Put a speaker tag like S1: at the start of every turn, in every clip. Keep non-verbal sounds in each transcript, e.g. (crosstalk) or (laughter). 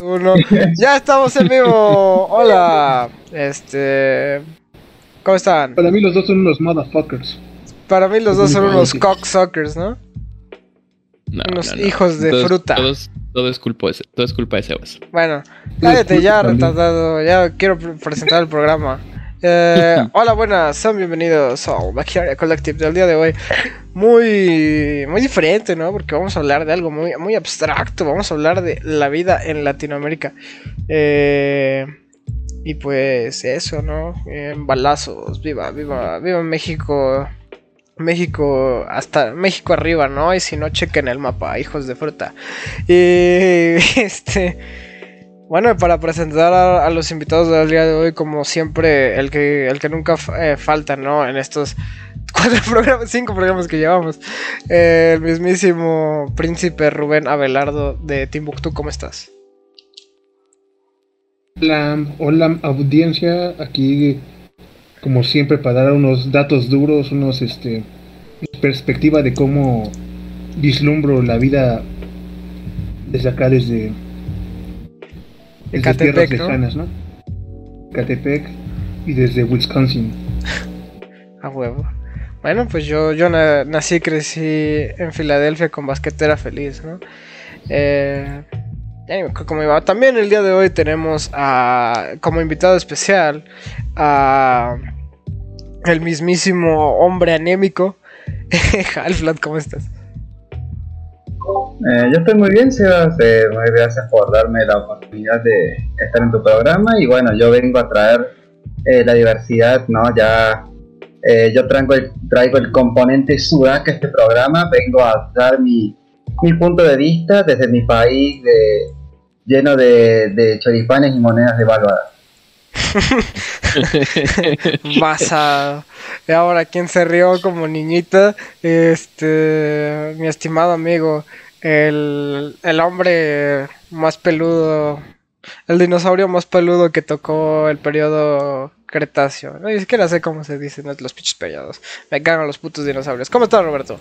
S1: Uno. Ya estamos en vivo. Hola. Este. ¿Cómo están?
S2: Para mí los dos son unos motherfuckers.
S1: Para mí los dos son unos cocksuckers, ¿no?
S3: No,
S1: Unos
S3: no, no.
S1: hijos de
S3: Todos-
S1: fruta.
S3: todos- todo, es culpa de, todo es culpa de Sebas.
S1: Bueno, cállate ya, retardado. Ya quiero pre- presentar el programa. Eh, (laughs) hola, buenas, sean bienvenidos al Backyard Collective del día de hoy. Muy, muy diferente, ¿no? Porque vamos a hablar de algo muy, muy abstracto. Vamos a hablar de la vida en Latinoamérica. Eh, y pues eso, ¿no? Eh, balazos, viva, viva, viva México. México, hasta México arriba, ¿no? Y si no, chequen el mapa, hijos de fruta. Y (laughs) este. Bueno, para presentar a, los invitados del día de hoy, como siempre, el que, el que nunca eh, falta, ¿no? En estos (laughs) cuatro programas, cinco programas que llevamos. Eh, el mismísimo príncipe Rubén Abelardo de Timbuktu, ¿cómo estás?
S2: Hola, hola audiencia, aquí como siempre para dar unos datos duros, unos este perspectiva de cómo vislumbro la vida desde acá, desde, desde
S1: Ecatepec,
S2: tierras
S1: ¿no?
S2: lejanas, ¿no? Catepec y desde Wisconsin. (laughs)
S1: A huevo. Bueno, pues yo, yo na- nací y crecí en Filadelfia con basquetera feliz, ¿no? Eh, acuerdo cómo iba. También el día de hoy tenemos a, como invitado especial a el mismísimo hombre anémico. (laughs) Halflat, ¿cómo estás?
S4: Eh, yo estoy muy bien, Sebas. Eh, muy gracias por darme la oportunidad de estar en tu programa. Y bueno, yo vengo a traer eh, la diversidad, ¿no? Ya eh, yo traigo el, traigo el componente sudaca a este programa. Vengo a dar mi, mi punto de vista desde mi país de- lleno de, de choripanes y monedas devaluadas. (laughs)
S1: Basado. Y ahora, ¿quién se rió como niñita? Este, mi estimado amigo, el, el hombre más peludo, el dinosaurio más peludo que tocó el periodo Cretáceo. No, ni siquiera sé cómo se dicen los pinches periodos. Me cagan los putos dinosaurios. ¿Cómo estás, Roberto?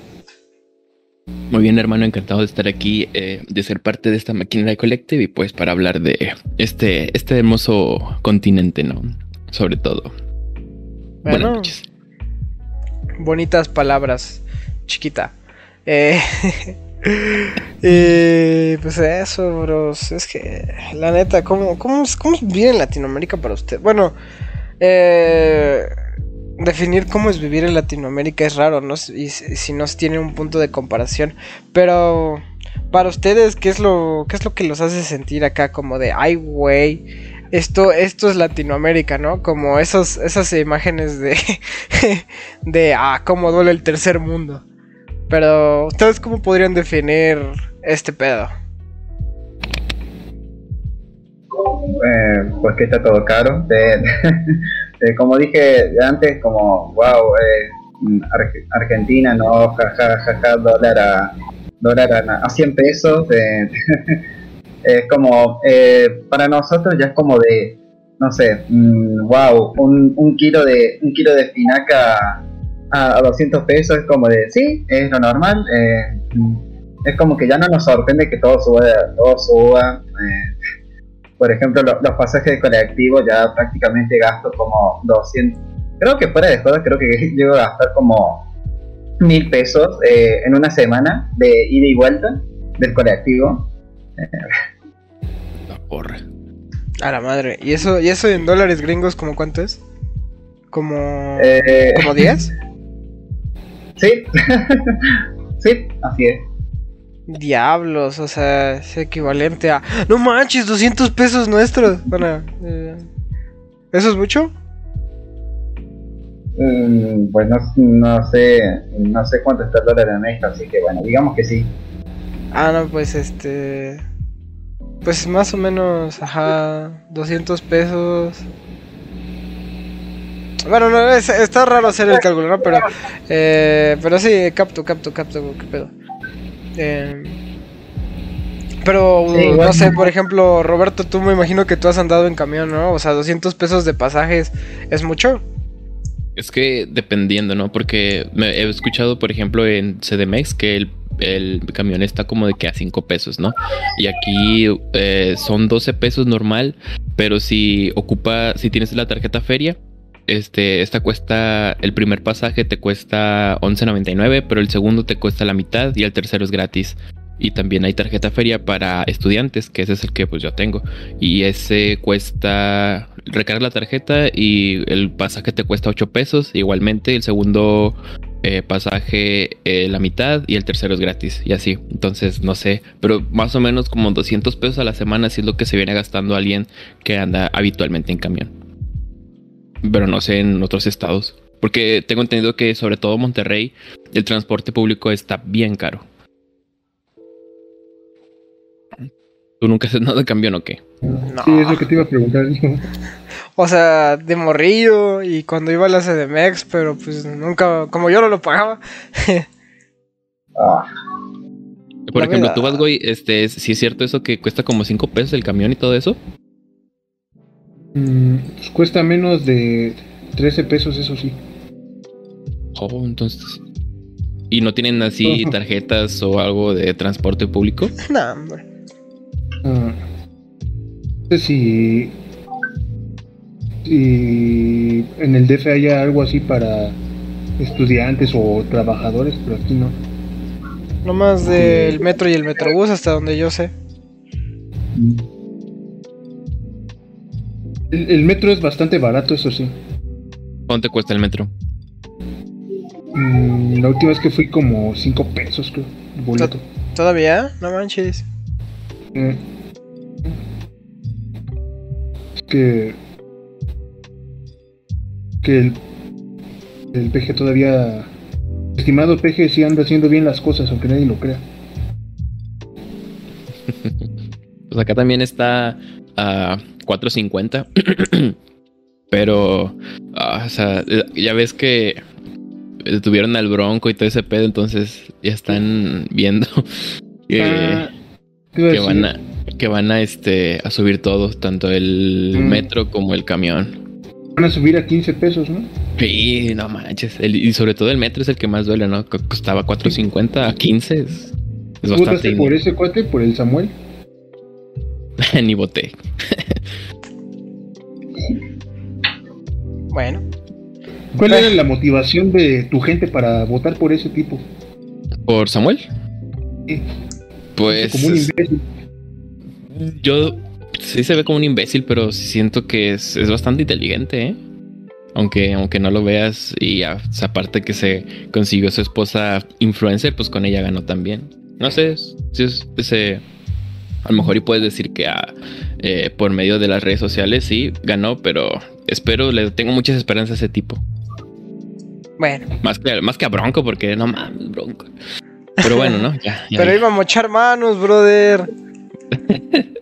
S3: Muy bien, hermano, encantado de estar aquí, eh, de ser parte de esta maquinaria collective y pues para hablar de este, este hermoso continente, ¿no? Sobre todo. Buenas
S1: Bueno,
S3: noches.
S1: bonitas palabras, chiquita. Eh, (laughs) (laughs) y pues eso, bros. Es que, la neta, ¿cómo, cómo, cómo es vivir en Latinoamérica para usted? Bueno, eh, definir cómo es vivir en Latinoamérica es raro, ¿no? Y si no tiene un punto de comparación. Pero, para ustedes, ¿qué es lo, qué es lo que los hace sentir acá? Como de, ay, güey. Esto, esto es Latinoamérica, ¿no? Como esos, esas imágenes de, (laughs) de, ah, cómo duele el tercer mundo. Pero, ¿ustedes cómo podrían definir este pedo?
S4: Eh, pues que está todo caro. Eh, como dije antes, como, wow, eh, Ar- Argentina, no, jaja, jaja, dólar a, dólar a, a 100 pesos. eh, (laughs) es como, eh, para nosotros ya es como de, no sé, mm, wow, un, un kilo de un kilo de espinaca a, a 200 pesos es como de, sí, es lo normal. eh, es como que ya no nos sorprende que todo suba, todo suba. eh, por ejemplo, lo- los pasajes de colectivo ya prácticamente gasto como 200. Creo que fuera de jodas, creo que (laughs) llego a gastar como mil pesos eh, en una semana de ida y vuelta del colectivo. (laughs)
S3: La porra.
S1: A la madre. ¿Y eso, y eso en dólares gringos como cuánto es? ¿Como,
S4: Eh,
S1: como 10? (laughs)
S4: sí, (laughs) sí, así es.
S1: Diablos, o sea, es equivalente a... No manches, 200 pesos nuestros. Bueno, eh, ¿eso es mucho?
S4: Mm, pues no, no sé, no sé cuánto está el dólar en México, así que bueno, digamos que sí.
S1: Ah, no, pues este... Pues más o menos, ajá, 200 pesos. Bueno, no, es- está raro hacer el cálculo, ¿no? Pero, eh, pero sí, capto, capto, capto, qué pedo. Eh, pero,
S4: Sí,
S1: no sé, por ejemplo, Roberto, tú me imagino que tú has andado en camión, ¿no? O sea, 200 pesos de pasajes, ¿es mucho?
S3: Es que dependiendo, ¿no? Porque me he escuchado, por ejemplo, en CDMX que el, el camión está como de que a 5 pesos, ¿no? Y aquí eh, son 12 pesos normal, pero si ocupa, si tienes la tarjeta feria, este, esta cuesta, el primer pasaje te cuesta 11.99, pero el segundo te cuesta la mitad y el tercero es gratis. Y también hay tarjeta feria para estudiantes, que ese es el que pues yo tengo. Y ese cuesta, recarga la tarjeta y el pasaje te cuesta 8 pesos. Igualmente el segundo eh, pasaje eh, la mitad y el tercero es gratis. Y así. Entonces no sé, pero más o menos como 200 pesos a la semana si es lo que se viene gastando alguien que anda habitualmente en camión. Pero no sé en otros estados. Porque tengo entendido que sobre todo Monterrey el transporte público está bien caro. ¿Tú nunca haces (laughs) nada de camión o qué?
S1: No.
S2: Sí, es lo que te iba a preguntar. (laughs)
S1: O sea, de morrillo y cuando iba a la CDMX, pero pues nunca, como yo no lo pagaba. (laughs)
S4: Ah,
S3: Por
S1: La
S3: ejemplo,
S1: vida.
S3: tú vas, güey, este, si es cierto eso que cuesta como 5 pesos el camión y todo eso.
S2: Mm, pues cuesta menos de 13 pesos, eso sí.
S3: Oh, entonces. ¿Y no tienen así tarjetas o algo de transporte público? (laughs)
S1: no, hombre.
S2: Ah, no sé si, si en el DF haya algo así para estudiantes o trabajadores, pero aquí no.
S1: Nomás del metro y el metrobús hasta donde yo sé.
S2: El, el metro es bastante barato, eso sí.
S3: ¿Cuánto te cuesta el metro?
S2: Mm, la última vez que fui como 5 pesos, creo, el boleto.
S1: ¿Todavía? No manches.
S2: Eh, es que que el, el PG todavía estimado PG sí anda haciendo bien las cosas aunque nadie lo crea (laughs)
S3: Pues acá también está a 4.50. (clears throat) Pero, ah, o sea, eh, ya ves que detuvieron al Bronco y todo ese pedo, entonces ya están viendo (laughs) que,
S2: Ah, ¿qué iba a
S3: que van a que van a este a subir todo, tanto el
S2: Mm.
S3: metro como el camión.
S2: van a subir a 15 pesos ¿no?
S3: Sí, no manches. El- y sobre todo el metro es el que más duele, ¿no? Co- Costaba 4.50 a 15. Es, es
S2: ¿Tú
S3: bastante.
S2: votaste por ese cuate por el Samuel (laughs)
S3: Ni voté.
S1: Bueno,
S2: ¿cuál
S1: Eh.
S2: era la motivación de tu gente para votar por ese tipo?
S3: ¿Por Samuel?
S2: Sí,
S3: Pues.
S2: como un imbécil
S3: Yo sí se ve como un imbécil, pero sí siento que es, es bastante inteligente, ¿eh? Aunque, aunque no lo veas, y a- sea, aparte que se consiguió su esposa influencer, pues con ella ganó también. No sé, es- si es ese. A lo mejor y puedes decir que ah, eh, por medio de las redes sociales sí ganó, pero espero, le tengo muchas esperanzas a ese tipo.
S1: bueno.
S3: Más que, más que a Bronco, porque no mames, Bronco. Pero bueno, ¿no? Ya, ya,
S1: Pero
S3: ya.
S1: iba a mochar manos, brother. (laughs)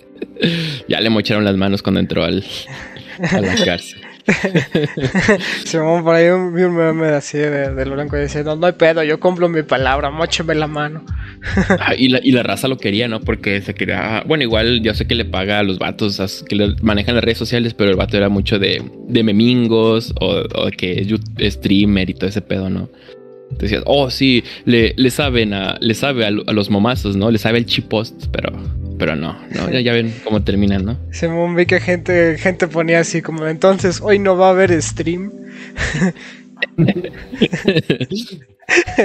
S3: Ya le mocharon las manos cuando entró al, a la cárcel. (laughs)
S1: Simón, por ahí un- un meme así de, del blanco diciendo, no hay pedo, yo cumplo mi palabra, mocheme la mano. (laughs)
S3: Ah, y, la, y la raza lo quería, ¿no? Porque se quería. Bueno, igual yo sé que le paga a los vatos que le manejan las redes sociales, pero el vato era mucho de, de memingos o, o que es streamer y todo ese pedo, ¿no? Decías, oh, sí, le, le saben a, le sabe a, a los momazos, ¿no? Le sabe el chip post, pero, pero no, no, ya, ya ven cómo terminan, ¿no?
S1: Simón, vi que gente, gente ponía así como, entonces, hoy no va a haber stream. (laughs)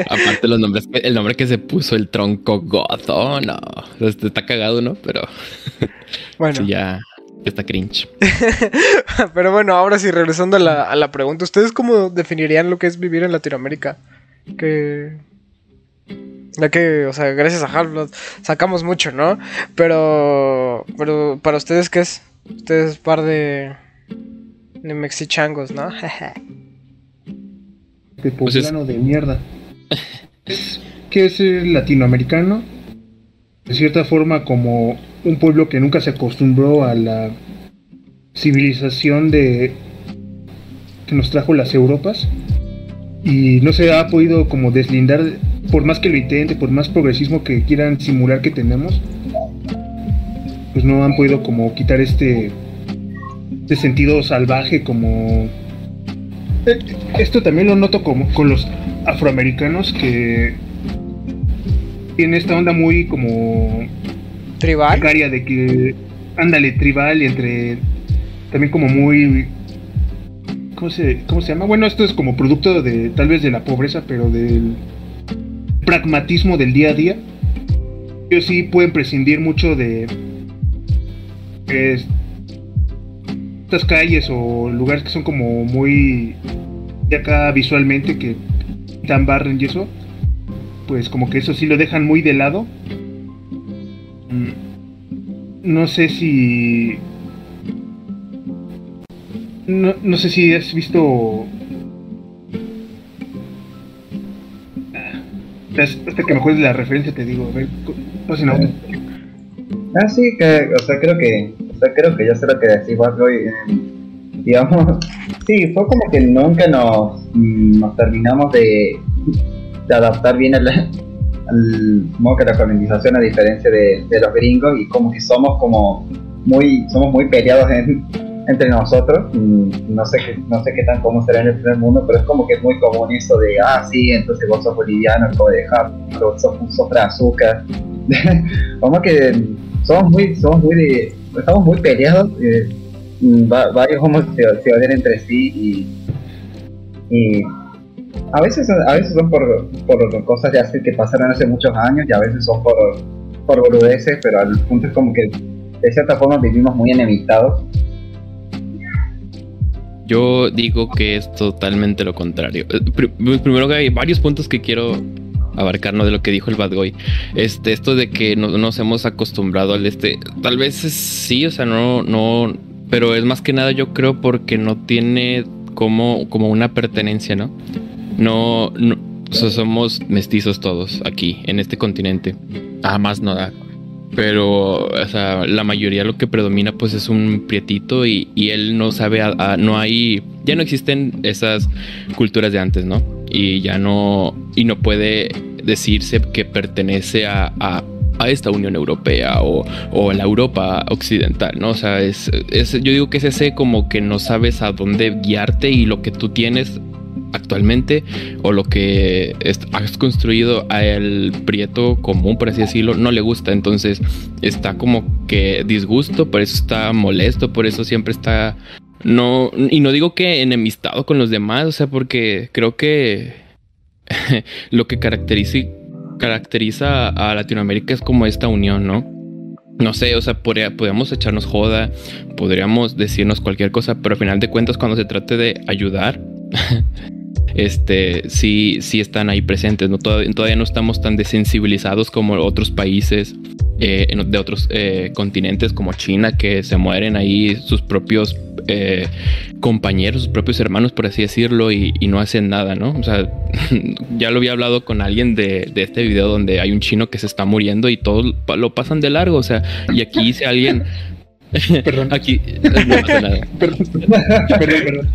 S3: Aparte los nombres, el nombre que se puso el tronco gozo, no, este está cagado, ¿no? Pero (laughs)
S1: Bueno,
S3: sí, ya está cringe. (laughs)
S1: pero bueno, ahora sí, regresando a la, a la pregunta, ¿ustedes cómo definirían lo que es vivir en Latinoamérica? Que... Ya que, o sea, gracias a Half-Blood sacamos mucho, ¿no? Pero, pero para ustedes, ¿qué es? Ustedes par de... De mexichangos, ¿no? (laughs)
S2: de
S3: Pues es-
S2: poblano de mierda. Es que es el latinoamericano, de cierta forma como un pueblo que nunca se acostumbró a la civilización de que nos trajo las Europas y no se ha podido como deslindar, por más que lo intente, por más progresismo que quieran simular que tenemos, pues no han podido como quitar este, este sentido salvaje como Eh, esto también lo noto como con los afroamericanos que tienen esta onda muy como
S1: tribal
S2: de que ándale tribal y entre también como muy ¿cómo se, ¿cómo se llama? Bueno, esto es como producto de tal vez de la pobreza, pero del pragmatismo del día a día. Ellos sí pueden prescindir mucho de estas calles o lugares que son como muy de acá visualmente que dan barren y eso. Pues como que eso sí lo dejan muy de lado. Mm, no sé si no, no sé si has visto. Hasta que me acuerdes de la referencia te digo, a ver.
S4: Ah, sí, que, o sea, creo que, o sea, creo que ya sé lo que decís, hoy, eh, digamos, (laughs) sí, fue como que nunca nos, mm, nos terminamos de, de adaptar bien al, al modo que la colonización a diferencia de, de los gringos y como que somos como muy, somos muy peleados en, entre nosotros. No sé, qué, no sé qué tan común será en el primer mundo, pero es como que es muy común eso de, ah, sí, entonces vos sos boliviano, como dejar, sos, sos azúcar. (laughs) como que somos muy, somos muy de, estamos muy peleados. Eh, varios homos se, odian entre sí y, a veces a veces son por, por cosas ya que pasaron hace muchos años y a veces son por, por boludeces, pero al punto es como que de cierta forma vivimos muy enemistados
S3: yo digo que es totalmente lo contrario. Eh, primero que hay varios puntos que quiero abarcar, ¿no? De lo que dijo el Bad Boy. Este, esto de que no, nos hemos acostumbrado al este. Tal vez sí, o sea, no, no. Pero es más que nada, yo creo, porque no tiene como, como una pertenencia, ¿no? No, no somos mestizos todos aquí, en este continente. Ah, no pero o sea, la mayoría lo que predomina pues es un prietito y, él no sabe, no hay, ya no existen esas culturas de antes, ¿no? Y ya no, y no puede decirse que pertenece a, a, esta Unión Europea o, o, a la Europa occidental, ¿no? O sea, es, es, yo digo que es ese como que no sabes a dónde guiarte y lo que tú tienes actualmente o lo que has construido al prieto común, por así decirlo, no le gusta. Entonces está como que disgusto, por eso está molesto, por eso siempre está... No, y no digo que enemistado con los demás, o sea, porque creo que (laughs) lo que caracteriza, caracteriza a Latinoamérica es como esta unión, ¿no? no sé, o sea, podríamos echarnos joda, podríamos decirnos cualquier cosa, pero al final de cuentas cuando se trate de ayudar, (laughs) este, sí, sí están ahí presentes. ¿no? Todavía, no estamos tan desensibilizados como otros países eh, de otros eh, continentes como China, que se mueren ahí sus propios eh, compañeros, sus propios hermanos, por así decirlo, y, no hacen nada, ¿no? O sea, (laughs) ya lo había hablado con alguien de, este video donde hay un chino que se está muriendo y todos lo pasan de largo, o sea, y aquí dice alguien... Perdón. (laughs) Aquí no nada. (laughs) perdón, perdón.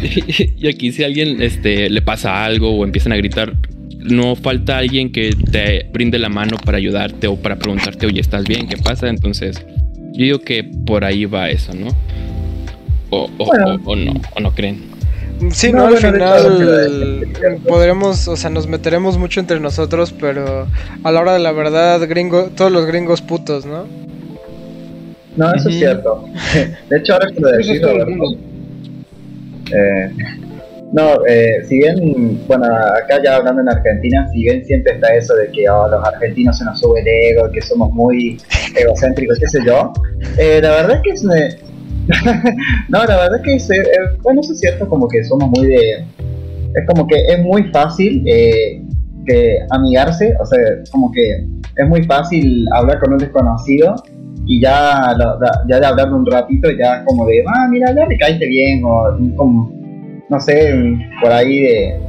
S3: (laughs) y aquí si a alguien este, le pasa algo o empiezan a gritar, no falta alguien que te brinde la mano para ayudarte o para preguntarte, oye, ¿estás bien? ¿Qué pasa? Entonces, yo digo que por ahí va eso, ¿no? O, o, no, o no creen.
S1: Sí, no, al final podremos, o sea, nos meteremos mucho entre nosotros, pero a la hora de la verdad, gringo, todos los gringos putos, ¿no?
S4: No, eso es cierto. (laughs) De hecho, ahora que lo decís, eh, no, eh, si bien, bueno, acá ya hablando en Argentina, si bien siempre está eso de que oh, los argentinos se nos sube el ego, que somos muy egocéntricos, qué sé yo, eh, la verdad es que es... (laughs) no, la verdad es que, bueno, eso es cierto, como que somos muy de... Es como que es muy fácil que amigarse, o sea, como que es muy fácil hablar con un desconocido y ya, ya de hablar un ratito, ya como de, ah, mira, ya le caíste bien, o como, no sé, por ahí de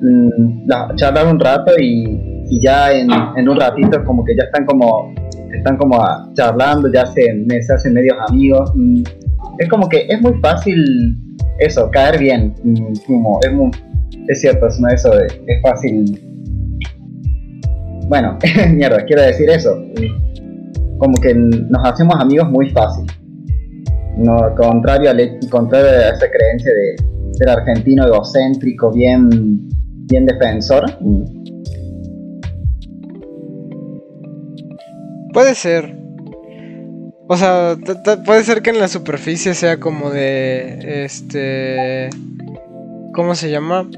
S4: mm, charlar un rato y, y ya en, en, un ratito como que ya están como, están como charlando, ya se, se hacen medios amigos. Mm, es como que es muy fácil eso, caer bien, mm, como, es, muy, es cierto, es, eso es fácil. Bueno, (laughs) mierda, quiero decir eso como que nos hacemos amigos muy fácil. No, contrario, a, contrario a esa creencia de, ser argentino egocéntrico, bien, bien defensor.
S1: Puede ser. O sea, puede ser que en la superficie sea como de. Este. ¿Cómo se llama?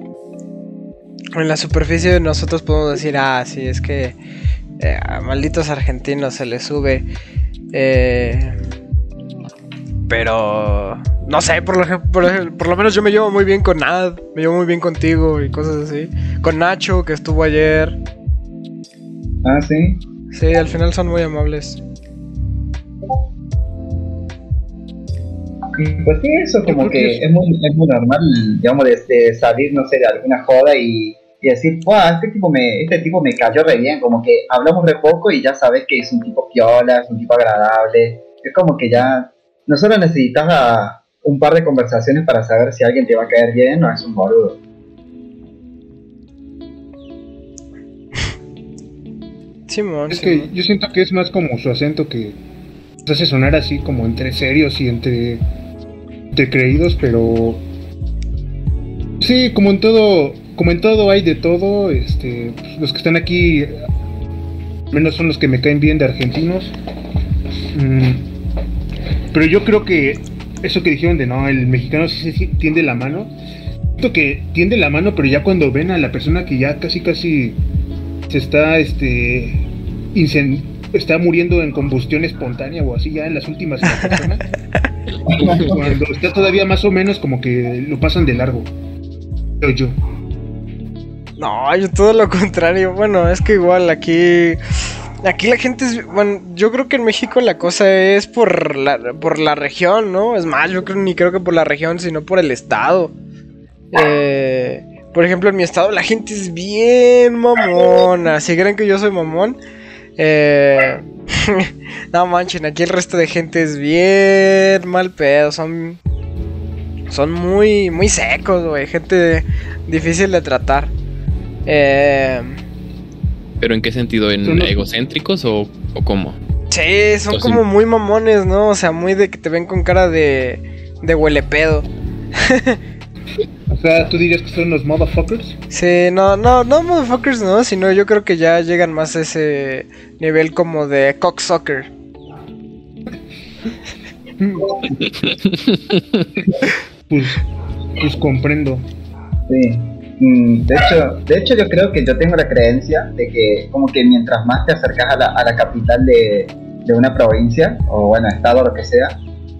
S1: En la superficie nosotros podemos decir, ah, sí, es que eh, a malditos argentinos se les sube. Eh, pero no sé, por lo, por, por lo menos yo me llevo muy bien con Nad, me llevo muy bien contigo y cosas así. Con Nacho, que estuvo ayer.
S4: Ah, sí.
S1: Sí, al final son muy amables.
S4: Pues sí, eso como que es muy, es muy normal, digamos, de, salir, no sé, de alguna joda y, decir, wow, este tipo, me, este tipo me cayó re bien, como que hablamos de poco y ya sabes que es un tipo piola, es un tipo agradable, es como que ya, no solo necesitas un par de conversaciones para saber si alguien te va a caer bien o es un boludo. (laughs)
S2: es que yo siento que es más como su acento que hace sonar así como entre serios y entre, entre creídos, pero sí, como en todo, como en todo hay de todo, este, pues, los que están aquí menos son los que me caen bien de argentinos. Mm, pero yo creo que eso que dijeron de no, el mexicano sí, sí tiende la mano. Siento que tiende la mano, pero ya cuando ven a la persona que ya casi casi se está este está muriendo en combustión espontánea o así ya en las últimas semanas. (laughs) cuando está todavía más o menos como que lo pasan de largo. Yo.
S1: No, yo todo lo contrario. Bueno, es que igual aquí aquí la gente es, bueno, yo creo que en México la cosa es por la, por la región, ¿no? Es más, yo creo, ni creo que por la región, sino por el estado. Eh, por ejemplo, en mi estado la gente es bien mamona. Si creen que yo soy mamón, eh, (laughs) no manchen, aquí el resto de gente es bien mal pedo. Son, son muy, muy secos, güey. Gente difícil de tratar. Eh,
S3: ¿Pero en qué sentido? ¿En egocéntricos o, o cómo?
S1: Sí, son como muy mamones, ¿no? O sea, muy de que te ven con cara de, de huele pedo. (laughs)
S2: O sea, ¿tú dirías que son los motherfuckers?
S1: Sí, no, no, no motherfuckers no, sino yo creo que ya llegan más a ese nivel como de cocksucker. (laughs) (laughs)
S2: pues, pues comprendo.
S4: Sí. Mm, de hecho, de hecho yo creo que yo tengo la creencia de que como que mientras más te acercas a la, a la capital de, de, una provincia o bueno estado o lo que sea,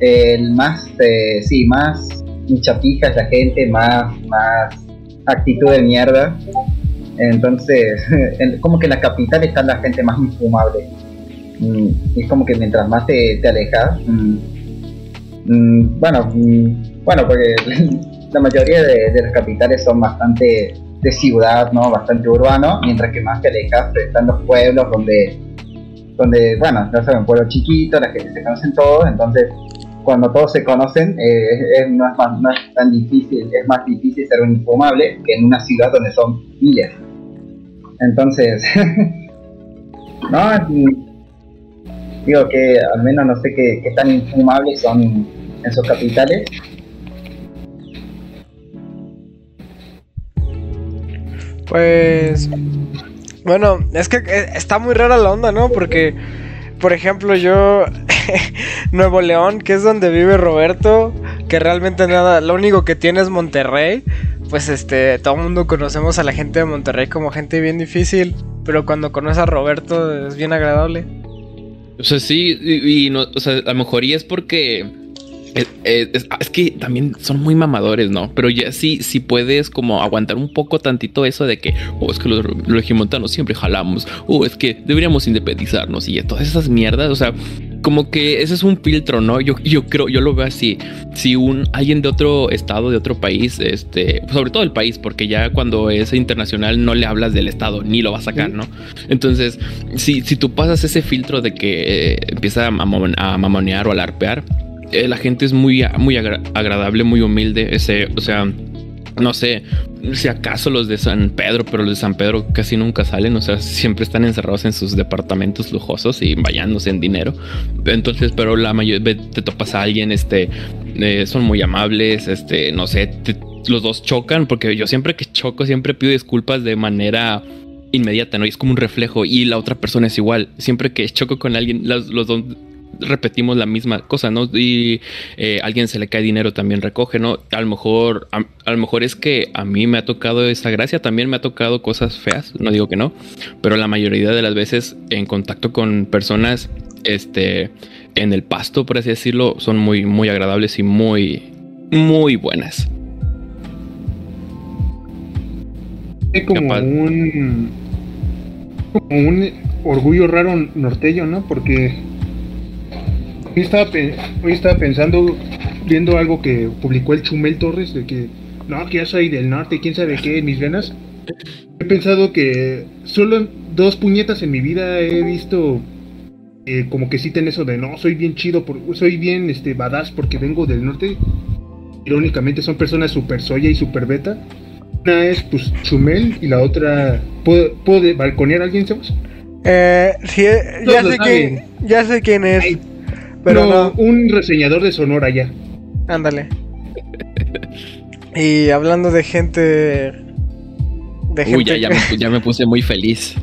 S4: el más eh, sí más mucha pija esa gente, más, más actitud de mierda. Entonces, (laughs) como que en la capital está la gente más infumable. Mm, y es como que mientras más te, alejas, mm, mm, bueno, bueno, porque (laughs) la mayoría de, las capitales son bastante de ciudad, ¿no? Bastante urbano, mientras que más te alejas pues, están los pueblos donde, donde, bueno, ya saben, pueblos chiquitos, la gente se conocen todos, entonces cuando todos se conocen, eh, no, es tan difícil, es más difícil ser un infumable que en una ciudad donde son miles. Entonces, (laughs) no, digo que al menos no sé qué, tan infumables son en sus capitales.
S1: Pues, bueno, es que eh, está muy rara la onda, ¿no? Porque, por ejemplo, yo (laughs) Nuevo León, que es donde vive Roberto, que realmente nada, lo único que tiene es Monterrey. Pues este, todo el mundo conocemos a la gente de Monterrey como gente bien difícil, pero cuando conoces a Roberto es bien agradable.
S3: O sea, sí, y, no, o sea, a lo mejor y es porque es, que también son muy mamadores, ¿no? Pero ya sí, sí puedes como aguantar un poco tantito eso de que, oh, es que los regimontanos siempre jalamos, oh, es que deberíamos independizarnos y todas esas mierdas, o sea, como que ese es un filtro, ¿no? Yo, yo creo, yo lo veo así. Si un alguien de otro estado, de otro país, este, sobre todo el país, porque ya cuando es internacional no le hablas del estado, ni lo va a sacar, ¿no? Entonces, si, si tú pasas ese filtro de que eh, empieza a, a mamonear o a larpear, eh, la gente es muy, muy agradable, muy humilde. Ese, o sea, no sé si acaso los de San Pedro, pero los de San Pedro casi nunca salen, o sea, siempre están encerrados en sus departamentos lujosos y vayándose en dinero. Entonces, pero la mayoría te topas a alguien, este, eh, son muy amables, este, no sé, los dos chocan, porque yo siempre que choco, siempre pido disculpas de manera inmediata, ¿no? Es como un reflejo. Y la otra persona es igual. Siempre que choco con alguien, los dos repetimos la misma cosa, ¿no? Y eh, alguien se le cae dinero también recoge, ¿no? A lo mejor, a, lo mejor es que a mí me ha tocado esa gracia, también me ha tocado cosas feas, no digo que no, pero la mayoría de las veces en contacto con personas, este, en el pasto, por así decirlo, son muy, muy agradables y muy, muy buenas.
S2: Es como un, como un orgullo raro norteño, ¿no? Porque Hoy estaba, hoy estaba pensando, viendo algo que publicó el Chumel Torres, de que no, que ya soy del norte, quién sabe qué, en mis venas. He pensado que solo dos puñetas en mi vida he visto eh, como que citen eso de no, soy bien chido, por, soy bien este badass porque vengo del norte. Irónicamente son personas super soya y super beta. Una es pues Chumel y la otra. ¿Puedo, ¿puedo balconear a alguien, Sebas?
S1: Eh, sí, eh, ya, sé quién, ya sé quién es.
S2: Pero no, un reseñador de Sonora ya.
S1: Ándale. Y hablando de gente.
S3: De Uy, ya, ya, me, puse muy feliz.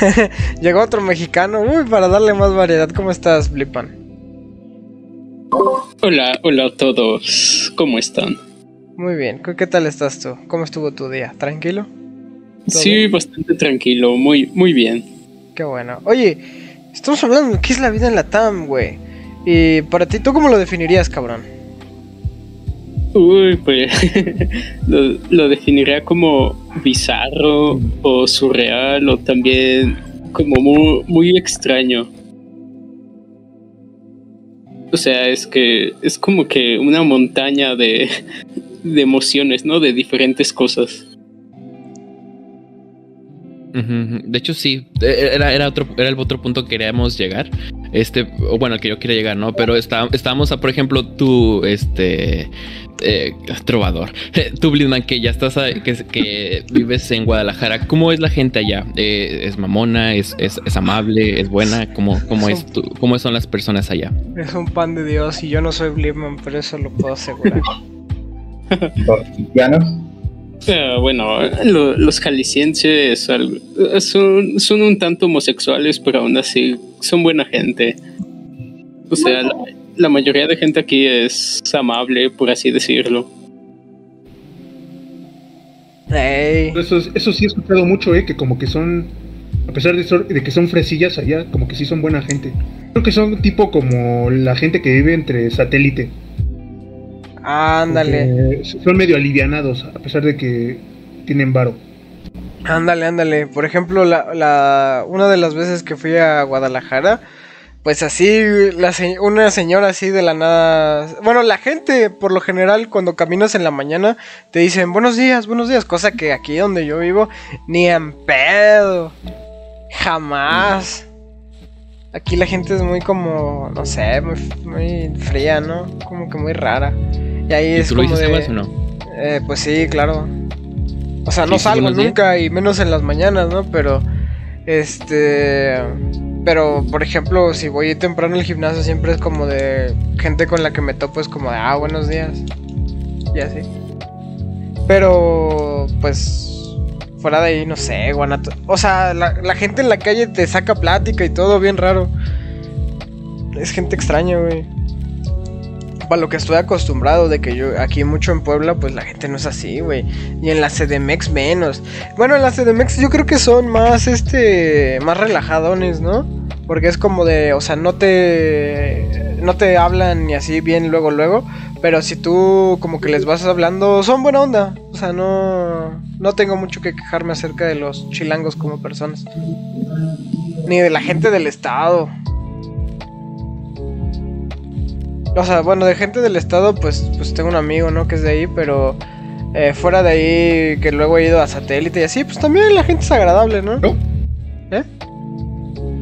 S3: (laughs)
S1: Llegó otro mexicano. Uy, para darle más variedad. ¿Cómo estás, Blipan?
S5: Hola, hola a todos. ¿Cómo están?
S1: Muy bien. ¿Qué tal estás tú? ¿Cómo estuvo tu día? ¿Tranquilo?
S5: Sí, bastante tranquilo. Muy, muy bien.
S1: Qué bueno. Oye, estamos hablando de qué es la vida en la TAM, güey. Y para ti, ¿tú cómo lo definirías, cabrón?
S5: Uy, pues (laughs) lo, definiría como bizarro o surreal o también como muy, muy extraño. O sea, es que es como que una montaña de, de emociones, ¿no? De diferentes cosas.
S3: De hecho, sí, e, era, era, otro, era el otro punto que queríamos llegar. Este, o bueno, que yo quería llegar, ¿no? Pero está, estábamos a, por ejemplo, tú, este, eh, trovador, (laughs) tú, Blindman, que ya estás, que, que, vives en Guadalajara. ¿Cómo es la gente allá? Eh, ¿Es mamona? ¿Es, es, amable? ¿Es buena? ¿Cómo, cómo, es, ¿Cómo son las personas allá?
S1: Es un pan de Dios y yo no soy Blindman, pero eso lo puedo asegurar.
S5: bueno, los jaliscienses son, son un tanto homosexuales, pero aún así son buena gente. O sea, la, mayoría de gente aquí es amable, por así decirlo.
S2: Eso, eso sí he escuchado mucho, eh, que como que son, a pesar de, de que son fresillas allá, como que sí son buena gente. Creo que son tipo como la gente que vive entre satélite.
S1: Ándale.
S2: Son medio alivianados, a pesar de que tienen varo.
S1: Ándale, ándale. Por ejemplo, la, una de las veces que fui a Guadalajara, pues así, una señora así de la nada. Bueno, la gente, por lo general, cuando caminas en la mañana, te dicen buenos días, buenos días. Cosa que aquí donde yo vivo, ni en pedo. Jamás. Aquí la gente es muy como, no sé, muy, muy fría, ¿no? Como que muy rara. Y ahí es
S3: tú
S1: como
S3: lo dices, o no?
S1: Eh, pues sí, claro. O sea, no salgo nunca y menos en las mañanas, ¿no? Pero, este... Pero, por ejemplo, si voy temprano al gimnasio siempre es como de gente con la que me topo, es como de, ah, buenos días. Y así. Pero, pues, fuera de ahí, no sé, Guanato. O sea, la, gente en la calle te saca plática y todo bien raro. Es gente extraña, güey. Para lo que estoy acostumbrado de que yo aquí mucho en Puebla, pues la gente no es así, güey. Y en la CDMX menos. Bueno, en la CDMX yo creo que son más, este, más relajadones, ¿no? Porque es como de, o sea, no te, no te hablan ni así bien luego, luego. Pero si tú como que les vas hablando, son buena onda. O sea, no, no tengo mucho que quejarme acerca de los chilangos como personas. Ni de la gente del estado. O sea, bueno, de gente del estado, pues, pues tengo un amigo, ¿no? Que es de ahí, pero eh, fuera de ahí, que luego he ido a satélite y así, pues también la gente es agradable, ¿no? ¿No?
S2: ¿Eh?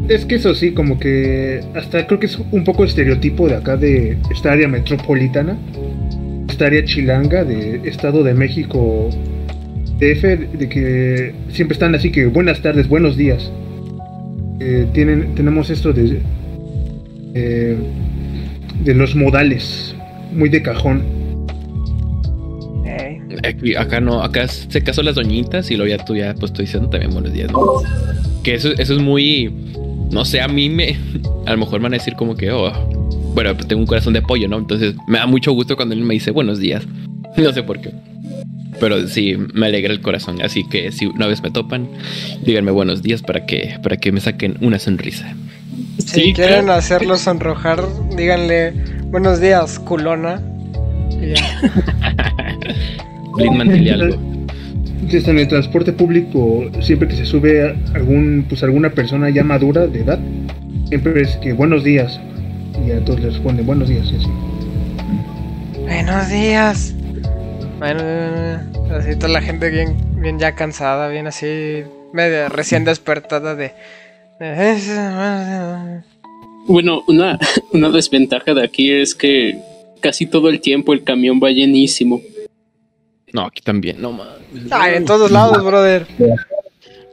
S2: Es que eso sí, como que hasta creo que es un poco estereotipo de acá de esta área metropolitana, esta área chilanga de Estado de México, DF, de que siempre están así que buenas tardes, buenos días. Eh, tienen, tenemos esto de, eh, de los modales, muy de cajón.
S3: Aquí- acá no, acá se casó las doñitas y luego ya tú ya pues estoy diciendo también buenos días. ¿no? Que eso, eso es muy, no sé, a mí me, (laughs) a lo mejor me van a decir como que, oh, bueno, pues tengo un corazón de pollo, ¿no? Entonces me da mucho gusto cuando él me dice buenos días. (laughs) No sé por qué. Pero sí, me alegra el corazón. Así que si una vez me topan, díganme buenos días para que, para que me saquen una sonrisa.
S1: Si
S5: Sí,
S1: quieren
S5: claro.
S1: hacerlo sonrojar, díganle buenos días, culona. (laughs)
S3: Algo.
S2: Entonces, en el transporte público, siempre que se sube algún, pues alguna persona ya madura de edad, siempre es que buenos días. Y a todos les responden buenos días. y así.
S1: Buenos días. Bueno, así toda la gente bien, bien ya cansada, bien así, media recién despertada de.
S5: Bueno, una, (laughs) una desventaja de aquí es que casi todo el tiempo el camión va llenísimo.
S3: No, aquí también, no mames.
S1: Ay, en todos lados, brother.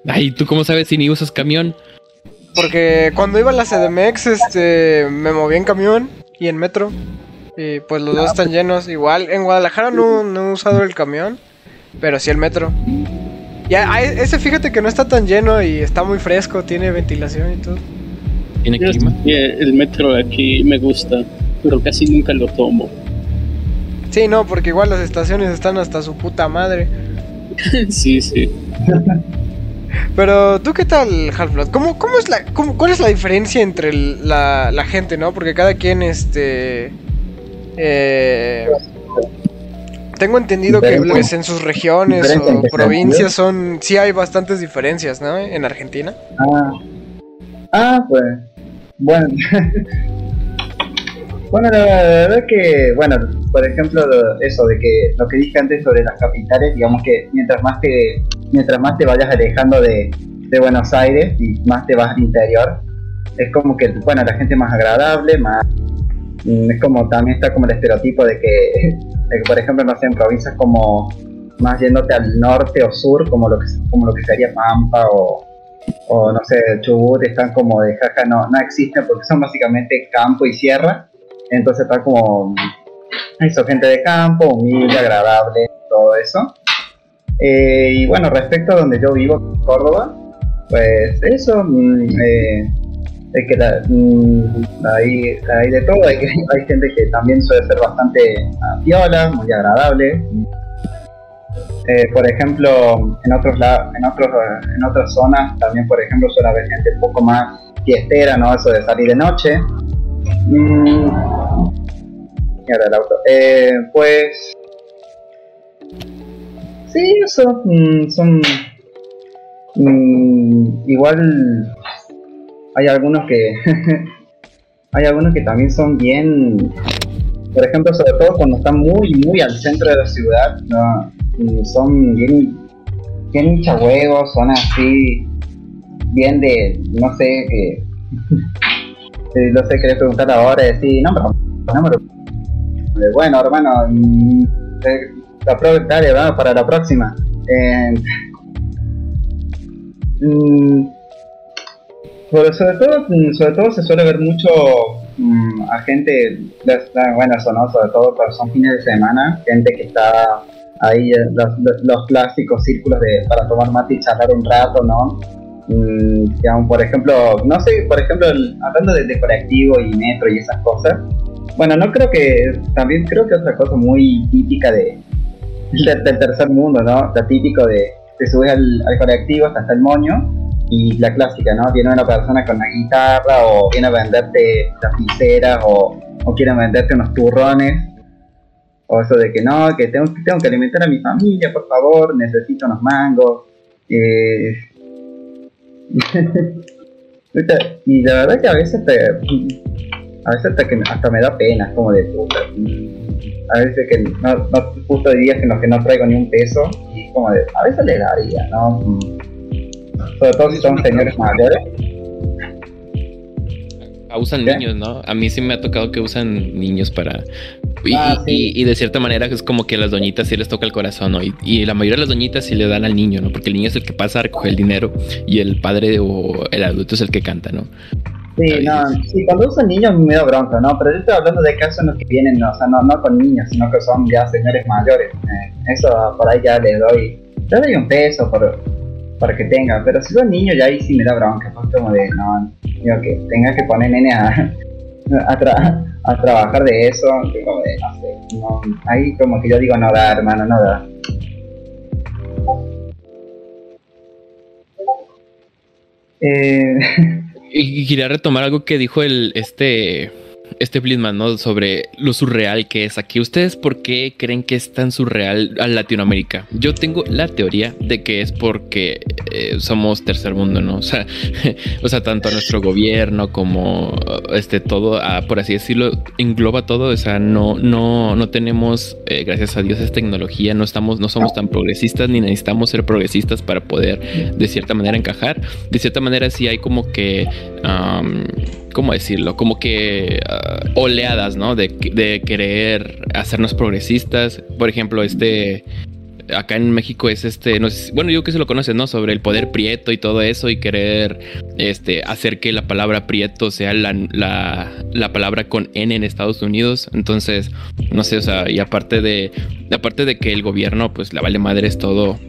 S3: Ay, ¿tú cómo sabes si ni usas camión?
S1: Porque cuando iba a la CDMX, este, me moví en camión y en metro. Y pues los dos están llenos. Igual, en Guadalajara no, no he usado el camión, pero sí el metro. Ya, a- ese fíjate que no está tan lleno y está muy fresco, tiene ventilación y todo.
S3: ¿Tiene clima?
S5: El metro de aquí me gusta, pero casi nunca lo tomo.
S1: Sí, no, porque igual las estaciones están hasta su puta madre. (laughs)
S5: sí, sí.
S1: Pero tú qué tal, Half-Blood? ¿Cómo, cómo es la, cómo- ¿Cuál es la diferencia entre el- la, la gente, no? Porque cada quien, este... eh, tengo entendido que pues, en sus regiones o provincias son... Sí hay bastantes diferencias, ¿no? En Argentina.
S4: Ah, ah pues, bueno. (laughs) bueno, la verdad que, bueno, por ejemplo, lo- eso de que lo que dije antes sobre las capitales, digamos que mientras más te, mientras más te vayas alejando de, de Buenos Aires y más te vas al interior, es como que, bueno, la gente es más agradable, más, mm, es como, también está como el estereotipo de que, por ejemplo, no sé, en provincias como más yéndote al norte o sur, como lo que, como lo que sería Pampa o, o no sé, Chubut están como de jaja, no, no existen porque son básicamente campo y sierra. Entonces está como eso, gente de campo, humilde, agradable, todo eso. Eh, y bueno, respecto a donde yo vivo, Córdoba, pues eso, mm, eh, es que la- mm, hay, de todo, hay, (laughs) hay gente que también suele ser bastante piola, muy agradable. Eh, por ejemplo, en otros en otros eh, en otras zonas también, por ejemplo, suele haber gente un poco más fiestera, ¿no? Eso de salir de noche. Mm, mierda, el auto. Eh, pues sí, eso mm, son mm, igual hay algunos que (laughs) hay algunos que también son bien por ejemplo, sobre todo cuando están muy, muy al centro de la ciudad, ¿no? Y son bien, bien hinchahuevos, son así, bien de, no sé, que, (laughs) no sé, querés preguntar ahora y decir, no, pero, no, eh, bueno, hermano, mm, eh, la pro- dale, vamos para la próxima. Eh, (laughs) mm, pero sobre todo, mm, sobre todo se suele ver mucho mm, a gente, bueno, eso no, sobre todo cuando son fines de semana, gente que está ahí, eh, los, los clásicos círculos de, para tomar mate y charlar un rato, ¿no? Mm, por ejemplo, no sé, por ejemplo, hablando de, de colectivo y metro y esas cosas, bueno, no creo que, también creo que otra cosa muy típica de, (laughs) del, tercer mundo, ¿no? Lo típico de, te subes al, al colectivo hasta el moño y la clásica, ¿no? Viene una persona con una guitarra o viene a venderte lapiceras o, o quiere venderte unos turrones. O eso de que no, que tengo, tengo que alimentar a mi familia, por favor, necesito unos mangos. Eh, (laughs) y la verdad que a veces te, a veces hasta, que, hasta me da pena, como de puta. A veces que no, no justo días en los que no traigo ni un peso y como de, a veces le daría, ¿no? Sobre todo si son señores mayores.
S3: Ah, usan
S4: ¿Qué?
S3: niños, ¿no? A mí sí me ha tocado que usan niños para... Y,
S4: Ah, sí.
S3: y- y de cierta manera es como que a las doñitas sí les toca el corazón, ¿no? Y, y la mayoría de las doñitas sí le dan al niño, ¿no? Porque el niño es el que pasa a recoger el dinero y el padre o el adulto es el que canta, ¿no?
S4: Sí, no, sí, cuando usan niños me da bronca, ¿no? Pero yo estoy hablando de casos en los que vienen, o sea, no, no con niños, sino que son ya señores mayores. Eh, eso por ahí ya les doy, les doy un peso por, para que tengan, pero si son niños ya ahí sí me da bronca, pues como de, no, digo que tenga que poner nene a, (laughs) a, trabajar de eso, como de, no sé, no, ahí como que yo digo no da, hermano, no da.
S3: Eh, (laughs) y quería retomar algo que dijo el este este Blitzman, ¿no? Sobre lo surreal que es aquí. ¿Ustedes por qué creen que es tan surreal a Latinoamérica? Yo tengo la teoría de que es porque eh, somos tercer mundo, ¿no? (laughs) O sea, o sea, tanto nuestro gobierno como este todo, ah, por así decirlo, engloba todo. O sea, no, no, no tenemos, eh, gracias a Dios, es tecnología, no estamos, no somos tan progresistas ni necesitamos ser progresistas para poder de cierta manera encajar. De cierta manera sí hay como que ¿cómo decirlo? Como que ah, oleadas, ¿no? De, de, querer hacernos progresistas. Por ejemplo, este, acá en México es este, bueno, yo que se lo conoces, ¿no? Sobre el poder prieto y todo eso y querer este, hacer que la palabra prieto sea la, la, la, palabra con N en Estados Unidos. Entonces, no sé, o sea, y aparte de, aparte de que el gobierno, pues la vale madre es todo,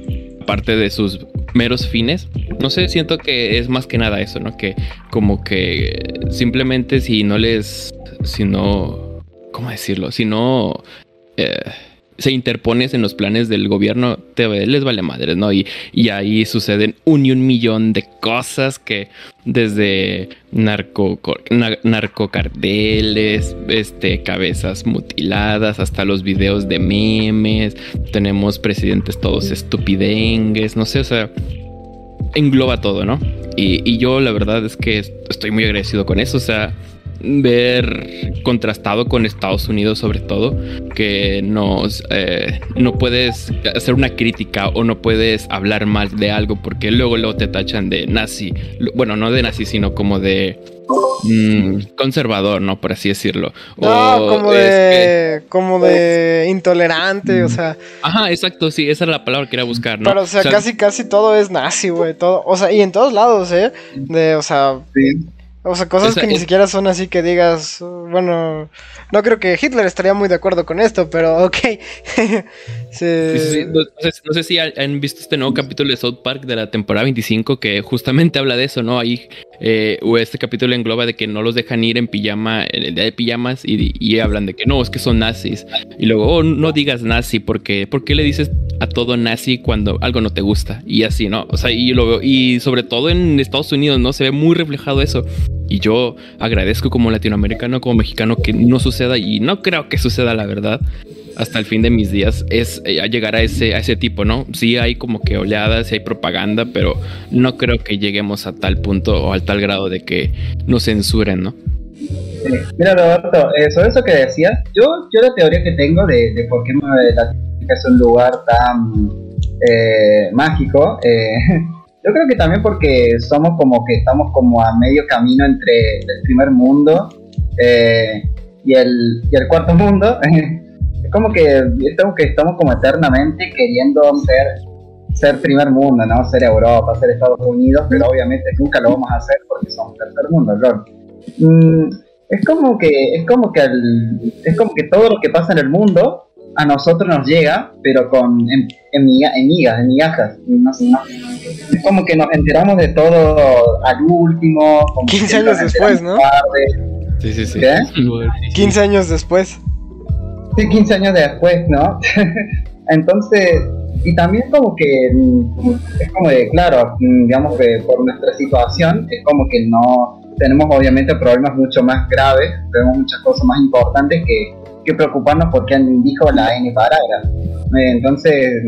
S3: aparte de sus meros fines. No sé, siento que es más que nada eso, ¿no? Que como que simplemente si no les, si no, ¿cómo decirlo? Si no... Eh, se interpones en los planes del gobierno, te les vale madres, ¿no? Y, y ahí suceden un y un millón de cosas que desde narco, narcocarteles, este, cabezas mutiladas, hasta los videos de memes, tenemos presidentes todos estupidengues, no sé, o sea, engloba todo, ¿no? Y, y yo la verdad es que estoy muy agradecido con eso, o sea, ver contrastado con Estados Unidos sobre todo que nos eh, no puedes hacer una crítica o no puedes hablar mal de algo porque luego luego te tachan de nazi bueno no de nazi sino como de mm, conservador no por así decirlo.
S1: No como de como de intolerante o sea.
S3: Ajá exacto sí esa era la palabra que quería buscar no
S1: pero o sea, casi casi todo es nazi güey todo o sea y en todos lados eh de o sea sí o sea, cosas que ni siquiera son así que digas, bueno, no creo que Hitler estaría muy de acuerdo con esto, pero ok. (laughs)
S3: No, sé, si han visto este nuevo capítulo de South Park de la temporada 25 que justamente habla de eso, ¿no? Ahí eh, este capítulo engloba de que no los dejan ir en pijama, en el día de pijamas, y, hablan de que no, es que son nazis. Y luego, oh, no digas nazi, porque ¿por qué le dices a todo nazi cuando algo no te gusta? Y así, ¿no? O sea, y, lo, y sobre todo en Estados Unidos, ¿no? Se ve muy reflejado eso. Y yo agradezco como latinoamericano, como mexicano, que no suceda y no creo que suceda la verdad hasta el fin de mis días es eh, llegar a ese, a ese tipo, ¿no? Sí hay como que oleadas, sí hay propaganda, pero no creo que lleguemos a tal punto o al tal grado de que nos censuren, ¿no?
S4: Mira, Roberto, eh, sobre eso que decías, yo, yo la teoría que tengo de, por qué Latinoamérica es un lugar tan eh, mágico, eh, (laughs) Yo creo que también porque somos como que estamos como a medio camino entre el primer mundo y, el, y el cuarto mundo. (laughs) es como que estamos, que estamos como eternamente queriendo ser, ser primer mundo, ¿no? Ser Europa, ser Estados Unidos, pero obviamente nunca lo vamos a hacer porque somos tercer mundo, ¿no? Mm, es como que es como que es como que todo lo que pasa en el mundo a nosotros nos llega, pero con en, en, migas, en migajas. No, Es como que nos enteramos de todo al último.
S1: 15 años después, ¿no?
S3: Sí, sí, sí.
S1: ¿Qué? 15 años después.
S4: Sí, 15 años después, ¿no? (laughs) Entonces, y también como que es como de, claro, digamos que por nuestra situación es como que no tenemos obviamente problemas mucho más graves, tenemos muchas cosas más importantes que que preocuparnos porque dijo la N palabra. Eh, entonces,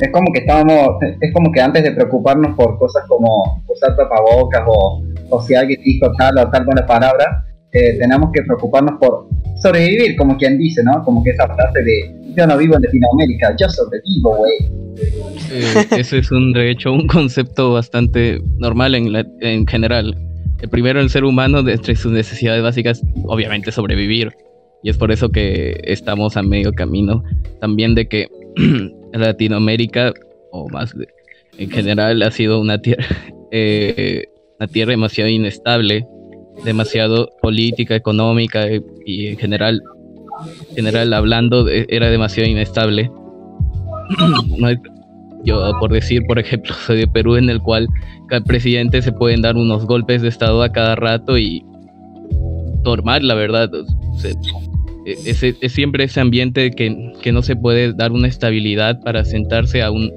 S4: es como que estábamos, es como que antes de preocuparnos por cosas como usar tapabocas o, o si alguien dijo tal o tal con la palabra, eh, tenemos que preocuparnos por sobrevivir, como quien dice, ¿no? Como que esa frase de yo no vivo en Latinoamérica, yo sobrevivo, güey.
S6: Eh, eso es un, de hecho, un concepto bastante normal en, en general. El primero, el ser humano, entre sus necesidades básicas, obviamente sobrevivir. Y es por eso que estamos a medio camino también de que (clears throat) Latinoamérica, o más en general, ha sido una tierra, (laughs) eh, una tierra demasiado inestable demasiado política, económica y en general, general hablando, eh, era demasiado inestable. (clears throat) yo, por decir, por ejemplo, (laughs) soy de Perú, en el cual cada presidente se pueden dar unos golpes de estado a cada rato y normal, la verdad. es, es, siempre ese ambiente que, que, no se puede dar una estabilidad para sentarse a, un,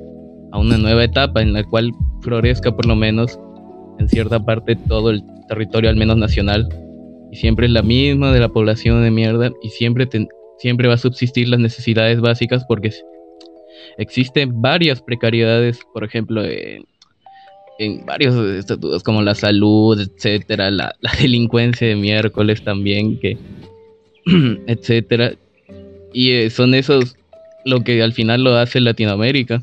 S6: a una nueva etapa en la cual florezca por lo menos en cierta parte todo el territorio, al menos nacional. Y siempre es la misma de la población de mierda y siempre, siempre va a subsistir las necesidades básicas porque existen varias precariedades, por ejemplo, en varios estatutos como la salud, etcétera, la, (laughs) delincuencia de miércoles también, que (clears throat) etcétera. Y eh, son esos lo que al final lo hace Latinoamérica.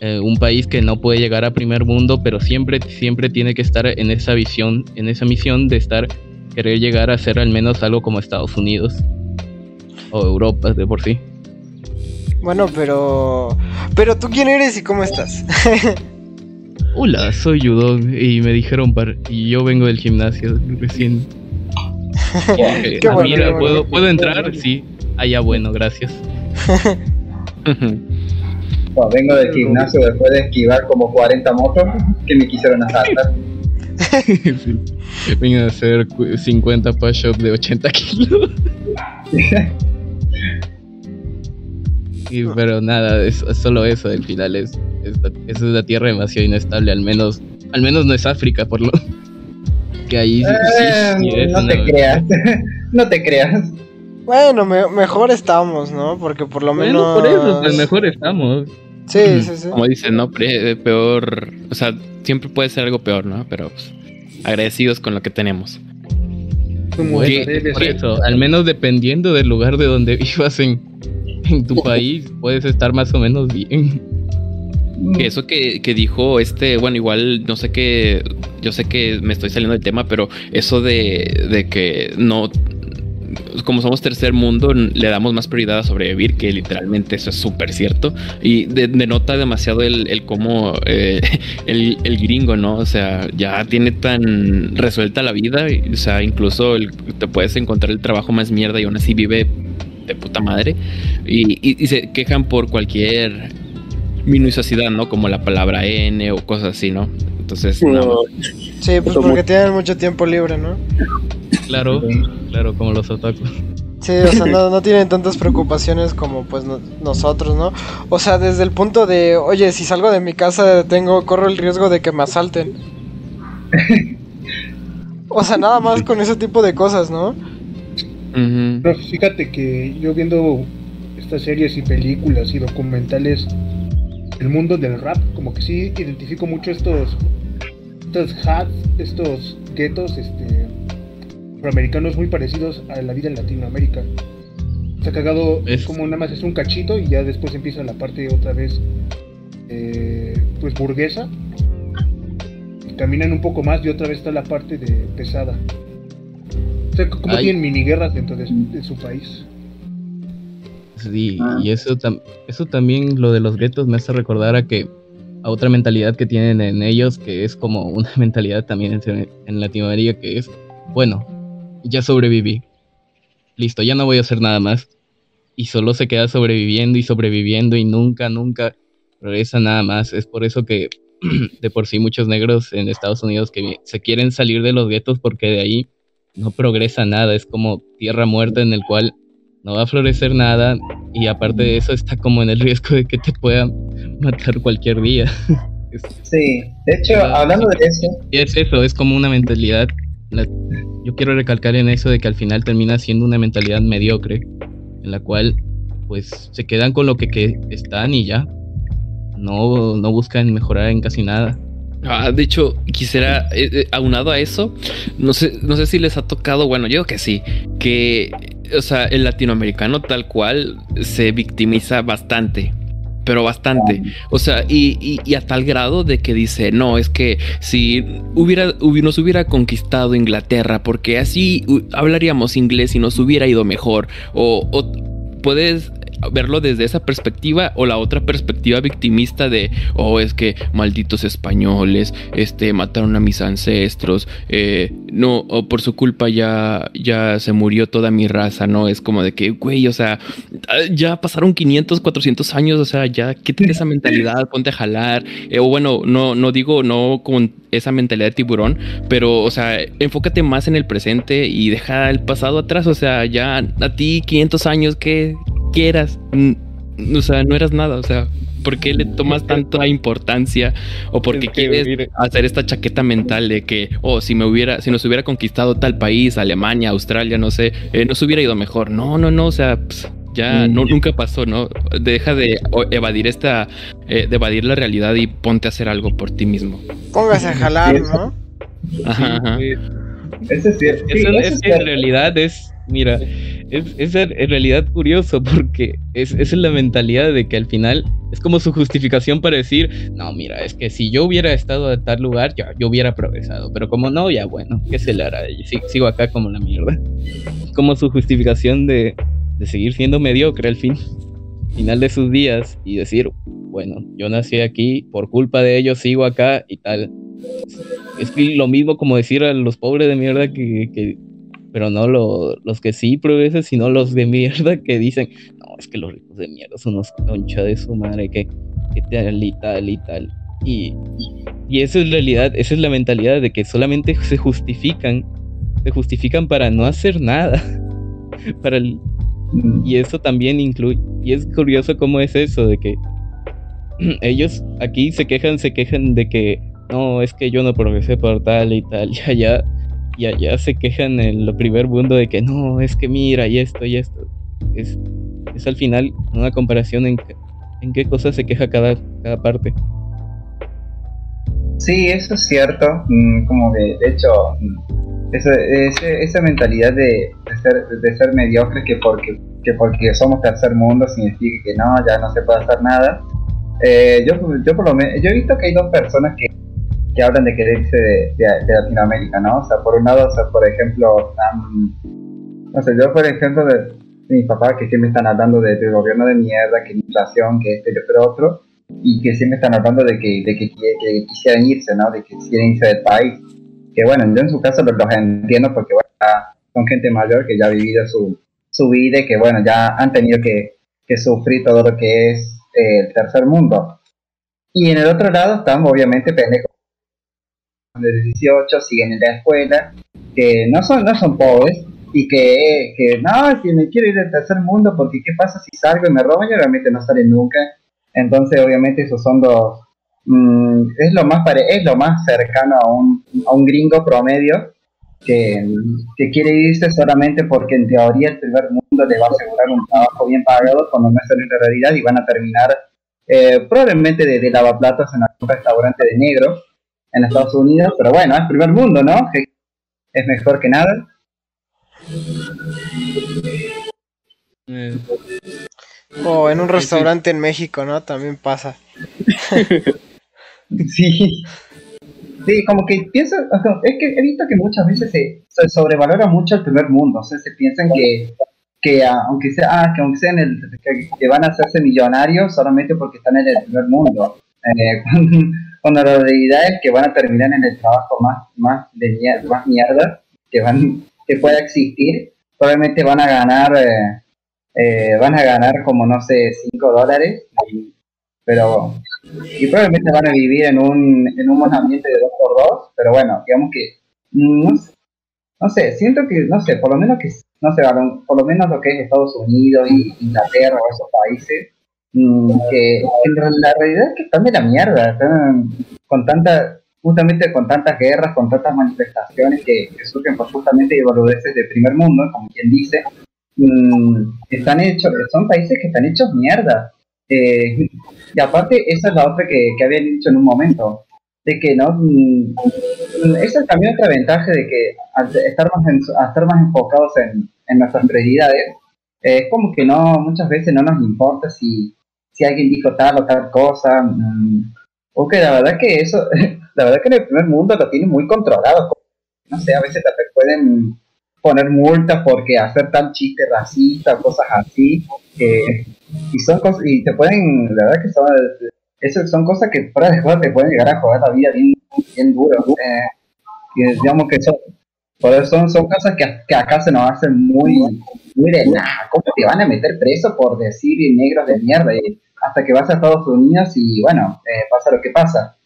S6: Eh, un país que no puede llegar a primer mundo, pero siempre, siempre tiene que estar en esa visión, en esa misión de estar, querer llegar a ser al menos algo como Estados Unidos o Europa de por sí.
S1: Bueno, pero. Pero tú quién eres y cómo estás? (laughs)
S6: Hola, soy Yudon y me dijeron par y yo vengo del gimnasio recién. (laughs) Qué ah, mira, ¿puedo, ¿puedo entrar? Sí. Allá bueno, gracias. (laughs)
S4: vengo del gimnasio después de esquivar como 40 motos que me quisieron asaltar. (laughs)
S6: sí. Vengo a hacer 50 push-ups de 80 kilos. (laughs) pero nada, es, solo eso, al final es, es, una tierra demasiado inestable, al menos, al menos no es África, por lo que ahí
S4: eh, no te creas, (laughs) no te creas.
S1: Bueno, mejor estamos, ¿no? Porque por lo menos.
S6: por eso, pues mejor estamos.
S1: Sí, sí, sí.
S3: Como dicen, ¿no? peor. O sea, siempre puede ser algo peor, ¿no? Pero pues, agradecidos con lo que tenemos.
S6: Como por eso, al menos dependiendo del lugar de donde (laughs) vivas en, en tu (laughs) país puedes estar más o menos bien.
S3: eso que, dijo este, bueno, igual no sé qué, yo sé que me estoy saliendo del tema, pero eso de, de que no, como somos tercer mundo, le damos más prioridad a sobrevivir, que literalmente eso es súper cierto. Y denota demasiado el, el cómo eh, (laughs) el, el, gringo, ¿no? O sea, ya tiene tan resuelta la vida, o sea, incluso te puedes encontrar el trabajo más mierda y aún así vive de puta madre y, se quejan por cualquier minuciosidad, ¿no? Como la palabra N o cosas así, ¿no? Entonces, no.
S1: Sí, pues porque tienen mucho tiempo libre, ¿no?
S6: Claro, claro, como los otakus.
S1: Sí, o sea, no, tienen tantas preocupaciones como pues nosotros, ¿no? O sea, desde el punto de, oye, si salgo de mi casa tengo, corro el riesgo de que me asalten. (laughs) O sea, nada más con ese tipo de cosas, ¿no?
S2: Pero fíjate que yo viendo estas series y películas y documentales, el mundo del rap, como que sí identifico mucho estos, estos hats, estos guetos, este, afroamericanos muy parecidos a la vida en Latinoamérica. Se ha cagado es como nada más es un cachito y ya después empieza la parte otra vez, eh, pues burguesa. Caminan un poco más y otra vez está la parte de pesada como tienen miniguerras dentro de, su país.
S6: Sí, ah. y eso, eso también lo de los guetos me hace recordar a que a otra mentalidad que tienen en ellos, que es como una (laughs) mentalidad también en, Latinoamérica, que es, bueno, ya sobreviví. Listo, ya no voy a hacer nada más. Y solo se queda sobreviviendo y sobreviviendo y nunca, nunca regresa nada más. Es por eso que (clears throat) de por sí muchos negros en Estados Unidos que se quieren salir de los guetos porque de ahí no progresa nada, es como tierra muerta en el cual no va a florecer nada y aparte de eso está como en el riesgo de que te puedan matar cualquier día. (laughs)
S4: Sí, de hecho, hablando de eso...
S6: Es eso, es como una mentalidad, yo quiero recalcar en eso de que al final termina siendo una mentalidad mediocre, en la cual pues se quedan con lo que, que están y ya, no, no buscan mejorar en casi nada.
S3: Ah, de hecho, quisiera, eh, eh, aunado a eso, no sé, no sé si les ha tocado, bueno, yo que sí, que, o sea, el latinoamericano tal cual se victimiza bastante, pero bastante. O sea, y, y, a tal grado de que dice, no, es que si hubiera, nos hubiera conquistado Inglaterra, porque así hablaríamos inglés y nos hubiera ido mejor, o, o puedes verlo desde esa perspectiva o la otra perspectiva victimista de, oh, es que malditos españoles, este, mataron a mis ancestros, eh, no, o por su culpa ya, ya se murió toda mi raza, ¿no? Es como de que, güey, o sea, ya pasaron 500, 400 años, o sea, ya quítate esa mentalidad, ponte a jalar, eh, o bueno, no, no digo, no con esa mentalidad de tiburón, pero, o sea, enfócate más en el presente y deja el pasado atrás, o sea, ya a ti 500 años que quieras, o sea, no eras nada, o sea, ¿por qué le tomas tanta importancia o por qué quieres hacer esta chaqueta mental de que, oh, si me hubiera, si nos hubiera conquistado tal país, Alemania, Australia, no sé, eh, nos hubiera ido mejor? No, no, no, o sea, ya no, nunca pasó, ¿no? Deja de evadir esta, eh, de evadir la realidad y ponte a hacer algo por ti mismo.
S1: Póngase a jalar, ¿no?
S6: Ajá, ajá. Eso es cierto. es en realidad es, mira, es, en realidad curioso porque es, es la mentalidad de que al final es como su justificación para decir, no, mira, es que si yo hubiera estado en tal lugar, ya, yo hubiera progresado, pero como no, ya bueno, ¿qué se le hará? Sigo acá como la mierda. Como su justificación de, de seguir siendo mediocre al fin, final de sus días y decir, bueno, yo nací aquí, por culpa de ellos sigo acá y tal. Es lo mismo como decir a los pobres de mierda que, pero no los que sí progresan, sino los de mierda que dicen, no, es que los ricos de mierda son unos concha de su madre, que, que tal y tal y tal. Y, y esa es realidad, esa es la mentalidad de que solamente se justifican, se justifican para no hacer nada, (laughs) para y eso también incluye, y es curioso cómo es eso, de que (clears throat) ellos aquí se quejan, se quejan de que no, es que yo no progresé por tal y tal, y allá, y allá se quejan en lo primer mundo de que no, es que mira, y esto, y esto. Es, es al final una comparación en, en qué cosas se queja cada, cada parte.
S4: Sí, eso es cierto, mm, como que de hecho esa, esa mentalidad de, ser, de ser mediocre que porque, que porque somos tercer mundo significa que no, ya no se puede hacer nada. Eh, yo, yo, por lo menos, yo he visto que hay dos personas que, que hablan de querer irse de, de, Latinoamérica, ¿no? O sea, por un lado, o sea, por ejemplo, no sé, yo por ejemplo de, mis papás que siempre están hablando de, del gobierno de mierda, que inflación, que este, que otro, y que siempre están hablando de que, de que, que, quisieran irse, ¿no? De que quisieran irse del país que bueno, yo en su caso los, entiendo porque bueno, son gente mayor que ya ha vivido su, su vida y que bueno, ya han tenido que, que sufrir todo lo que es eh, el tercer mundo. Y en el otro lado están obviamente pendejos de 18, siguen en la escuela, que no son, no son pobres y que, que no, si me quiero ir al tercer mundo porque qué pasa si salgo y me roban y realmente no salen nunca. Entonces obviamente esos son dos, Mm, es, lo más es lo más cercano a un, a un gringo promedio que, que, quiere irse solamente porque en teoría el primer mundo le va a asegurar un trabajo bien pagado cuando no es en realidad y van a terminar eh, probablemente de, de, lavaplatos en algún restaurante de negro en Estados Unidos, pero bueno, es primer mundo, ¿no? Es mejor que nada.
S1: O en un restaurante en México, ¿no? También pasa. (laughs)
S4: Sí. Sí, como que pienso, es que he visto que muchas veces se, sobrevalora mucho el primer mundo, o sea, se piensan que, que aunque sea, ah, que aunque sean el, que, van a hacerse millonarios solamente porque están en el primer mundo, eh, (laughs) cuando, la realidad es que van a terminar en el trabajo más, más mierda, más mierda que van, que pueda existir, probablemente van a ganar, eh, eh, van a ganar como no sé, 5 dólares, pero y probablemente van a vivir en un, en un ambiente de dos por dos, pero bueno, digamos que no, no, sé, siento que, no sé, por lo menos que, no sé, por lo menos lo que es Estados Unidos y Inglaterra o esos países, mm, que, la realidad es que están de la mierda, están con tanta, justamente con tantas guerras, con tantas manifestaciones que, surgen por justamente de primer mundo, como quien dice, mm, están hechos, son países que están hechos mierda. Eh, y aparte, esa es la otra que, que habían dicho en un momento, de que no, mm, esa es también otra ventaja de que al estar más, estar más enfocados en, en nuestras prioridades, es como que no, muchas veces no nos importa si, si alguien dijo tal o tal cosa, mm, o que la verdad que eso, (laughs) la verdad que en el primer mundo lo tienen muy controlado, no sé, a veces te pueden poner multas porque hacer tal chiste racista, cosas así, y son cosas, y te pueden, la verdad que son, eso son cosas que fuera de juego te pueden llegar a jugar la vida bien, duro. Eh, digamos que son, son, son cosas que, que acá se nos hacen muy, muy de nada. ¿Cómo te van a meter preso por decir negros de mierda? Y hasta que vas a Estados Unidos y bueno, eh, pasa lo que pasa.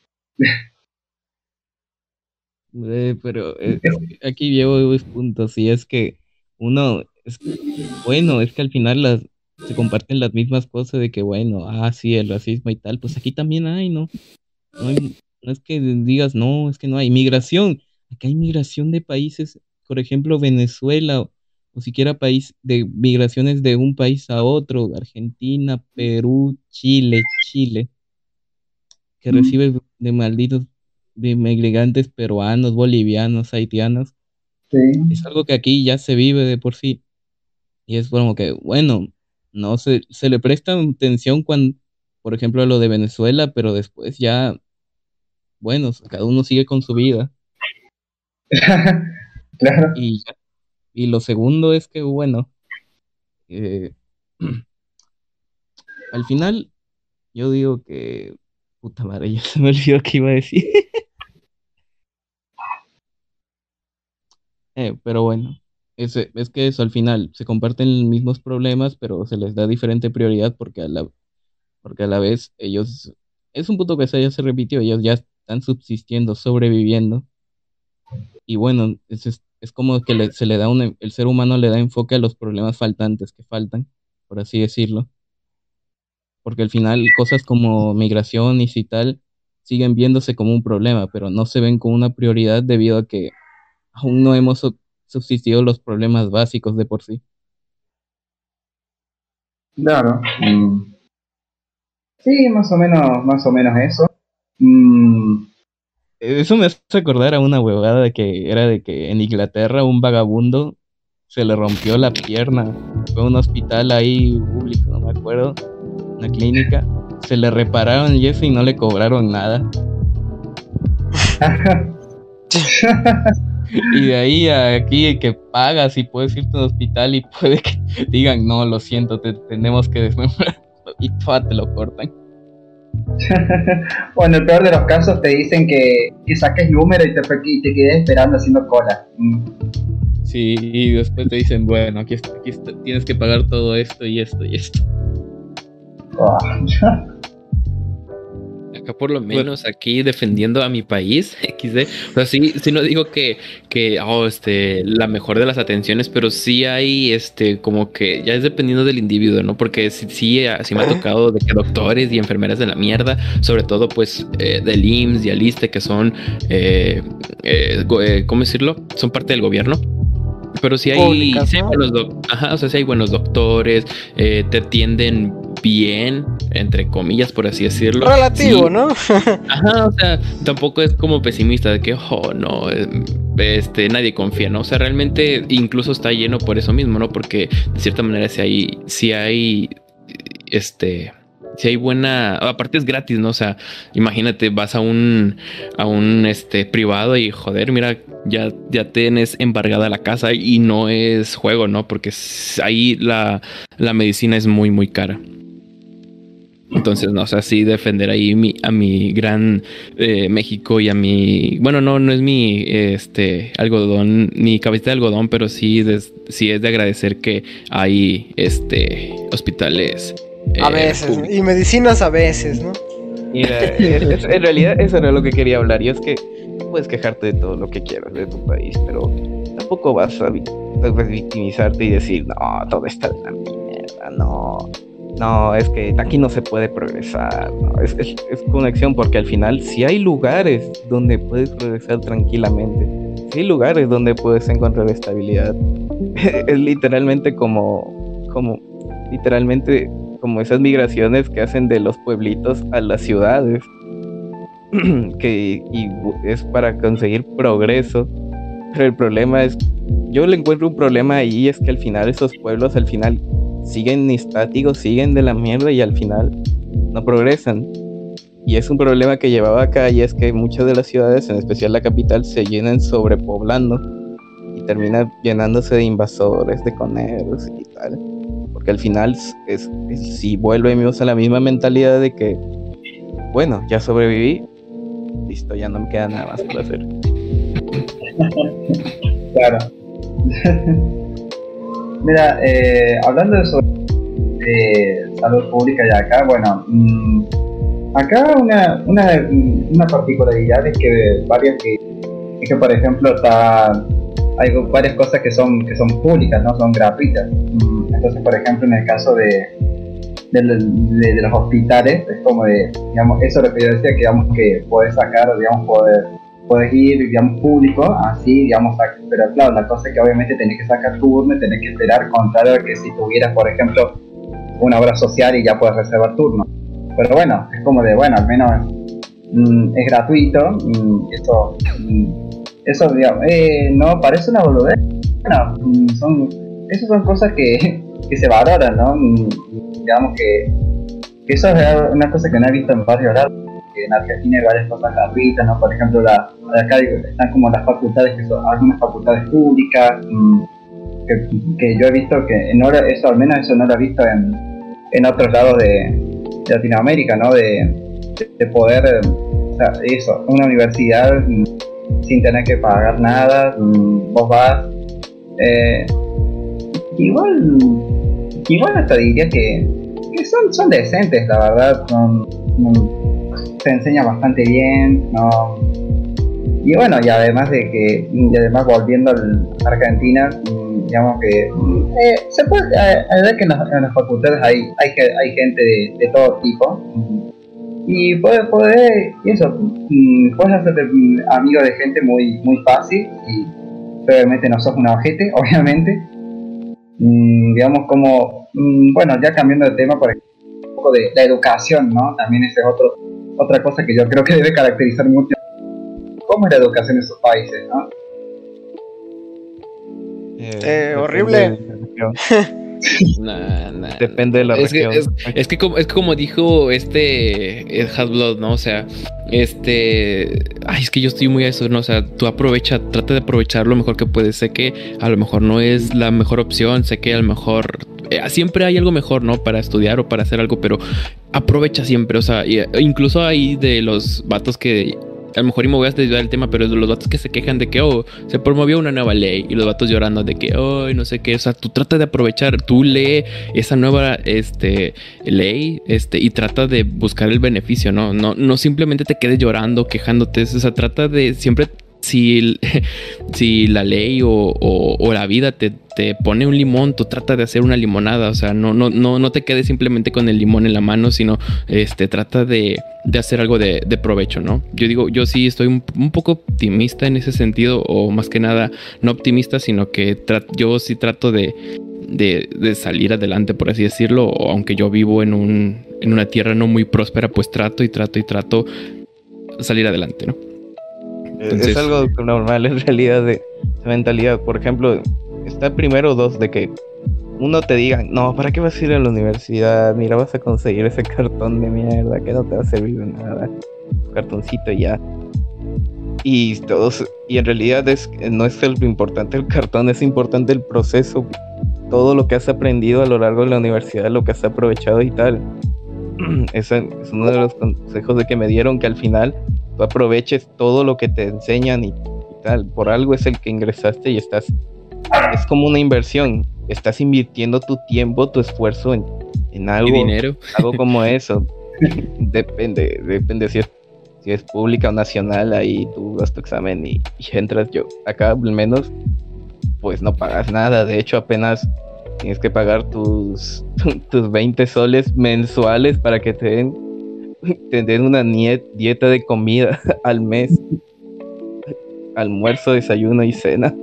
S6: Pero eh, aquí llevo dos puntos y es que uno, es, bueno, es que al final las, se comparten las mismas cosas de que bueno, ah, sí, el racismo y tal, pues aquí también hay, ¿no? No, no es que digas, no, es que no hay migración, acá hay migración de países, por ejemplo, Venezuela o siquiera país de migraciones de un país a otro, Argentina, Perú, Chile, Chile, que recibe de malditos de inmigrantes peruanos, bolivianos, haitianos. Es algo que aquí ya se vive de por sí. Y es como que, bueno, no se, se le presta atención cuando, por ejemplo, a lo de Venezuela, pero después ya, bueno, cada uno sigue con su vida. (laughs)
S4: claro.
S6: Y ya y lo segundo es que, bueno, eh, (clears throat) al final, yo digo que. Puta madre, (laughs) ya se me olvidó qué iba a decir. (laughs) Eh, pero bueno, es, es que eso al final se comparten los mismos problemas, pero se les da diferente prioridad porque a la, porque a la vez ellos. Es un punto que se, ya se repitió, ellos ya están subsistiendo, sobreviviendo. Y bueno, es como que se le da un, el ser humano le da enfoque a los problemas faltantes que faltan, por así decirlo. Porque al final cosas como migración y si tal siguen viéndose como un problema, pero no se ven como una prioridad debido a que aún no hemos subsistido los problemas básicos de por sí.
S4: Claro. Mm. Sí, más o menos, más o menos eso. Mm.
S6: Eso me hace recordar a una huevada de que era de que en Inglaterra un vagabundo se le rompió la pierna. Fue a un hospital ahí público, no me acuerdo, una clínica. Se le repararon y eso y no le cobraron nada. (laughs) y de ahí a aquí que pagas y puedes irte al hospital y puede que (laughs) digan, no, lo siento, te tenemos que desmembrar (laughs) y te lo cortan. (laughs)
S4: bueno, en el peor de los casos te dicen que, saques número y te, y te quedes esperando haciendo cola. Mm.
S6: Sí, y después te dicen, bueno, aquí, aquí tienes que pagar todo esto y esto y esto. (laughs)
S3: Ah. Acá por lo menos aquí defendiendo a mi país, (laughs) XD. O sea, sí, sí no digo que, que oh, este, la mejor de las atenciones, pero sí hay este, como que ya es dependiendo del individuo, ¿no? Porque sí, sí, me ha tocado de que doctores y enfermeras de la mierda, sobre todo pues eh, del IMSS y Aliste, que son, eh, eh, eh, ¿cómo decirlo? Son parte del gobierno pero si hay, buenos o sea, si hay buenos doctores, eh, te atienden bien, entre comillas, por así decirlo.
S1: Relativo, ¿no? (laughs)
S3: Ajá, o sea, tampoco es como pesimista de que, oh, no, eh, este, nadie confía, ¿no? O sea, realmente incluso está lleno por eso mismo, ¿no? Porque de cierta manera si hay, si hay, este, si hay buena, aparte es gratis, ¿no? O sea, imagínate, vas a un, a un, este, privado y joder, mira, ya, ya tienes embargada la casa y no es juego, ¿no? Porque ahí la, la medicina es muy, muy cara. Entonces, no, o sea, sí defender ahí mi, a mi gran eh, México y a mi, bueno, no, no es mi, este, algodón, mi cabeza de algodón, pero sí, sí es de agradecer que hay, este, hospitales
S1: a eh, veces, y medicinas a veces, ¿no?
S6: Mira, en realidad eso era lo que quería hablar, y es que puedes quejarte de todo lo que quieras de tu país, pero tampoco vas a victimizarte y decir, no, todo está de la mierda, no, no, es que aquí no se puede progresar, es, conexión porque al final si hay lugares donde puedes progresar tranquilamente, si hay lugares donde puedes encontrar estabilidad, (laughs) es literalmente como, como, literalmente como esas migraciones que hacen de los pueblitos a las ciudades, (clears throat) que y es para conseguir progreso. Pero el problema es, yo le encuentro un problema ahí, es que al final esos pueblos al final siguen estáticos, siguen de la mierda y al final no progresan. Y es un problema que llevaba acá y es que muchas de las ciudades, en especial la capital, se llenan sobrepoblando y termina llenándose de invasores, de coneros y tal Porque al final, es, si vuelvemos a la misma mentalidad de que, bueno, ya sobreviví, listo, ya no me queda nada más por hacer. (laughs)
S4: claro. (laughs) Mira, eh, hablando de, eso, salud pública y acá, bueno, mm, acá una, una, una, particularidad es que varias que, que por ejemplo está hay varias cosas que son que son públicas, no son gratuitas. Mm, entonces, por ejemplo, en el caso de, de, los hospitales, es como de, digamos, eso es lo que yo decía, que digamos que puedes sacar, digamos, poder puedes ir, digamos, público, así, digamos, pero claro, la cosa es que obviamente tenés que sacar turno, tenés que esperar, contrario que si tuvieras, por ejemplo, una obra social y ya puedes reservar turno. Pero bueno, es como de, bueno, al menos mm, es gratuito, mm, eso, mm, eso, digamos, eh, no parece una boludez. Bueno, son, esas son cosas que, (laughs) que se valoran, ¿no? Digamos que, que eso es una cosa que no he visto en varios lados en Argentina hay varias cosas gratuitas, ¿no? Por ejemplo, la, acá están como las facultades, que son algunas facultades públicas, mm, que, yo he visto que no, eso al menos eso no lo he visto en, en otros lados de, Latinoamérica, ¿no? De, poder, o sea, eso, una universidad mm, sin tener que pagar nada, mm, vos vas, eh, igual, igual hasta diría que, son, son decentes, la verdad, son se enseña bastante bien, ¿no? Y bueno, y además de que, y además volviendo a Argentina, mm, digamos que eh, se puede ver que en, las facultades hay, hay, hay gente de, todo tipo. Y puedes, puede, y eso, mm, puedes hacerte amigo de gente muy, muy fácil y obviamente no sos un ojete, (laughs) obviamente. Mm, digamos como, bueno, ya cambiando de tema, por ejemplo, un poco de la educación, ¿no? También ese es otro otra cosa que yo creo que debe caracterizar mucho cómo es la educación en esos países, ¿no?
S1: Eh, eh horrible. (laughs)
S6: Depende de la
S3: es
S6: región.
S3: Que, es, que como, es como dijo este Ed Blood, ¿no? O sea, este. Ay, es que yo estoy muy a eso, ¿no? O sea, tú aprovecha, trata de aprovechar lo mejor que puedes. Sé que a lo mejor no es la mejor opción, sé que a lo mejor eh, siempre hay algo mejor, ¿no? Para estudiar o para hacer algo, pero aprovecha siempre. O sea, incluso hay de los vatos que a lo mejor y me voy a desviar el tema, pero de los vatos que se quejan de que, oh, se promovió una nueva ley y los vatos llorando de que, oh, no sé qué, o sea, tú trata de aprovechar, tú lee esa nueva este, ley este, y trata de buscar el beneficio, ¿no? No, no simplemente te quedes llorando, quejándote, o sea, trata de siempre si, (laughs) si la ley o, la vida te, pone un limón, tú trata de hacer una limonada. O sea, no, no, no, no te quedes simplemente con el limón en la mano, sino este, trata de, hacer algo de, provecho, ¿no? Yo digo, yo sí estoy un, poco optimista en ese sentido, o más que nada, no optimista, sino que yo sí trato de, de, salir adelante, por así decirlo, aunque yo vivo en, un, en una tierra no muy próspera, pues trato y trato y trato salir adelante, ¿no?
S6: Es algo normal en (laughs) realidad de, mentalidad. Por ejemplo, está primero dos de que uno te diga, no, ¿para qué vas a ir a la universidad? Mira, vas a conseguir ese cartón de mierda que no te va a servir de nada. Cartoncito ya. Y todos, y en realidad es, no es lo importante el cartón, es importante el proceso, todo lo que has aprendido a lo largo de la universidad, lo que has aprovechado y tal. (clears throat) Ese es uno de los consejos de que me dieron que al final tú aproveches todo lo que te enseñan y, tal. Por algo es el que ingresaste y estás, es como una inversión. Estás invirtiendo tu tiempo, tu esfuerzo en, en algo,
S3: dinero?
S6: algo como (laughs) eso. depende, depende si es, si es pública o nacional, ahí tú das tu examen y, y entras yo. Acá al menos, pues no pagas nada. De hecho, apenas tienes que pagar tus, (laughs) tus 20 soles mensuales para que te den (laughs) tener una dieta de comida (laughs) al mes. Almuerzo, desayuno y cena.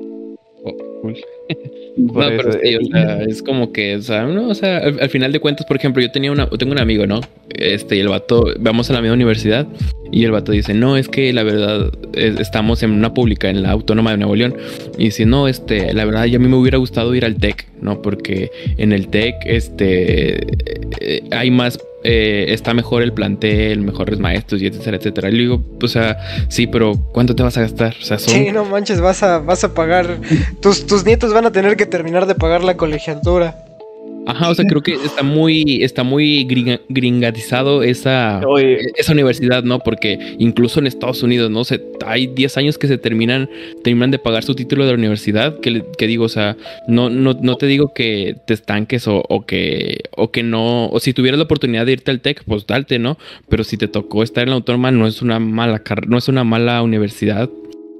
S3: Oh, (laughs) no, pero sí, o sea, es como que, o sea, no, o sea, al, final de cuentas, por ejemplo, yo tenía una, tengo un amigo, ¿no? Este, y el vato, vamos a la misma universidad, y el vato dice, no, es que la verdad, estamos en una pública, en la Autónoma de Nuevo León, y dice, no, este, la verdad, ya a mí me hubiera gustado ir al TEC, ¿no? Porque en el TEC, este, eh, hay más eh, está mejor el plantel, mejores maestros y etcétera, etcétera. Y le digo, o sea, sí, pero ¿cuánto te vas a gastar?
S1: Sí, no manches, vas a, vas a pagar, tus, tus nietos van a tener que terminar de pagar la colegiatura.
S3: Ajá, o sea, creo que está muy, está muy gringa- gringatizado esa,
S7: Oye,
S3: esa universidad, ¿no? Porque incluso en Estados Unidos, ¿no? Se, hay 10 años que se terminan, terminan de pagar su título de la universidad, que, que digo, o sea, no, no, no te digo que te estanques o, o que, o que no, o si tuvieras la oportunidad de irte al TEC, pues darte, ¿no? Pero si te tocó estar en la autónoma, no es una mala carrera, no es una mala universidad.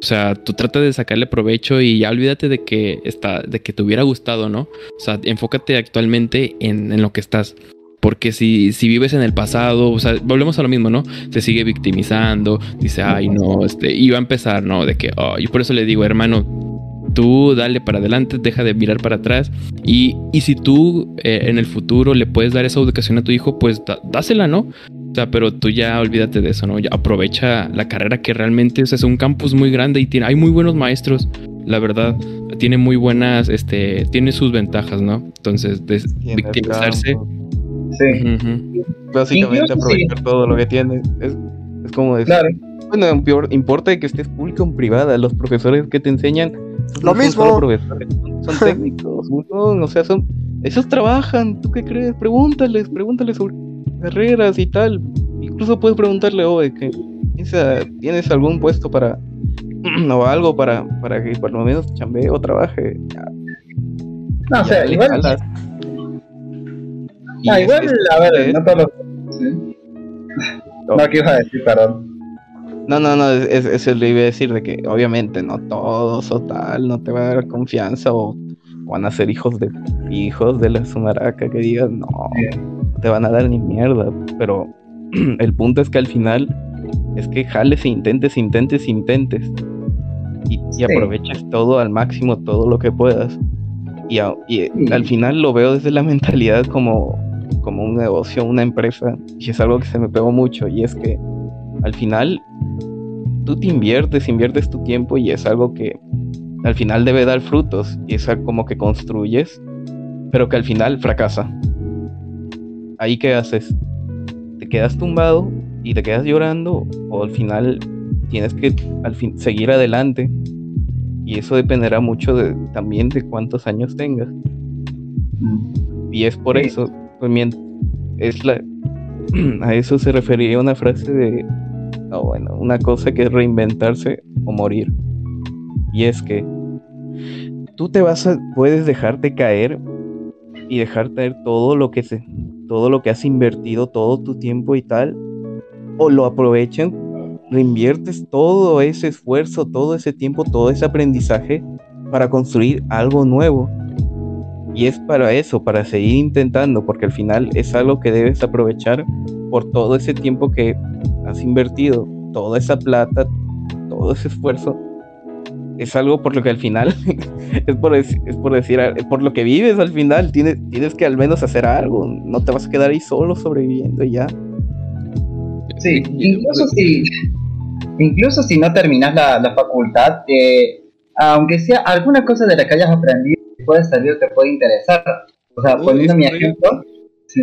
S3: O sea, tú trata de sacarle provecho y ya olvídate de que está, de que te hubiera gustado, ¿no? O sea, enfócate actualmente en, en lo que estás. Porque si, si vives en el pasado, o sea, volvemos a lo mismo, ¿no? Se sigue victimizando, dice, ay, no, este, y a empezar, ¿no? De que, oh, y por eso le digo, hermano, tú dale para adelante, deja de mirar para atrás. Y, y si tú eh, en el futuro le puedes dar esa educación a tu hijo, pues dásela, ¿no? O sea, pero tú ya olvídate de eso, ¿no? Ya aprovecha la carrera que realmente o sea, es un campus muy grande y tiene, hay muy buenos maestros, la verdad. Tiene muy buenas, este, tiene sus ventajas, ¿no? Entonces, victimizarse.
S4: Sí.
S6: Básicamente aprovechar todo lo que tiene. Es, es como decir,
S4: claro.
S6: bueno, peor, importa que estés público o privada. Los profesores que te enseñan
S1: Lo
S6: no
S1: mismo.
S6: profesores, son, son (laughs) técnicos, son- o sea, son esos trabajan. ¿Tú qué crees? Pregúntales, pregúntales sobre carreras y tal. Incluso puedes preguntarle, oye, que piensa, ¿tienes algún puesto para (clears throat) o algo para, para que por lo menos chambee o trabaje?
S4: No, o sea,
S6: Ya
S4: igual,
S6: jalas.
S4: Ah, igual,
S6: es-
S4: a ver,
S6: es-
S4: no todos los... ¿sí? No, ¿qué ibas a decir, perdón?
S6: No, no, no, es- es- le iba a decir de que obviamente no todos o tal, no te va a dar confianza o van a ser hijos de hijos de la sumaraca que digas, no, no te van a dar ni mierda, pero (clears throat) el punto es que al final es que jales e intentes, intentes, intentes y, y aproveches todo al máximo, todo lo que puedas. Y, a- y,
S4: Sí.
S6: al final lo veo desde la (laughs) mentalidad como, como un negocio, una empresa, y es algo que se me pegó mucho, y es que al final tú te inviertes, inviertes tu tiempo y es algo que al final debe dar frutos y es algo como que construyes, pero que al final fracasa. Ahí qué haces? Te quedas tumbado y te quedas llorando o al final tienes que al fin seguir adelante y eso dependerá mucho de, también de cuántos años tengas. Y es por
S4: Sí.
S6: eso, pues, es la, (clears throat) a eso se refería una frase de, no, bueno, una cosa que es reinventarse o morir. Y es que tú te vas a, puedes dejarte caer y dejar caer todo lo que se, todo lo que has invertido, todo tu tiempo y tal, o lo aprovechan, reinviertes todo ese esfuerzo, todo ese tiempo, todo ese aprendizaje para construir algo nuevo. Y es para eso, para seguir intentando, porque al final es algo que debes aprovechar por todo ese tiempo que has invertido, toda esa plata, todo ese esfuerzo. Es algo por lo que al final, (laughs) es por, dec- es por decir, es por lo que vives al final, tienes, tienes que al menos hacer algo, no te vas a quedar ahí solo sobreviviendo y ya.
S4: Sí, incluso si, incluso si no terminas la, la facultad, eh, aunque sea alguna cosa de la que hayas aprendido, puede servir, te puede interesar. O sea, poniendo mi ejemplo, sí.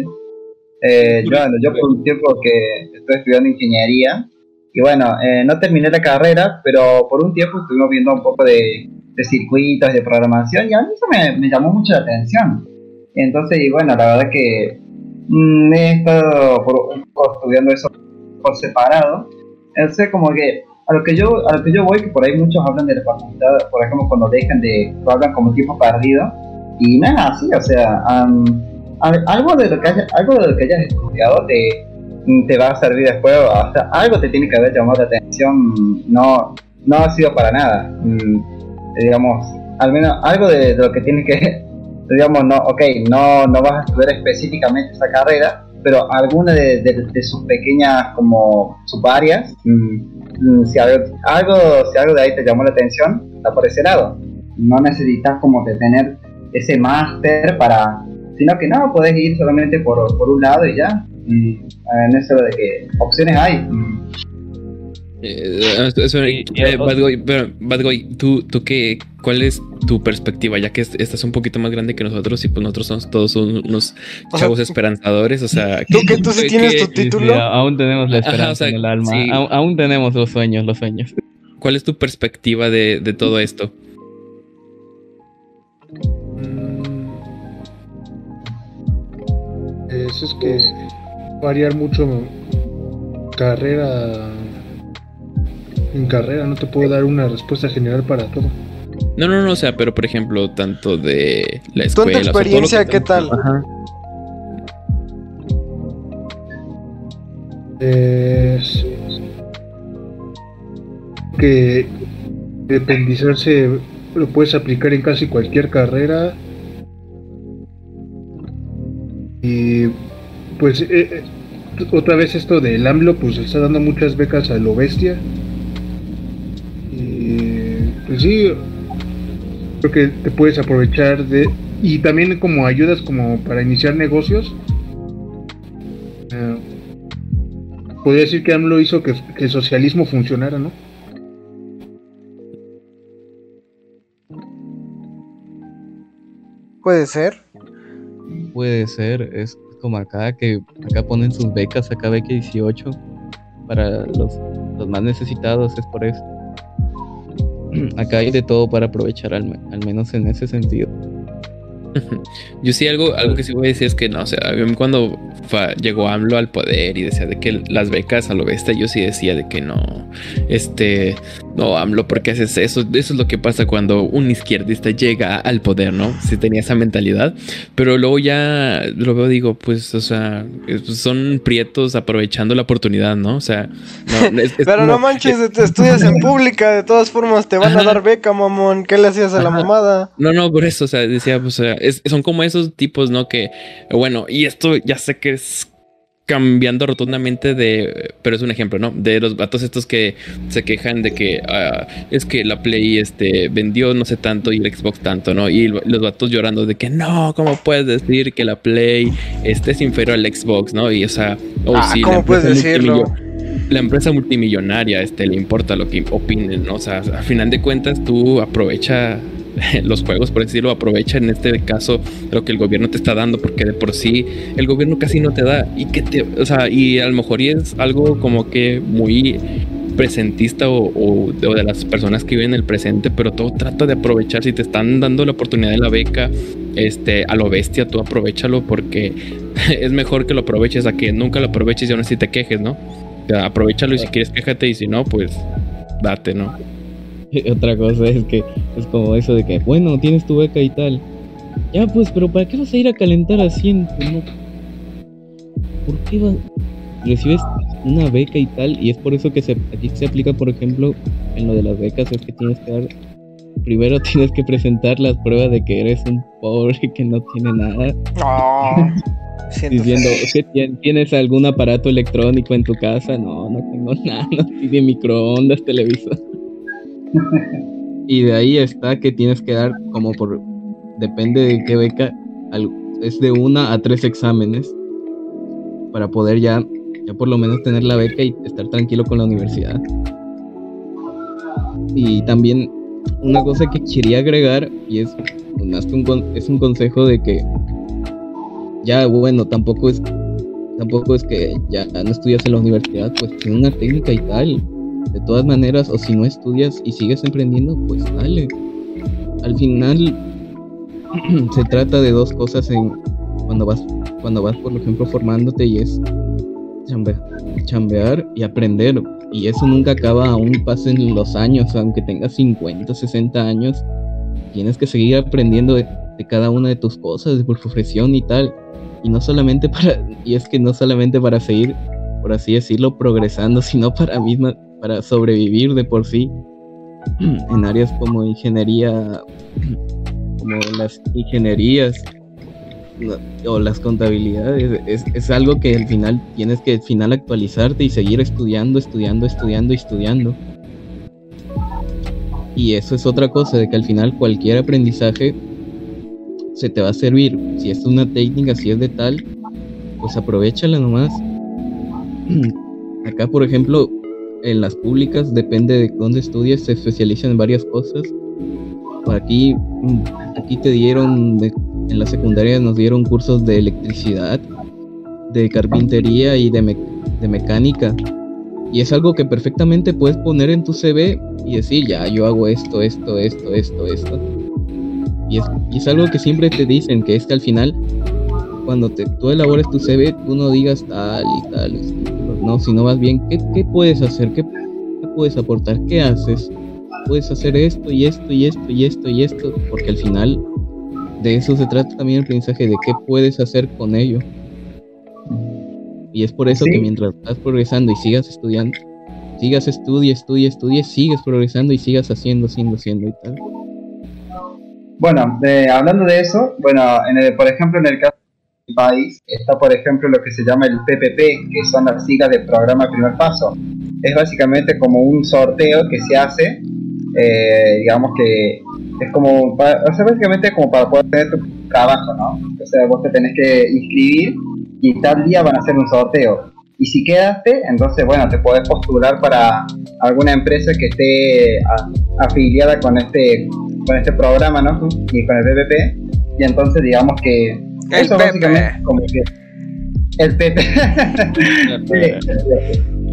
S4: Eh, yo, bueno, yo por un tiempo que estoy estudiando ingeniería, y bueno, eh, no terminé la carrera, pero por un tiempo estuvimos viendo un poco de, de circuitos, de programación, y a mí eso me, me llamó mucho la atención. Entonces, y bueno, la verdad que mm, he estado por estudiando eso por separado. Entonces, como que a lo que yo a lo que yo voy, que por ahí muchos hablan de la facultad, por ejemplo, cuando dejan de, lo hablan como tiempo perdido, y no es así, o sea, al- algo de lo que hayas, algo de lo que hayas estudiado te, te va a servir después, o sea, algo te tiene que haber llamado la atención, no, no ha sido para nada, Mm, digamos, al menos algo de, lo que tienes que, (laughs) digamos, no, ok, no, no vas a estudiar específicamente esa carrera, pero alguna de, sus pequeñas como subáreas, mm, mm, si algo, si algo de ahí te llamó la atención, está por ese lado. No necesitas como de tener ese máster para, sino que no, puedes ir solamente por, por un lado y ya. Mm, en eso de que opciones hay. Mm,
S3: Eh, eso-
S6: Y- y
S3: eh,
S6: otro-
S3: Bad Boy, pero, Bad Boy, ¿tú, tú qué, ¿cuál es tu perspectiva? Ya que est- estás un poquito más grande que nosotros y pues nosotros somos todos unos
S1: O (laughs) sea,
S3: chavos esperanzadores, o sea...
S1: ¿Tú que tú sí
S3: ¿qué-
S1: tienes
S3: qué-
S1: tu título?
S7: Sí, aún tenemos la
S3: Ajá,
S7: esperanza
S3: o sea,
S7: en el alma.
S3: sí.
S7: Aún, aún tenemos los sueños, los sueños.
S3: ¿Cuál es tu perspectiva de, de todo esto?
S2: Pues es que variar mucho carrera en carrera, no te puedo dar una respuesta general para todo.
S3: No, no, no, o sea, pero por ejemplo, tanto de la
S1: ¿Tú en
S3: escuela.
S1: tu
S3: o sea, todo lo que
S1: experiencia qué tal?
S3: Ajá.
S2: Es que independizarse lo puedes aplicar en casi cualquier carrera. Y pues eh, eh, otra vez esto del AMLO pues está dando muchas becas a lo bestia. Y pues sí, creo que te puedes aprovechar de... Y también como ayudas como para iniciar negocios. Eh, podría decir que AMLO hizo que, que el socialismo funcionara, ¿no?
S1: Puede ser.
S6: Puede ser, es como acá que acá ponen sus becas, acá beca 18 para los, los más necesitados, es por eso. (clears throat) Acá hay de todo para aprovechar, al, al menos en ese sentido. (laughs)
S3: Yo sí, algo, algo que sí voy a decir es que no, o sea, cuando fa- llegó AMLO al poder y decía de que las becas a lo bestia, yo sí decía de que no, este, no, AMLO, ¿por qué haces eso? Eso es lo que pasa cuando un izquierdista llega al poder, ¿no? Si tenía esa mentalidad, pero luego ya lo veo, digo, pues, o sea, son prietos aprovechando la oportunidad, ¿no? O sea, no, es- es
S1: Pero
S3: como-
S1: no manches, te estudias en pública, de todas formas te van a dar beca, mamón. ¿Qué le hacías a la mamada?
S3: No, no, por eso, o sea, decía, pues, o sea, es- son como esos tipos, ¿no? Que, bueno, y esto ya sé que es cambiando rotundamente de, pero es un ejemplo, ¿no? De los vatos estos que se quejan de que ah, es que la Play este, vendió no sé tanto y el Xbox tanto, ¿no? Y lo- los vatos llorando de que no, ¿cómo puedes decir que la Play este es inferior al Xbox, ¿no? Y o sea, oh,
S1: Ah,
S3: sí,
S1: ¿cómo puedes decirlo?
S3: la empresa multimillonaria este, le importa lo que opinen, ¿no? O sea, a final de cuentas tú aprovecha (laughs) los juegos, por decirlo, aprovecha en este caso lo que el gobierno te está dando, porque de por sí el gobierno casi no te da. Y que te, o sea, y a lo mejor es algo como que muy presentista o, o de, o de las personas que viven el presente, pero todo trata de aprovechar. Si te están dando la oportunidad de la beca, este, a lo bestia, tú aprovechalo porque (laughs) es mejor que lo aproveches a que nunca lo aproveches y aún así te quejes, ¿no? O sea, aprovechalo y si quieres quéjate y si no, pues date, ¿no? (laughs)
S6: Otra cosa es que es como eso de que, bueno, tienes tu beca y tal. Ya, pues, pero ¿para qué vas a ir a calentar asiento? No? ¿Por qué vas? Recibes una beca y tal, y es por eso que se, aquí se aplica, por ejemplo, en lo de las becas, es que tienes que dar. Primero (laughs) tienes que presentar las pruebas de que eres un pobre que no tiene nada,
S1: No. (laughs)
S6: Diciendo que tien- tienes algún aparato electrónico en tu casa. No, no tengo nada, no tiene microondas, televisor. Y de ahí está que tienes que dar como por depende de qué beca es de una a tres exámenes para poder ya ya por lo menos tener la beca y estar tranquilo con la universidad. Y también una cosa que quería agregar y es es un consejo de que ya bueno tampoco es tampoco es que ya no estudias en la universidad pues tiene una técnica y tal de todas maneras, o si no estudias y sigues emprendiendo, pues dale. Al final (clears throat) se trata de dos cosas cuando vas, cuando vas por ejemplo formándote y es chambe- chambear y aprender. Y eso nunca acaba aún pasen los años, aunque tengas 50, 60 años, tienes que seguir aprendiendo de, de cada una de tus cosas, de tu profesión y tal. Y no solamente (laughs) para, y es que no solamente para seguir, por así decirlo, progresando, sino para misma, para sobrevivir de por sí (clears throat) en áreas como ingeniería, (clears throat) como las ingenierías o las contabilidades. Es, algo que al final tienes que al final actualizarte y seguir estudiando, estudiando, estudiando estudiando. Y eso es otra cosa, de que al final cualquier aprendizaje se te va a servir. Si es una técnica, si es de tal, pues aprovechala nomás. (clears throat) Acá, por ejemplo, en las públicas, depende de dónde estudies, se especializan en varias cosas. Aquí, aquí te dieron, en la secundaria nos dieron cursos de electricidad, de carpintería y de, me- de mecánica. Y es algo que perfectamente puedes poner en tu CV y decir, ya, yo hago esto, esto, esto, esto, esto. Y es, y algo que siempre te dicen, que es que al final
S8: cuando te, tú elabores tu CV, tú no digas tal y tal, no, sino más bien, ¿qué, qué puedes hacer? ¿Qué, ¿Qué puedes aportar? ¿Qué haces? Puedes hacer esto y esto y esto y esto y esto, porque al final de eso se trata también el aprendizaje, de qué puedes hacer con ello. Y es por eso que mientras estás progresando y sigas estudiando, sigas estudia, estudia, estudia, sigues progresando y sigas haciendo, haciendo, haciendo y tal.
S4: Bueno, hablando de eso, bueno, en el, por ejemplo, en el caso país está, por ejemplo, lo que se llama el PPP, que son las siglas de programa primer paso. Es básicamente como un sorteo que se hace, eh, digamos que es como, o sea, básicamente es como para poder tener tu trabajo, ¿no? O sea, vos te tenés que inscribir y tal día van a hacer un sorteo. Y si quedaste, entonces, bueno, te podés postular para alguna empresa que esté afiliada con este, con este programa, ¿no? Y con el PPP. Y entonces, digamos que
S1: el
S4: eso básicamente como que el PP.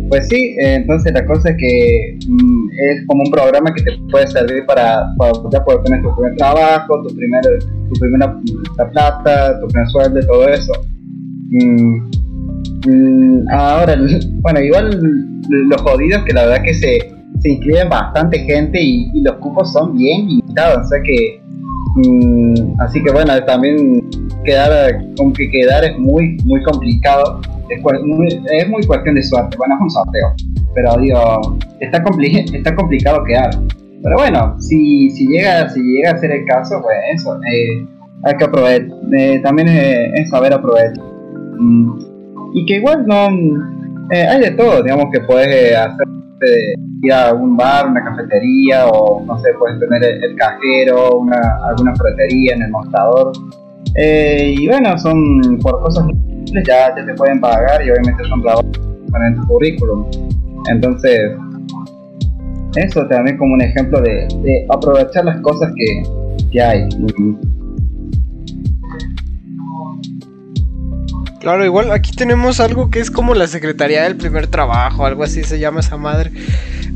S4: pues sí, entonces la cosa es que mm, es como un programa que te puede servir para, para ya poder tener tu primer trabajo, tu, primer, tu primera plata, tu primer sueldo, todo eso. Mm, mm, ahora, bueno, igual lo jodido es que la verdad que se, se inscriben bastante gente y, los cupos son bien limitados, o sea que mm, así que bueno, también quedar, con que quedar es muy, muy complicado, es muy, es muy cuestión de suerte, bueno, es un sorteo, pero digo, está, está complicado quedar. Pero bueno, si, si, llega, si llega a ser el caso, pues eso, eh, hay que aprovechar, eh, también es saber aprovechar. Mm, y que igual no eh, hay de todo, digamos que puedes hacer ir a un bar, una cafetería o no sé, puedes tener el, cajero, una, alguna frutería en el mostrador. Eh, y bueno, son por cosas simples ya, ya te pueden pagar y obviamente son trabajos en tu currículum. Entonces, eso también como un ejemplo de, de aprovechar las cosas que, que hay.
S1: Claro, igual aquí tenemos algo que es como la Secretaría del Primer Trabajo, algo así se llama esa madre.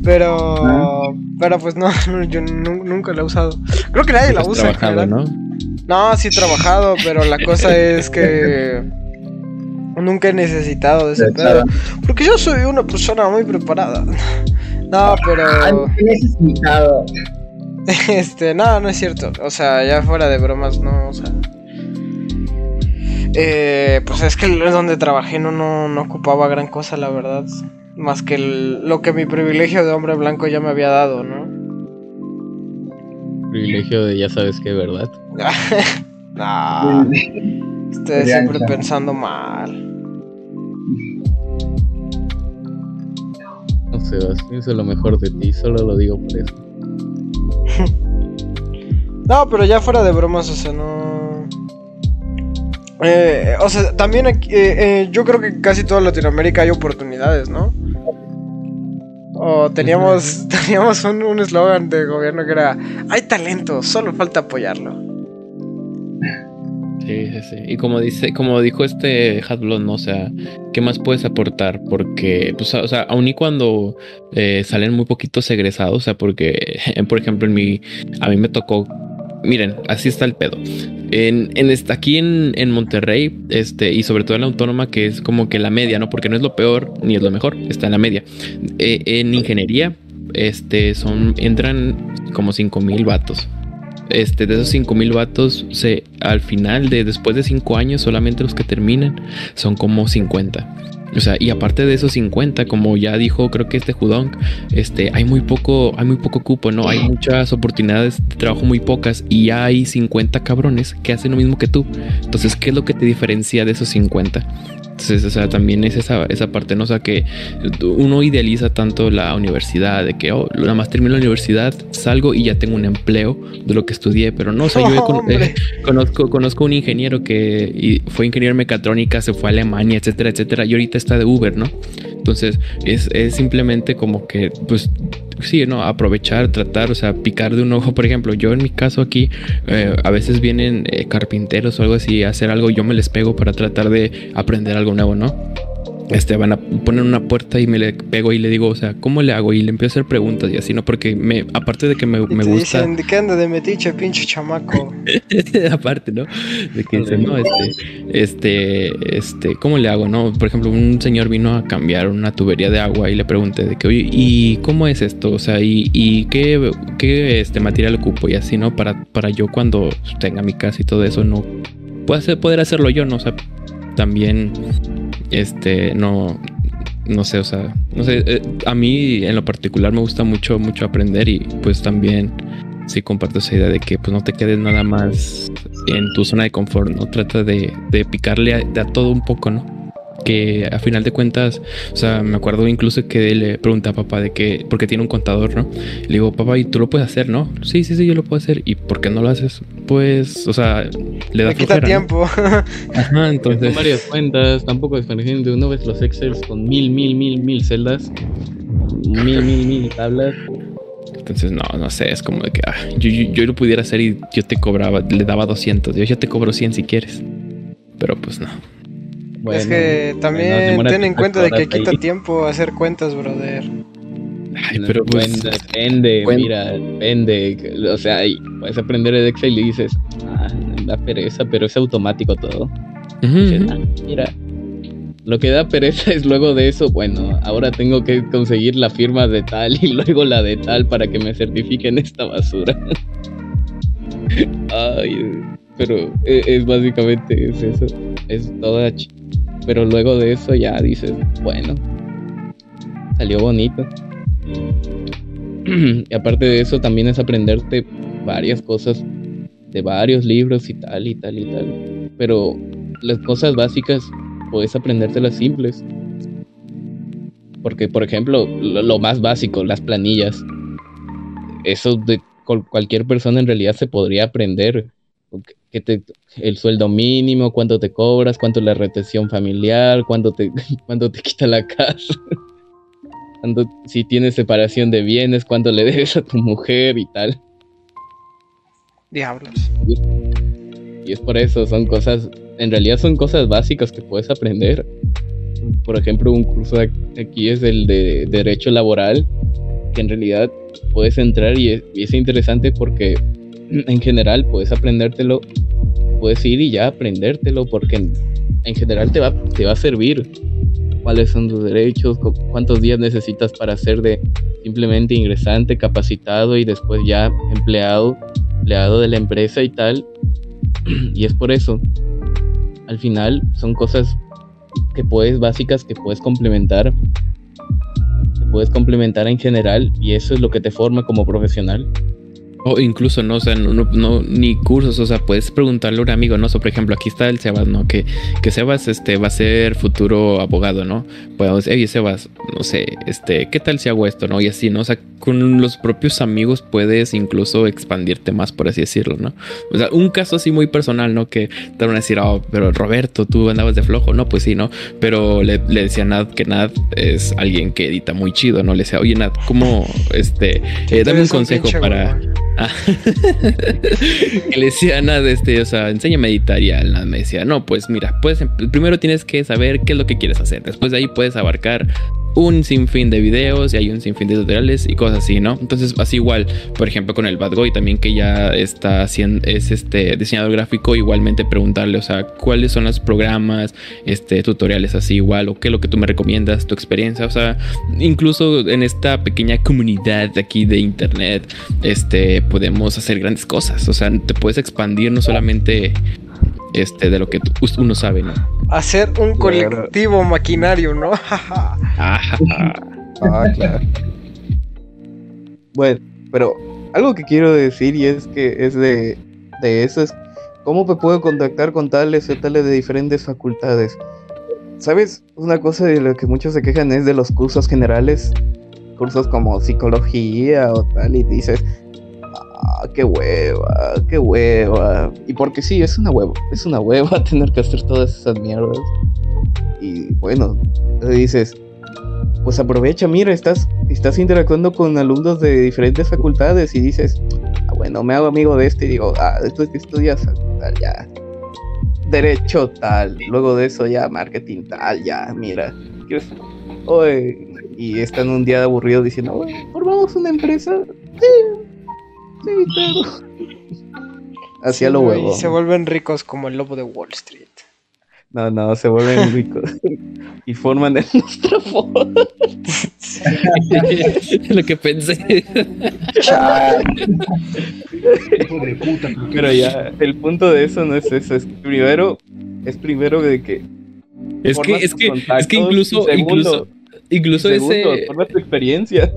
S1: Pero, ah. pero pues no, (laughs) yo nunca la he usado. Creo que nadie la usa. ¿no? no, sí he trabajado, pero la cosa es que (laughs) nunca he necesitado de ese pedo. Porque yo soy una persona muy preparada. (laughs) No, pero.
S4: necesitado.
S1: Este, no, no es cierto. O sea, ya fuera de bromas, no, o sea. Eh, pues es que donde trabajé no, no, ocupaba gran cosa, la verdad. Más que lo que mi privilegio de hombre blanco ya me había dado, ¿no?
S8: Privilegio de ya sabes qué, ¿verdad? (laughs)
S1: no. Estoy siempre pensando mal.
S8: No sé, eso es lo mejor de ti, solo lo digo por eso. (laughs)
S1: no, pero ya fuera de bromas, o sea, no. Eh, o sea, también aquí, eh, eh, yo creo que casi toda Latinoamérica hay oportunidades, ¿no? O teníamos, (laughs) teníamos un eslogan de gobierno que era, hay talento, solo falta apoyarlo.
S3: Sí, sí, sí. Y como dice, como dijo este Hadblon, ¿no? O sea, ¿qué más puedes aportar? Porque, pues, o sea, aun y cuando salen muy poquitos egresados, o sea, porque, (laughs) por ejemplo, en mi, a mí me tocó miren, así está el pedo. En, en aquí en, en, Monterrey, este, y sobre todo en la autónoma, que es como que la media, ¿no? Porque no es lo peor ni es lo mejor, está en la media. Eh, en ingeniería, este, son, entran como 5 mil vatos. Este, de esos 5 mil vatos, se, al final de después de 5 años, solamente los que terminan son como 50. O sea, y aparte de esos 50, como ya dijo, creo que este Judón, este, hay muy poco, hay muy poco cupo, ¿no? Hay muchas oportunidades de trabajo muy pocas y ya hay 50 cabrones que hacen lo mismo que tú. Entonces, ¿qué es lo que te diferencia de esos 50? Entonces, o sea, también es esa, esa parte, ¿no? O sea, que uno idealiza tanto la universidad, de que, oh, nada más termino la universidad, salgo y ya tengo un empleo de lo que estudié, pero no, o sea, yo eh, (laughs) (laughs) conozco, conozco un ingeniero que fue ingeniero en mecatrónica, se fue a Alemania, etcétera, etcétera, y ahorita está de Uber, ¿no? Entonces, es, es simplemente como que, pues, sí, ¿no? Aprovechar, tratar, o sea, picar de un ojo. Por ejemplo, yo en mi caso aquí, eh, a veces vienen eh, carpinteros o algo así a hacer algo, yo me les pego para tratar de aprender algo nuevo, ¿no? Este, van a poner una puerta y me le pego y le digo, o sea, ¿cómo le hago? Y le empiezo a hacer preguntas y así, ¿no? Porque me, aparte de que me,
S1: Y
S3: me
S1: te
S3: gusta,
S1: dicen, ¿de qué anda de metiche, pinche chamaco? (laughs)
S3: aparte, ¿no? De que dice, no, este, este, este, ¿cómo le hago, no? Por ejemplo, un señor vino a cambiar una tubería de agua y le pregunté de que, oye, ¿y cómo es esto? O sea, ¿y, y qué, qué este, material ocupo? Y así, ¿no? Para, para yo cuando tenga mi casa y todo eso, no pueda hacer, poder hacerlo yo, ¿no? O sea, también, este, no, no sé, o sea, no sé, eh, a mí en lo particular me gusta mucho, mucho aprender y pues también sí comparto esa idea de que pues no te quedes nada más en tu zona de confort, ¿no? Trata de, de picarle a, de a todo un poco, ¿no? Que a final de cuentas, o sea, me acuerdo incluso que le pregunté a papá de que, porque tiene un contador, ¿no? Le digo, papá, ¿y tú lo puedes hacer, no? Sí, sí, sí, yo lo puedo hacer. ¿Y por qué no lo haces? Pues, o sea, le da
S1: Me quita
S3: flojera, ¿no?
S1: tiempo. (laughs)
S3: Ajá,
S6: Son
S3: entonces.
S6: varias cuentas, tampoco es de uno ves los Excels con mil, mil, mil, mil celdas, mil, mil, mil tablas.
S3: Entonces, no, no sé, es como de que ah, yo, yo, yo lo pudiera hacer y yo te cobraba, le daba 200, yo ya te cobro 100 si quieres. Pero pues no.
S6: Bueno,
S1: es que también ten en cuenta de que quita
S6: ahí.
S1: tiempo hacer cuentas, brother.
S3: Ay, pero pues.
S6: Bueno, depende,
S3: Bueno.
S6: mira, depende. O sea, puedes aprender el Excel y dices, ah, da pereza, pero es automático todo. Dices. "Ah, mira, lo que da pereza (laughs) es luego de eso, bueno, ahora tengo que conseguir la firma de tal y luego la de tal para que me certifiquen esta basura. (laughs) Ay, pero e- es, básicamente es eso, es toda ch- pero luego de eso ya dices, bueno, salió bonito. (clears throat) y aparte de eso también es aprenderte varias cosas de varios libros y tal y tal y tal. Pero las cosas básicas puedes aprendértelas simples. Porque, por ejemplo, lo, lo más básico, las planillas. Eso de cual- cualquier persona en realidad se podría aprender. Que te, el sueldo mínimo, cuánto te cobras, cuánto es la retención familiar, cuánto te, (laughs) cuánto te quita la casa. Cuánto, si tienes separación de bienes, cuánto le debes a tu mujer y tal.
S1: Diablos.
S6: Y es por eso, son cosas, en realidad son cosas básicas que puedes aprender. Por ejemplo, un curso aquí es el de Derecho Laboral, que en realidad puedes entrar y es, y es interesante porque en general puedes aprendértelo, puedes ir y ya aprendértelo porque en, en general te va, te va a servir cuáles son tus derechos, cu- cuántos días necesitas para ser de simplemente ingresante, capacitado y después ya empleado, empleado de la empresa y tal. (clears throat) Y es por eso, al final son cosas que puedes, básicas, que puedes complementar, que puedes complementar en general y eso es lo que te forma como profesional.
S3: O incluso, ¿no? O sea, no, no, ni cursos, o sea, puedes preguntarle a un amigo, ¿no? O sea, por ejemplo, aquí está el Sebas, ¿no? Que, que Sebas este, va a ser futuro abogado, ¿no? Podemos decir, oye, Sebas, no sé, este, ¿qué tal si hago esto, no? Y así, ¿no? O sea, con los propios amigos puedes incluso expandirte más, por así decirlo, ¿no? O sea, un caso así muy personal, ¿no? Que te van a decir, oh, pero Roberto, tú andabas de flojo, ¿no? Pues sí, ¿no? Pero le, le decía a Nad que Nad es alguien que edita muy chido, ¿no? Le decía, oye, Nad, ¿cómo, este, eh, dame un consejo para... (laughs) Que le decía nada, este, o sea, enséñame a editar y nada me decía, no, pues mira, pues primero tienes que saber qué es lo que quieres hacer. Después de ahí puedes abarcar un sinfín de videos y hay un sinfín de tutoriales y cosas así, ¿no? Entonces, así igual, por ejemplo, con el Bad Boy también que ya está haciendo, es este diseñador gráfico, igualmente preguntarle, o sea, cuáles son los programas, este, tutoriales así igual, o qué es lo que tú me recomiendas, tu experiencia, o sea, incluso en esta pequeña comunidad de aquí de internet, este, podemos hacer grandes cosas, o sea, te puedes expandir no solamente este, de lo que tú- uno sabe, ¿no?
S1: Hacer un colectivo maquinario, ¿no? (laughs)
S3: Ajá.
S8: Ah, claro. Bueno, pero algo que quiero decir y es que es de, de eso es cómo me puedo contactar con tales o tales de diferentes facultades. ¿Sabes? Una cosa de lo que muchos se quejan es de los cursos generales, cursos como psicología o tal, y dices, ah, qué hueva, qué hueva. Y porque sí, es una hueva, es una hueva (laughs) tener que hacer todas esas mierdas. Y bueno, dices, pues aprovecha, mira, estás, estás interactuando con alumnos de diferentes facultades y dices, ah, bueno, me hago amigo de este y digo, ah, esto que estudias tal, ya. Derecho tal, luego de eso ya marketing tal, ya, mira.
S6: Oye, y están un día aburrido diciendo, "Oye, formamos una empresa. Sí, sí, claro. Hacia lo huevo.
S1: Y se vuelven ricos como el lobo de Wall Street.
S6: No, no, se vuelven (laughs) ricos. y forman el nuestro. (laughs)
S3: Lo que pensé. (laughs)
S6: Pero ya, el punto de eso no es eso. Es primero, es primero de que.
S3: Es que, es que, es que incluso,
S6: segundo,
S3: incluso, incluso
S6: segundo,
S3: ese,
S6: forma tu experiencia.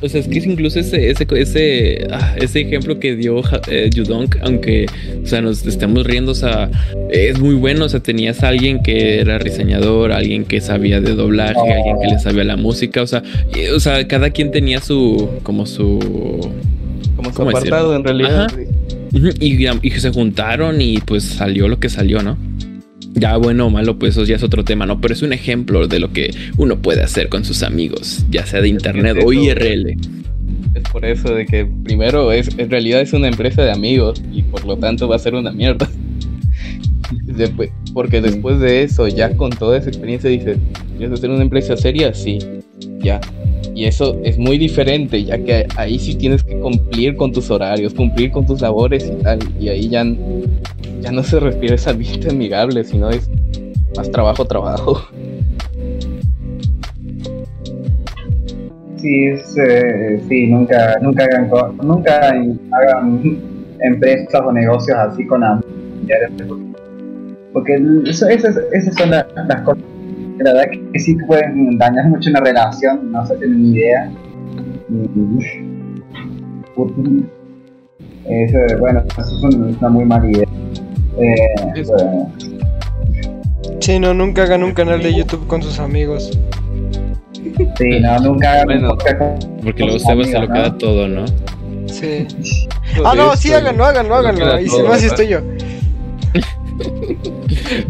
S3: o sea, es que es incluso ese, ese, ese, ah, ese ejemplo que dio eh, Yudong, aunque, o sea, nos estemos riendo, o sea, es muy bueno, o sea, tenías a alguien que era diseñador, alguien que sabía de doblaje, alguien que le sabía la música, o sea, y- o sea, cada quien tenía su, como su,
S6: Como su
S3: ¿Cómo
S6: apartado, en realidad.
S3: Ajá. Ujú, Y, y se juntaron y pues salió lo que salió, ¿no? Ya bueno o malo, pues eso ya es otro tema, ¿no? Pero es un ejemplo de lo que uno puede hacer con sus amigos, ya sea de internet o. IRL.
S6: Es por eso de que primero es, en realidad es una empresa de amigos y por lo tanto va a ser una mierda. (laughs) Después- porque después de eso, ya con toda esa experiencia, dices, ¿quieres hacer una empresa seria? Sí, ya. Y eso es muy diferente, ya que ahí sí tienes que cumplir con tus horarios, cumplir con tus labores y tal. Y ahí ya, ya no se respira ese ambiente amigable, sino es más trabajo, trabajo.
S4: Sí, es, eh, sí, nunca, nunca hagan, nunca hagan empresas o negocios así con amigos. Porque eso- esas, esas son la- las cosas la verdad que sí pueden dañar mucho una relación, no se tienen ni idea. Eso, bueno, eso es una muy mala idea. Eh, bueno,
S1: Sí, no, nunca hagan un canal de YouTube con sus amigos.
S4: sí, no, nunca hagan
S6: Bueno.
S4: un podcast con-
S3: Porque luego Sebas se lo
S4: amigos,
S3: queda
S4: ¿no?
S3: todo, ¿no?
S1: Sí. Ah, no, sí, háganlo, háganlo, háganlo. Y si no, así estoy yo. (laughs)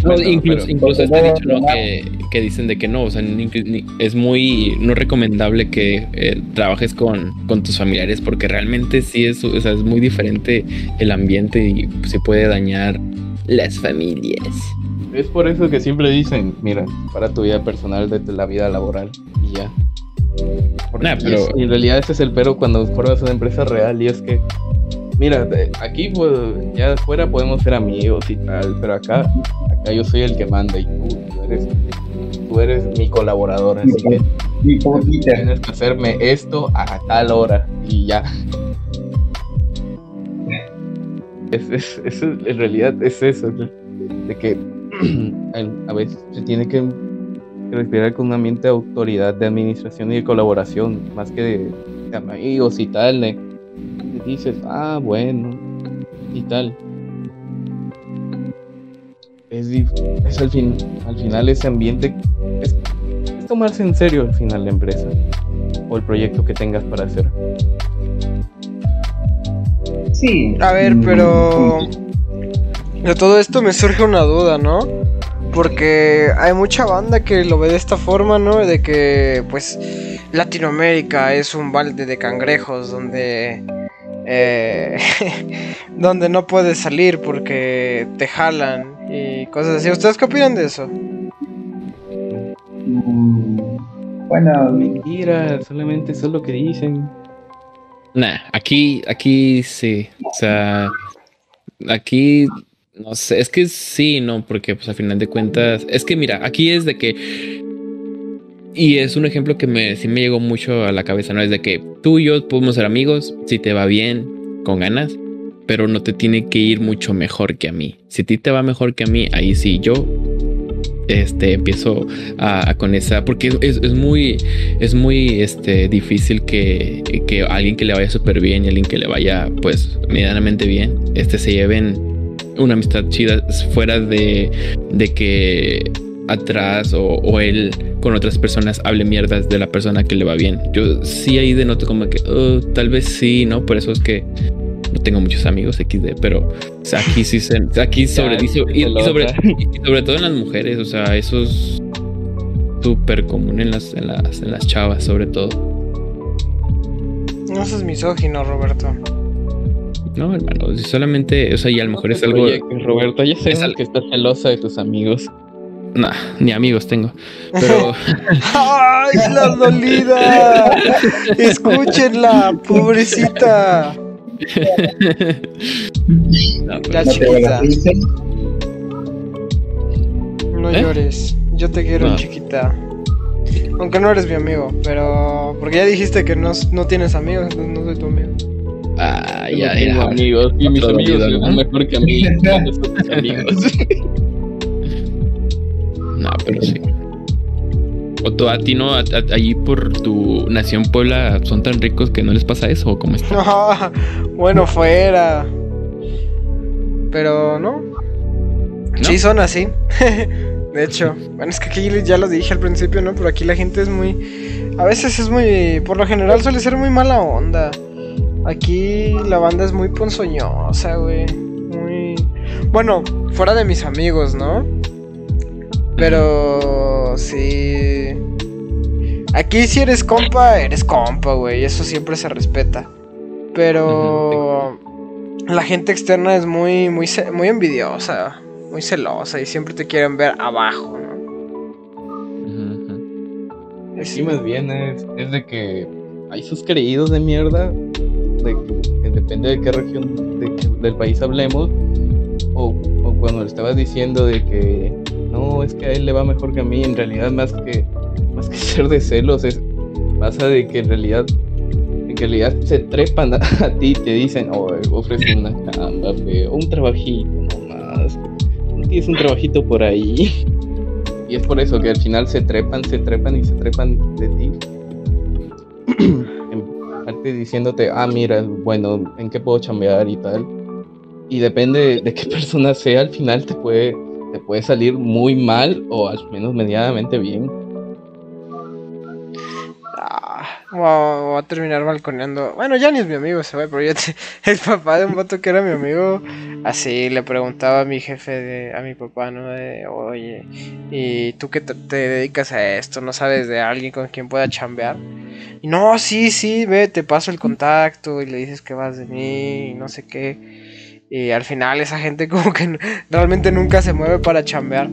S3: No,
S6: Bueno,
S3: incluso, incluso está
S4: porque
S3: dicho, ¿no? Que, que dicen de que no, o sea, ni- ni- es muy no recomendable que eh, trabajes con, con tus familiares porque realmente sí es, o sea, es muy diferente el ambiente y se puede dañar las familias.
S6: Es por eso que siempre dicen, mira, para tu vida personal desde la vida laboral y ya.
S3: Nah, pero-
S6: es- en realidad ese es el pero cuando formas una empresa real y es que, mira, aquí pues ya afuera podemos ser amigos y tal, pero acá, acá yo soy el que manda y tú, tú eres, tú eres mi colaborador, así que tienes que hacerme esto a tal hora y ya. Es, es, es- en realidad es eso, de que (clears throat) a veces se tiene que respirar con un ambiente de autoridad, de administración y de colaboración, más que de, de amigos y tal, de, de dices, ah, bueno, y tal. Es, al, fin, al final ese ambiente es, es tomarse en serio al final la empresa o el proyecto que tengas para hacer.
S4: Sí.
S1: A ver,
S4: mm,
S1: pero de todo esto me surge una duda, ¿no? Porque hay mucha banda que lo ve de esta forma, ¿no? De que, pues, Latinoamérica es un balde de cangrejos donde... eh, (laughs) donde no puedes salir porque te jalan y cosas así. ¿Ustedes qué opinan de eso?
S4: mm, Bueno,
S6: Mentira, solamente eso es lo que dicen.
S3: Nah, aquí, aquí sí. O sea, aquí no sé, es que sí, no, porque pues a final de cuentas, es que mira, aquí es de que y es un ejemplo que me sí me llegó mucho a la cabeza, ¿no? Es de que tú y yo podemos ser amigos si te va bien, con ganas, pero no te tiene que ir mucho mejor que a mí. Si a ti te va mejor que a mí, ahí sí yo este empiezo a, con esa porque es, es muy es muy este difícil que, que alguien que le vaya súper bien y alguien que le vaya pues medianamente bien este se lleven una amistad chida fuera de, de que atrás o, o él con otras personas hable mierdas de la persona que le va bien yo sí ahí denoto como que "Oh, tal vez sí no por eso es que no tengo muchos amigos XD, pero o sea, aquí sí se, aquí sobre, y, so- y- y sobre, (laughs) y sobre todo en las mujeres, o sea, eso es súper común en las, en las, en las chavas, sobre todo.
S1: No seas misógino, Roberto.
S3: No, hermano, si solamente, o sea, y a lo mejor es algo,
S6: Roberto, ya sabemos
S3: al-
S6: que estás celosa de tus amigos.
S3: Nah, ni amigos tengo. Pero (laughs)
S1: ¡Ay, la dolida! Escúchenla, pobrecita.
S3: no, pero-
S1: La chiquita. No
S3: ¿Eh?
S1: llores. Yo te quiero,
S3: No.
S1: chiquita. Aunque no eres mi amigo, pero. Porque ya dijiste que no, no tienes amigos, entonces no soy tu amigo.
S3: Ah, ya,
S6: amigos y mis amigos son
S3: ¿no?
S6: mejor que a mí. ¿Dónde están mis (laughs) amigos?
S3: No, pero sí. O tú, a ti no, a- a- allí por tu nación Puebla son tan ricos que no les pasa eso, ¿o cómo está?
S1: No, (laughs) bueno, fuera. Pero no. Sí, son así. (laughs) De hecho, bueno, es que aquí ya lo dije al principio, ¿no? Pero aquí la gente es muy. A veces es muy. Por lo general suele ser muy mala onda. Aquí la banda es muy ponzoñosa, güey. Muy. Bueno, fuera de mis amigos, ¿no? Pero. Sí. Aquí si eres compa, eres compa, güey. Eso siempre se respeta. Pero. La gente externa es muy, muy, muy envidiosa, muy celosa y siempre te quieren ver abajo, ¿no?
S6: Sí, más bien es, es de que hay sus creídos de mierda, de que depende de qué región de del país hablemos, o, o cuando le estabas diciendo de que no, es que a él le va mejor que a mí, en realidad más que, más que (laughs) ser de celos, es, pasa de que en realidad, en realidad se trepan a, (laughs) a ti y te dicen, oh, ofrece una chamba, feo, un trabajito nomás, no tienes un trabajito por ahí. (laughs) Y es por eso que al final se trepan, se trepan y se trepan de ti. (clears throat) en parte diciéndote, ah, mira, bueno, ¿en qué puedo chambear y tal? Y depende de qué persona sea, al final te puede, te puede salir muy mal o al menos medianamente bien.
S1: Ah, a, voy a terminar balconeando. Bueno, ya ni es mi amigo ese güey, pero yo te- (laughs) el papá de un vato que era mi amigo, así le preguntaba a mi jefe, de, a mi papá, ¿no? De, oye, ¿y tú que te, te dedicas a esto? ¿No sabes de alguien con quien pueda chambear? Y no, sí, sí, ve, te paso el contacto y le dices que vas de mí y no sé qué. Y al final esa gente (laughs) como que realmente nunca se mueve para chambear.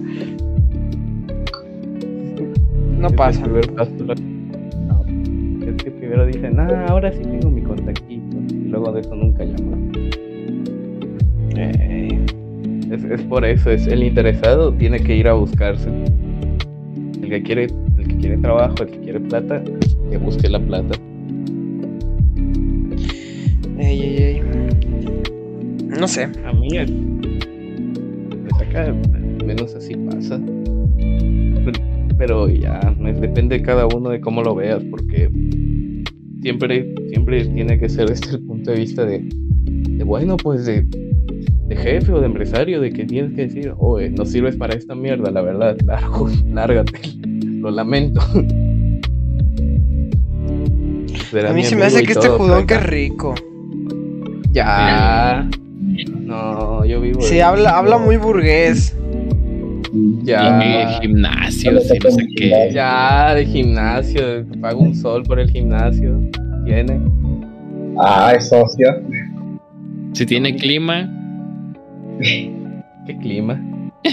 S1: No
S6: el
S1: pasa.
S6: primer paso, la- no, es que primero dicen, ah, ahora sí tengo mi contactito. Y luego de eso nunca llaman.
S1: Eh,
S6: Es, es por eso, es el interesado tiene que ir a buscarse. El que quiere, el que quiere trabajo, el que quiere plata, que busque la plata.
S1: ey, ey, ey. No sé.
S6: A mí es, pues acá menos así pasa. Pero, pero ya, pues, depende de cada uno de cómo lo veas, porque siempre, siempre tiene que ser desde el punto de vista de, de, bueno, pues de, de jefe o de empresario, de que tienes que decir, oye, no sirves para esta mierda, la verdad, (laughs) largo, lárgate, (laughs) lo lamento. (laughs)
S1: A mí se me hace que este judón que es rico.
S6: Ya. Yo vivo.
S1: Sí, habla, habla muy burgués.
S6: Ya.
S3: Y gimnasios y no sé qué.
S6: Ya, de gimnasio. Pago un sol por el gimnasio. Tiene.
S4: Ah, es socio.
S3: Si tiene clima,
S6: ¿Qué clima?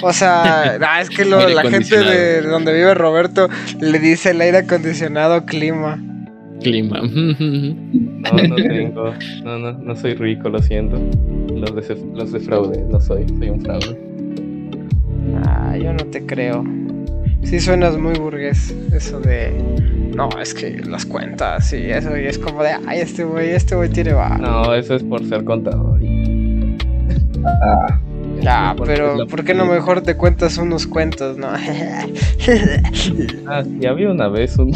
S1: O sea, ah, es que lo- la gente de donde vive Roberto le dice el aire acondicionado clima.
S3: Clima.
S6: No, no tengo. No, no, no soy rico, lo siento. Los, de, los defraudé, no soy. Soy un fraude.
S1: Ah, yo no te creo. Sí suenas muy burgués. Eso de... No, es que las cuentas y eso. Y es como de... Ay, este güey, este güey tiene va.
S6: No, eso es por ser contador. y-
S4: Ah,
S1: Ya, pero ¿por qué no mejor te cuentas unos cuentos, no? (laughs)
S6: Ah, sí, había una vez un.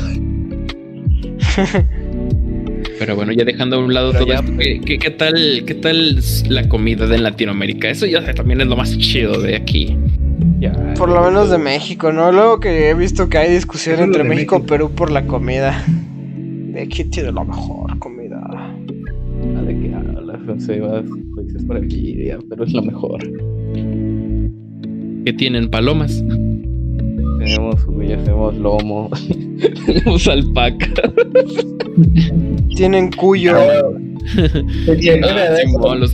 S6: (laughs)
S3: Pero bueno, ya dejando a un lado
S6: Pero
S3: todo
S6: ya-
S3: esto, ¿qué, qué, qué tal, ¿qué tal la comida de Latinoamérica? Eso ya también es lo más chido de aquí.
S6: Ya,
S1: Por lo menos de México, ¿no? Luego que he visto que hay discusión entre México y. Perú por la comida. De aquí tiene la mejor comida.
S6: Ah, ¿De qué hablas, Sebas? Lo dices por aquí, ya, pero es lo mejor.
S3: ¿Qué tienen palomas?
S6: Tenemos, uy, hacemos lomo. (laughs) Tenemos alpaca.
S1: Tienen cuyo.
S3: Ah, los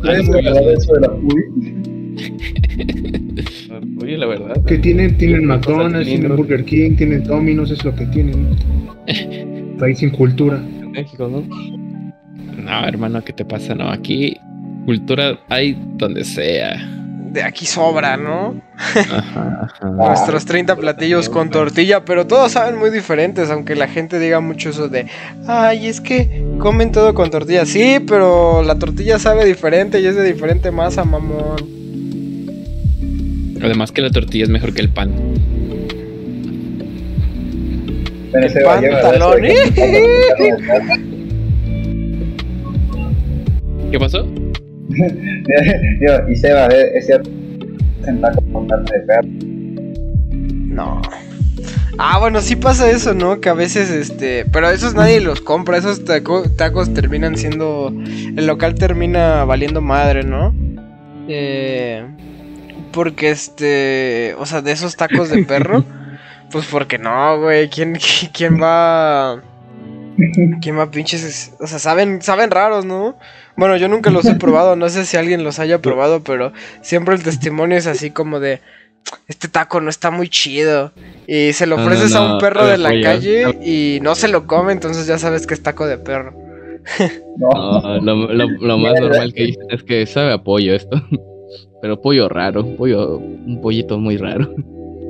S8: Sí, (laughs) la verdad.
S2: Que tienen, tienen McDonald's, tienen. Burger King, tienen Domino's, es lo que tienen. (laughs) País sin cultura.
S8: En México, ¿no?
S3: No, hermano, ¿qué te pasa? No, aquí cultura hay donde sea.
S1: De aquí sobra, ¿no?
S3: Ajá, ajá. (laughs)
S1: Nuestros 30 platillos con tortilla, pero todos saben muy diferentes, aunque la gente diga mucho eso de, ay, es que comen todo con tortilla. Sí, pero la tortilla sabe diferente y es de diferente masa, mamón.
S3: Además que la tortilla es mejor que el pan.
S4: Llevar
S1: Pantalón,
S4: que- (laughs)
S3: ¿Qué pasó? (laughs)
S4: Yo, y Seba, ¿es es cierto? En tacos con carne de perro.
S1: No. Ah, bueno, sí pasa eso, ¿no? Que a veces, este... Pero esos nadie los compra, esos taco- tacos terminan siendo... El local termina valiendo madre, ¿no? Eh... Porque, este... O sea, de esos tacos de perro... (laughs) Pues porque no, güey. ¿Quién, (laughs) quién va... ¿Quién va pinches? O sea, saben, saben raros, ¿no? Bueno, yo nunca los he (laughs) probado, no sé si alguien los haya probado, pero siempre el testimonio es así como de este taco no está muy chido. Y se lo
S6: No,
S1: ofreces
S6: no,
S1: a un perro de la calle y no se lo come, entonces ya sabes que es taco de perro. (laughs)
S4: No,
S6: lo, lo- lo más normal que dicen es que sabe a pollo esto. (laughs) Pero pollo raro, pollo, un pollito muy raro.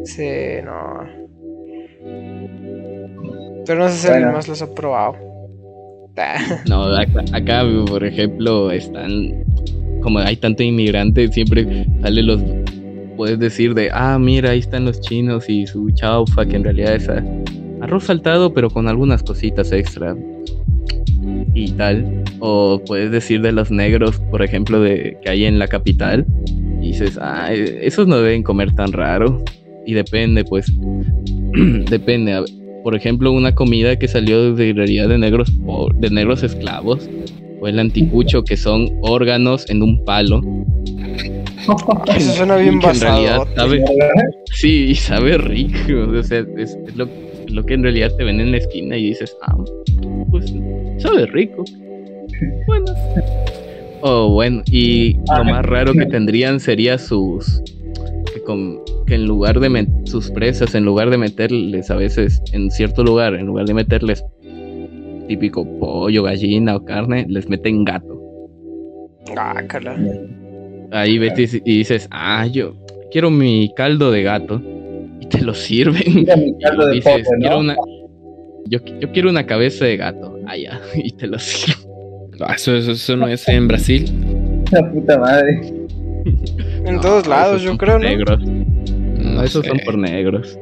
S1: Sí, no. Pero no sé si alguien más los ha probado.
S6: No, acá, acá, por ejemplo, están. Como hay tanto inmigrante, siempre sale los. Puedes decir de, ah, mira, ahí están los chinos y su chaufa, que en realidad es arroz saltado, pero con algunas cositas extra. Y tal. O puedes decir de los negros, por ejemplo, de que hay en la capital. Y dices, ah, eh, esos no deben comer tan raro. Y depende, pues. (clears throat) depende. Por ejemplo, una comida que salió de realidad de negros, de negros esclavos. O el anticucho, que son órganos en un palo. (laughs)
S1: Eso suena bien
S6: en realidad
S1: basado.
S6: sabe, sí, sabe rico. (laughs) O sea, es, es lo, lo que en realidad te ven en la esquina y dices, ah, pues sabe rico. Bueno. Oh, bueno, y lo más raro que tendrían sería sus. Que, con- que en lugar de sus presas, en lugar de meterles a veces en cierto lugar, en lugar de meterles típico pollo, gallina o carne, les meten gato.
S1: Ah, cala.
S6: Ahí ves y dices- y dices, ah, yo quiero mi caldo de gato. Y te lo sirven.
S4: mira mi
S6: Y
S4: caldo de
S6: dices,
S4: pollo,
S6: quiero
S4: ¿no?
S6: una. Yo, yo quiero una cabeza de gato. Ah, ya. (laughs) Y te lo sirven.
S3: Ah, Eso, eso, eso no es en Brasil.
S4: La puta madre.
S1: En
S6: No,
S1: todos lados, yo creo.
S6: Negros.
S3: No
S6: No, esos
S3: sé.
S6: son por negros.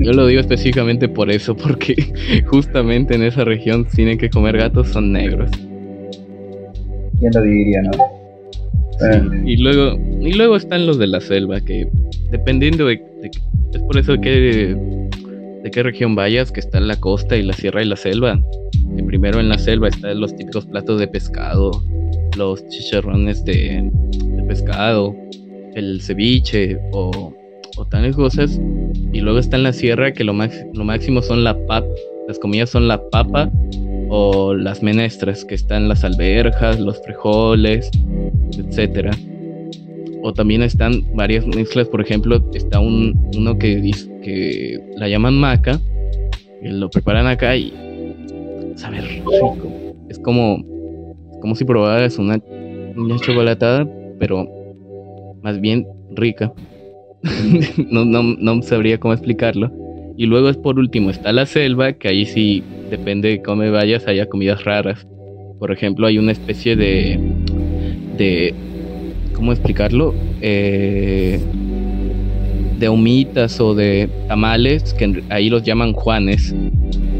S6: Yo lo digo específicamente por eso, porque (laughs) justamente en esa región tienen que comer gatos son negros.
S4: ¿Quién lo diría, no? Eh,
S6: Y luego, y luego están los de la selva, que dependiendo de, de- es por eso que de qué región vayas, que está en la costa y la sierra y la selva. Que primero en la selva están los típicos platos de pescado, los chicharrones de, de pescado, el ceviche o, o tales cosas. Y luego está en la sierra que lo, max- lo máximo son la pap, las comidas son la papa o las menestras, que están las alberjas, los frijoles, etcétera. O también están varias mezclas, por ejemplo, está un, uno que que la llaman maca, que lo preparan acá y sabe. Es como, como si probaras una, una chocolatada, pero más bien rica. (laughs) no, no, no sabría cómo explicarlo. Y luego es por último, está la selva, que ahí sí depende de cómo vayas, haya comidas raras. Por ejemplo, hay una especie de, de ¿cómo explicarlo? Eh, de humitas o de tamales, que ahí los llaman juanes,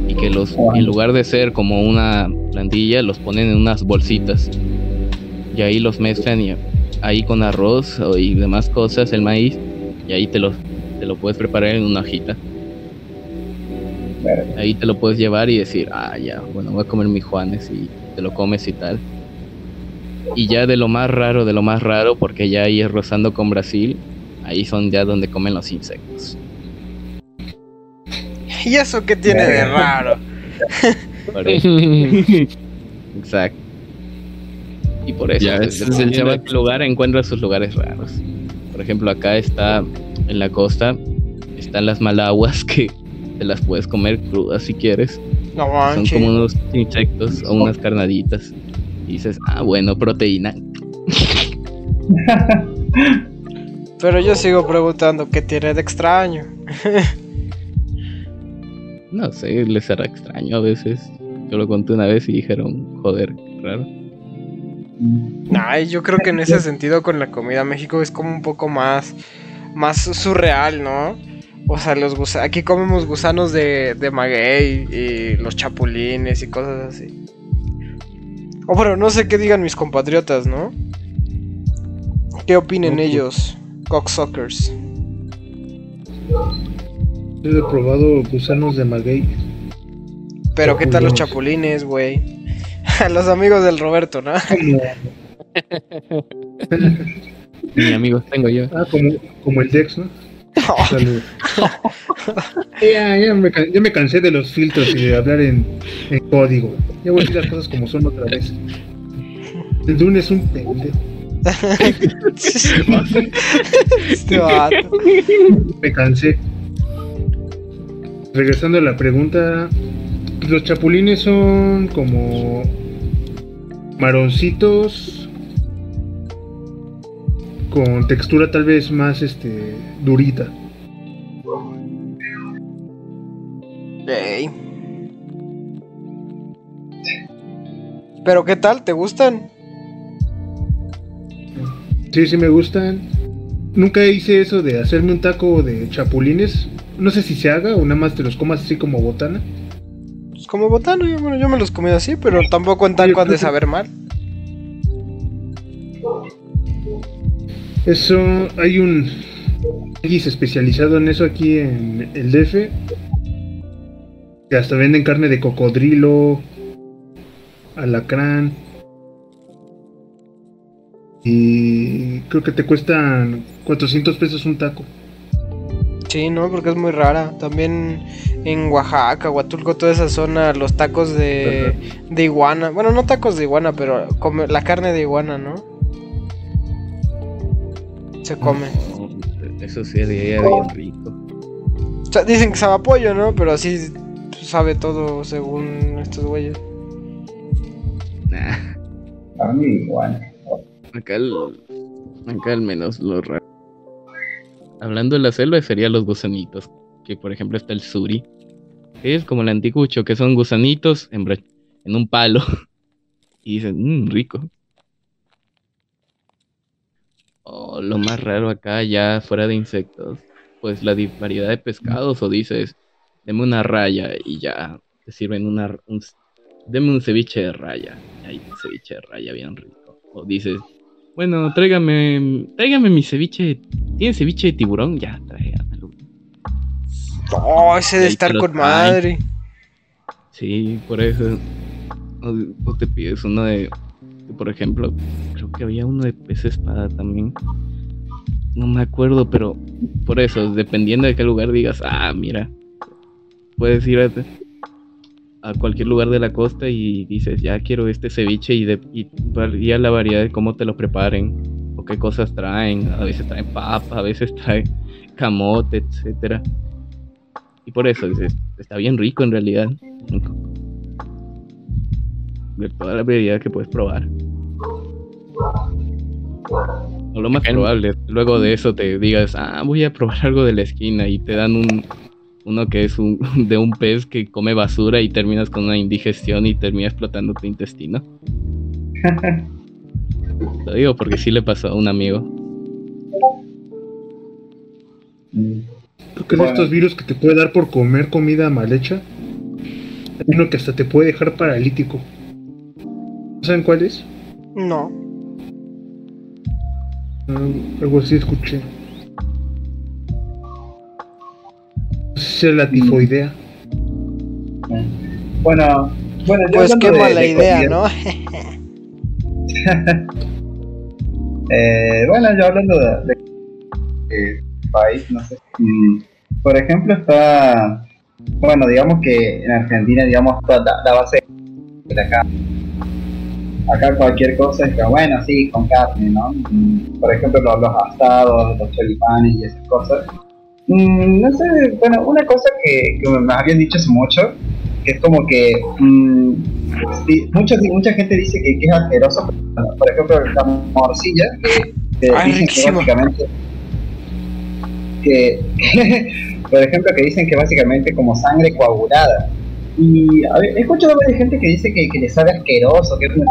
S6: y que los, en lugar de ser como una plantilla, los ponen en unas bolsitas. Y ahí los mezclan y ahí con arroz y demás cosas, el maíz, y ahí te lo, te lo puedes preparar en una hojita. Ahí te lo puedes llevar y decir, ah, ya, bueno, voy a comer mi Juanes y te lo comes y tal. Y ya de lo más raro, de lo más raro, porque ya ahí es rozando con Brasil, ahí son ya donde comen los insectos.
S1: ¿Y eso qué tiene de raro? (laughs)
S6: Exacto. Y por eso,
S3: Ya,
S6: pues,
S3: ese es el
S6: qué lugar encuentra sus lugares raros. Por ejemplo, acá está en la costa, están las malaguas (laughs) que te las puedes comer crudas si quieres.
S1: No
S6: Son como unos insectos o unas carnaditas. Y dices, ah, bueno, proteína. (laughs)
S1: Pero yo sigo preguntando qué tiene de extraño. (laughs)
S6: No sé, les será extraño a veces. Yo lo conté una vez y dijeron, joder, raro.
S1: Ay, yo creo que en ese sentido con la comida México es como un poco más, más surreal, ¿no? O sea, los gusa- aquí comemos gusanos de, de maguey y los chapulines y cosas así. O bueno, no sé qué digan mis compatriotas, ¿no? ¿Qué opinen
S2: No,
S1: ellos, cocksuckers?
S2: Yo he probado gusanos de maguey.
S1: Pero ¿qué tal los
S2: Chapulines.
S1: chapulines, los amigos del Roberto, ¿no? (laughs)
S6: Ni amigos tengo yo.
S2: ah, como, como el Dex, ¿no? Salud. ya, ya, me, ya me cansé de los filtros y de hablar en, en código. Ya voy a decir las cosas como son otra vez. El Dune es un pendejo.
S1: este vato.
S2: Me cansé. Regresando a la pregunta, los chapulines son como maroncitos con textura tal vez más este durita.
S1: Ey. Pero ¿qué tal? ¿Te gustan?
S2: Sí, sí me gustan. Nunca hice eso de hacerme un taco de chapulines. No sé si se haga o nada más te los comas así como botana.
S1: Pues como botano, yo, bueno, yo me los comí así, pero tampoco en taco han de saber mal.
S2: Eso, hay un X especializado en eso aquí en el DF. Que hasta venden carne de cocodrilo, alacrán. Y creo que te cuestan 400 pesos un taco.
S1: Sí, no, porque es muy rara. También en Oaxaca, Huatulco, toda esa zona, los tacos de, de iguana. Bueno, no tacos de iguana, pero come, la carne de iguana, ¿no? Se come.
S6: Eso sería bien rico.
S1: O sea, dicen que sabe a pollo, ¿no? Pero así sabe todo según estos güeyes.
S6: Nah,
S4: A mí igual.
S6: acá, el, acá al menos lo raro. Hablando de la selva, serían los gusanitos. Que por ejemplo está el suri. Que es como el anticucho, que son gusanitos en, un palo. (laughs) Y dicen, mmm, rico. O lo más raro acá, ya fuera de insectos, pues la variedad de pescados. O dices, deme una raya y ya te sirven una. Un, deme un ceviche de raya. Y hay un ceviche de raya bien rico. O dices, bueno, tráigame, tráigame mi ceviche. ¿Tiene ceviche de tiburón? Ya, tráigamelo.
S1: Oh, ese de estar con madre.
S6: Sí, por eso. O, o te pides uno de, por ejemplo, creo que había uno de pez espada también. No me acuerdo, pero por eso, dependiendo de qué lugar digas, ah, mira, puedes ir a, a cualquier lugar de la costa y dices, ya quiero este ceviche y, de, y varía la variedad de cómo te lo preparen o qué cosas traen. A veces traen papa, a veces (laughs) traen camote, etcétera. Y por eso dices, está bien rico en realidad. De toda la variedad que puedes probar. O lo más probable, luego de eso te digas, ah, voy a probar algo de la esquina y te dan un uno que es un (laughs) de un pez que come basura y terminas con una indigestión y termina explotando tu intestino. (laughs) Lo digo porque sí le pasó a un amigo.
S2: Creo que es
S4: Bueno.
S2: estos virus que te puede dar por comer comida mal hecha. Hay uno que hasta te puede dejar paralítico. ¿Saben cuál es?
S1: No.
S2: Ah, algo así escuché. Es la tifoidea.
S4: Bueno, bueno, yo
S1: Pues qué
S4: de-
S1: mala
S4: de
S1: idea, ¿no? (laughs)
S4: Eh, bueno, yo hablando de, país, no sé. mm, por ejemplo, está. Bueno, digamos que en Argentina, digamos, toda la, la base de carne. acá cualquier cosa es que, bueno, sí, con carne, ¿no? Mm, Por ejemplo, los, los asados, los choripanes y esas cosas. Mm, no sé, bueno, una cosa que, que me habían dicho hace mucho, que es como que mm, sí, mucha, mucha gente dice que, que es asqueroso, por ejemplo, la morcilla, que, que
S1: Ay,
S4: dicen que básicamente que, (laughs) por ejemplo, que dicen que básicamente como sangre coagulada. Y a ver, he escuchado a gente que dice que, que le sabe asqueroso, que es una,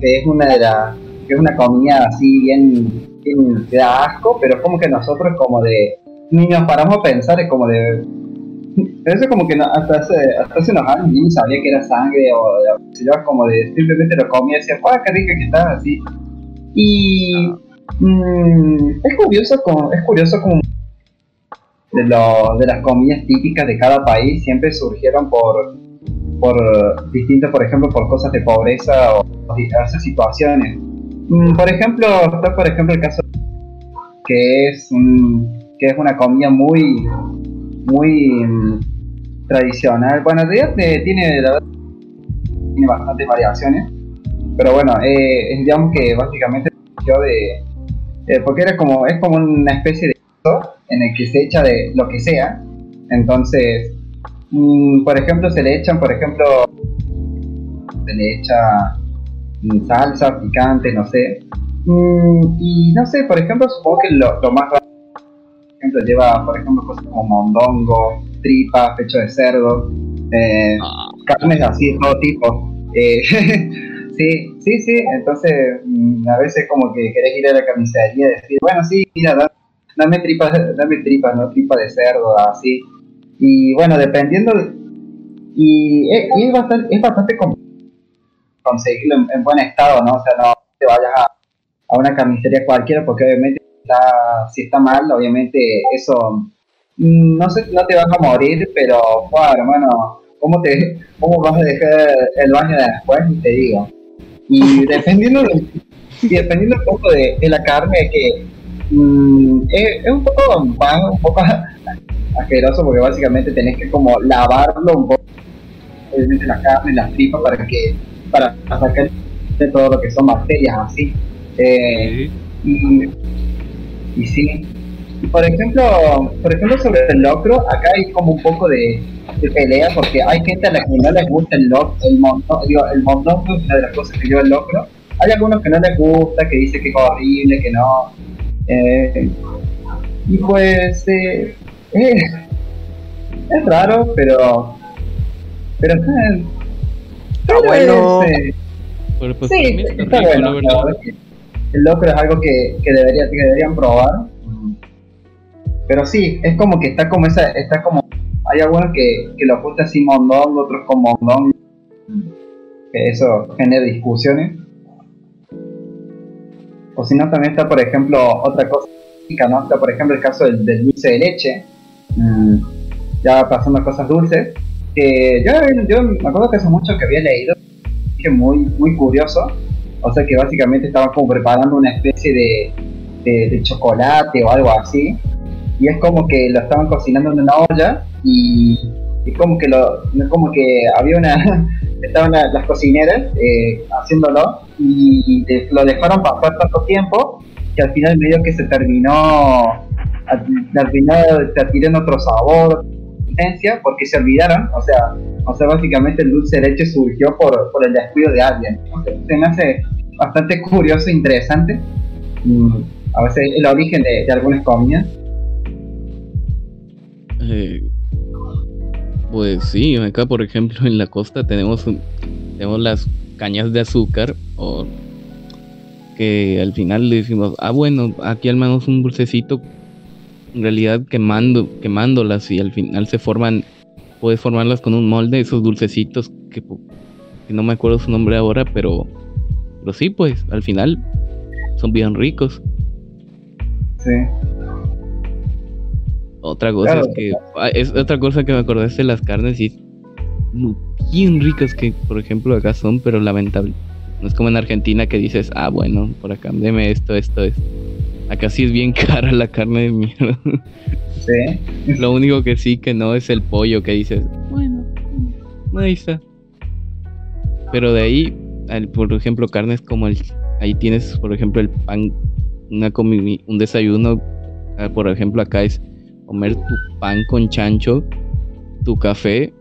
S4: que es una de las que es una comida así bien, bien que da asco, pero es como que nosotros como de ni nos paramos a pensar, es como de eso es como que no- hasta, hace, hasta hace unos años ni sabía que era sangre o si yo como de simplemente lo comía y decía, ¡ah, qué rica que está! así. Y mm, es curioso como, es curioso como de, lo- de las comidas típicas de cada país siempre surgieron por, por distintas, por ejemplo, por cosas de pobreza o diversas situaciones. Mm, Por ejemplo, está por ejemplo el caso que es un- que es una comida muy muy mm, tradicional. Bueno, en realidad eh, tiene la verdad, tiene bastantes variaciones, pero bueno, eh, digamos que básicamente surgió de eh, porque era como es como una especie de en el que se echa de lo que sea. Entonces, mm, por ejemplo, se le echan, por ejemplo, se le echa mm, salsa, picante, no sé. Mm, y no sé, por ejemplo, supongo que lo, lo más ejemplo, lleva, por ejemplo, cosas como mondongo, tripas, pecho de cerdo, eh, carnes así de todo tipo. Eh, (laughs) sí, sí, sí, entonces mm, a veces como que querés ir a la carnicería y decir, bueno, sí, mira, da- dame tripas, dame tripas, no tripa de cerdo, así. Y bueno, dependiendo, de- y, es, y es bastante, es bastante conseguirlo en, en buen estado, ¿no? O sea, no te vayas a, a una carnicería cualquiera porque obviamente está, si está mal, obviamente eso mm, no sé, no te vas a morir, pero wow, hermano, ¿cómo te cómo vas a dejar el baño de después? Ni te digo. Y (laughs) dependiendo de, y dependiendo un poco de, de la carne que mm, es, es un poco un poco (laughs) asqueroso porque básicamente tenés que como lavarlo un poco obviamente la carne, las tripas para que para sacar de todo lo que son bacterias así. Eh, y, y sí. Por ejemplo, por ejemplo sobre el locro, acá hay como un poco de, de pelea porque hay gente a la que no les gusta el locro, el mondongo, digo, el mondongo es una de las cosas que lleva el locro. Hay algunos que no les gusta, que dicen que es horrible, que no. Eh, y pues eh, eh, es raro, pero pero está,
S1: Está bueno.
S4: es, eh,
S6: Pero pues
S4: sí,
S6: mí está
S4: está
S6: rico,
S4: bueno. El locro es algo que, que, debería, deberían probar. Pero sí, es como que está como esa, está como, hay algunos que, que lo gusta así mondongo, otros con mondongo, que eso genera discusiones. O si no, también está, por ejemplo, otra cosa, ¿no? Está, por ejemplo, el caso del, dulce de leche, mm, ya pasando cosas dulces, que yo, yo me acuerdo que hace mucho que había leído, que muy, muy curioso, o sea que básicamente estaban como preparando una especie de, de, chocolate o algo así, y es como que lo estaban cocinando en una olla y, y como que lo como que había una (laughs) estaban la- las cocineras eh, haciéndolo y lo dejaron pasar tanto tiempo que al final medio que se terminó se adquiriendo otro sabor porque se olvidaron o sea o sea básicamente el dulce de leche surgió por, por el descuido de alguien. O se me hace bastante curioso e interesante mm, a veces el origen de, de algunas comidas.
S6: Eh, pues sí, acá por ejemplo en la costa tenemos tenemos las cañas de azúcar o que al final le decimos, ah bueno, aquí al menos un dulcecito, en realidad quemando, quemándolas y al final se forman, puedes formarlas con un molde, esos dulcecitos que, no me acuerdo su nombre ahora, pero, pero sí, pues al final son bien ricos.
S4: sí
S6: Otra cosa
S4: Claro.
S6: es que ah, es otra cosa que me acordé es de las carnes y bien ricas que por ejemplo acá son, pero lamentable. No es como en Argentina que dices, ah bueno, por acá deme esto, esto, esto. Acá sí es bien (laughs) cara la carne de mierda.
S4: sí
S6: Lo único que sí que no es el pollo que dices, bueno, ahí está. Pero de ahí, por ejemplo, carnes como el. Ahí tienes, por ejemplo, el pan, una comi- un desayuno. ah, Por ejemplo, acá es comer tu pan con chancho, tu café,